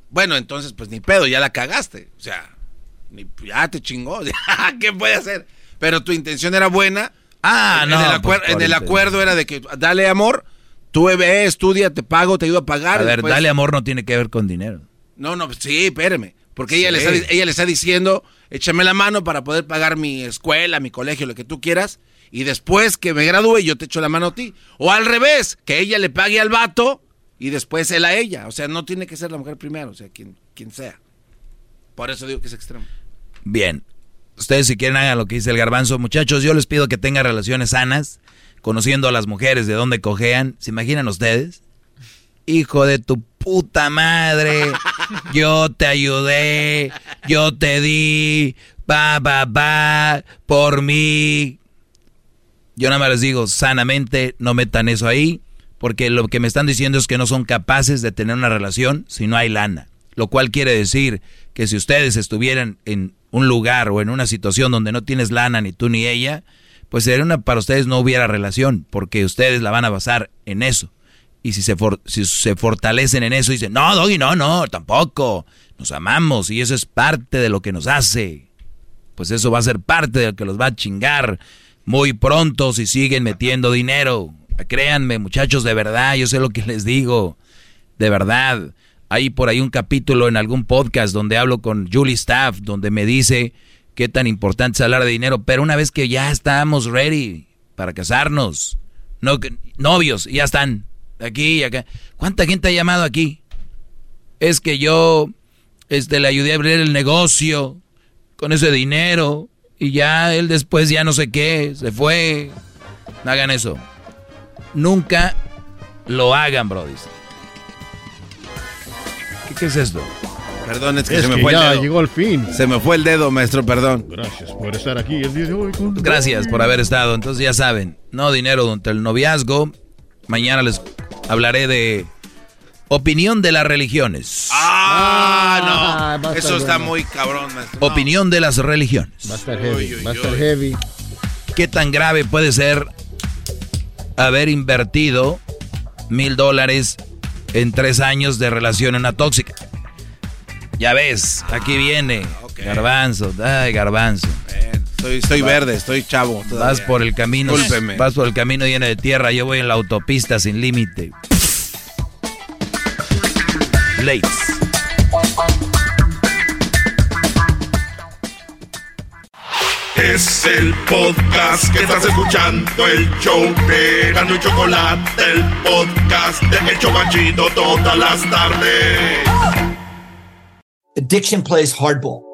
Speaker 2: Bueno, entonces, pues ni pedo, ya la cagaste. O sea, ni- ya te chingó. ¿Qué puede hacer? Pero tu intención era buena.
Speaker 3: Ah,
Speaker 2: en,
Speaker 3: no,
Speaker 2: En el,
Speaker 3: pues,
Speaker 2: acuer- en el acuerdo era de que dale amor, tú ve, estudia, te pago, te ayudo a pagar.
Speaker 3: A ver,
Speaker 2: después-
Speaker 3: dale amor no tiene que ver con dinero.
Speaker 2: No, no, sí, espérame. Porque ella, le está, ella le está diciendo, échame la mano para poder pagar mi escuela, mi colegio, lo que tú quieras. Y después que me gradúe, yo te echo la mano a ti. O al revés, que ella le pague al vato y después él a ella. O sea, no tiene que ser la mujer primero, o sea, quien, quien sea. Por eso digo que es extremo.
Speaker 3: Bien. Ustedes si quieren hagan lo que dice el garbanzo. Muchachos, yo les pido que tengan relaciones sanas, conociendo a las mujeres de dónde cojean. ¿Se imaginan ustedes? Hijo de tu puta madre. Yo te ayudé. Yo te di. Pa, pa, pa. Por mí. Yo nada más les digo, sanamente, no metan eso ahí. Porque lo que me están diciendo es que no son capaces de tener una relación si no hay lana. Lo cual quiere decir que si ustedes estuvieran en un lugar o en una situación donde no tienes lana ni tú ni ella, pues sería una, para ustedes no hubiera relación, porque ustedes la van a basar en eso. Y si se, for- si se fortalecen en eso dicen, no, Doggy, no, no, tampoco, nos amamos y eso es parte de lo que nos hace, pues eso va a ser parte de lo que los va a chingar muy pronto si siguen metiendo dinero. Créanme, muchachos, de verdad, yo sé lo que les digo, de verdad. Hay por ahí un capítulo en algún podcast donde hablo con Julie Staff, donde me dice qué tan importante es hablar de dinero, pero una vez que ya estamos ready para casarnos, no, novios, ya están, aquí y acá. ¿Cuánta gente ha llamado aquí? Es que yo este, le ayudé a abrir el negocio con ese dinero y ya él después ya no sé qué, se fue. No hagan eso. Nunca lo hagan, brodis. ¿Qué, qué es esto?
Speaker 2: Perdón, es que
Speaker 5: Es
Speaker 2: se me
Speaker 5: que
Speaker 2: fue
Speaker 5: ya
Speaker 2: el dedo.
Speaker 5: llegó el fin.
Speaker 2: Se me fue el dedo, maestro, perdón.
Speaker 5: Gracias por estar aquí el día de hoy. con-
Speaker 3: Gracias por haber estado. Entonces ya saben, no dinero durante el noviazgo. Mañana les hablaré de opinión de las religiones.
Speaker 2: Ah, no.
Speaker 5: va a
Speaker 2: Eso está
Speaker 5: bueno.
Speaker 2: muy cabrón, maestro. No.
Speaker 3: Opinión de las religiones.
Speaker 5: Va a estar heavy. Va a estar heavy.
Speaker 3: ¿Qué tan grave puede ser haber invertido mil dólares en tres años de relación en una tóxica? Ya ves, aquí viene. Garbanzo, ay, garbanzo.
Speaker 2: Estoy, estoy verde, estoy chavo. todavía.
Speaker 3: Vas por el camino,
Speaker 2: Discúlpeme.
Speaker 3: vas por el camino lleno de tierra, yo voy en la autopista sin límite. Late.
Speaker 7: Es el podcast que estás escuchando, el show de Gano y Chocolate, el podcast de El Chobachito todas las tardes.
Speaker 42: Addiction plays hardball.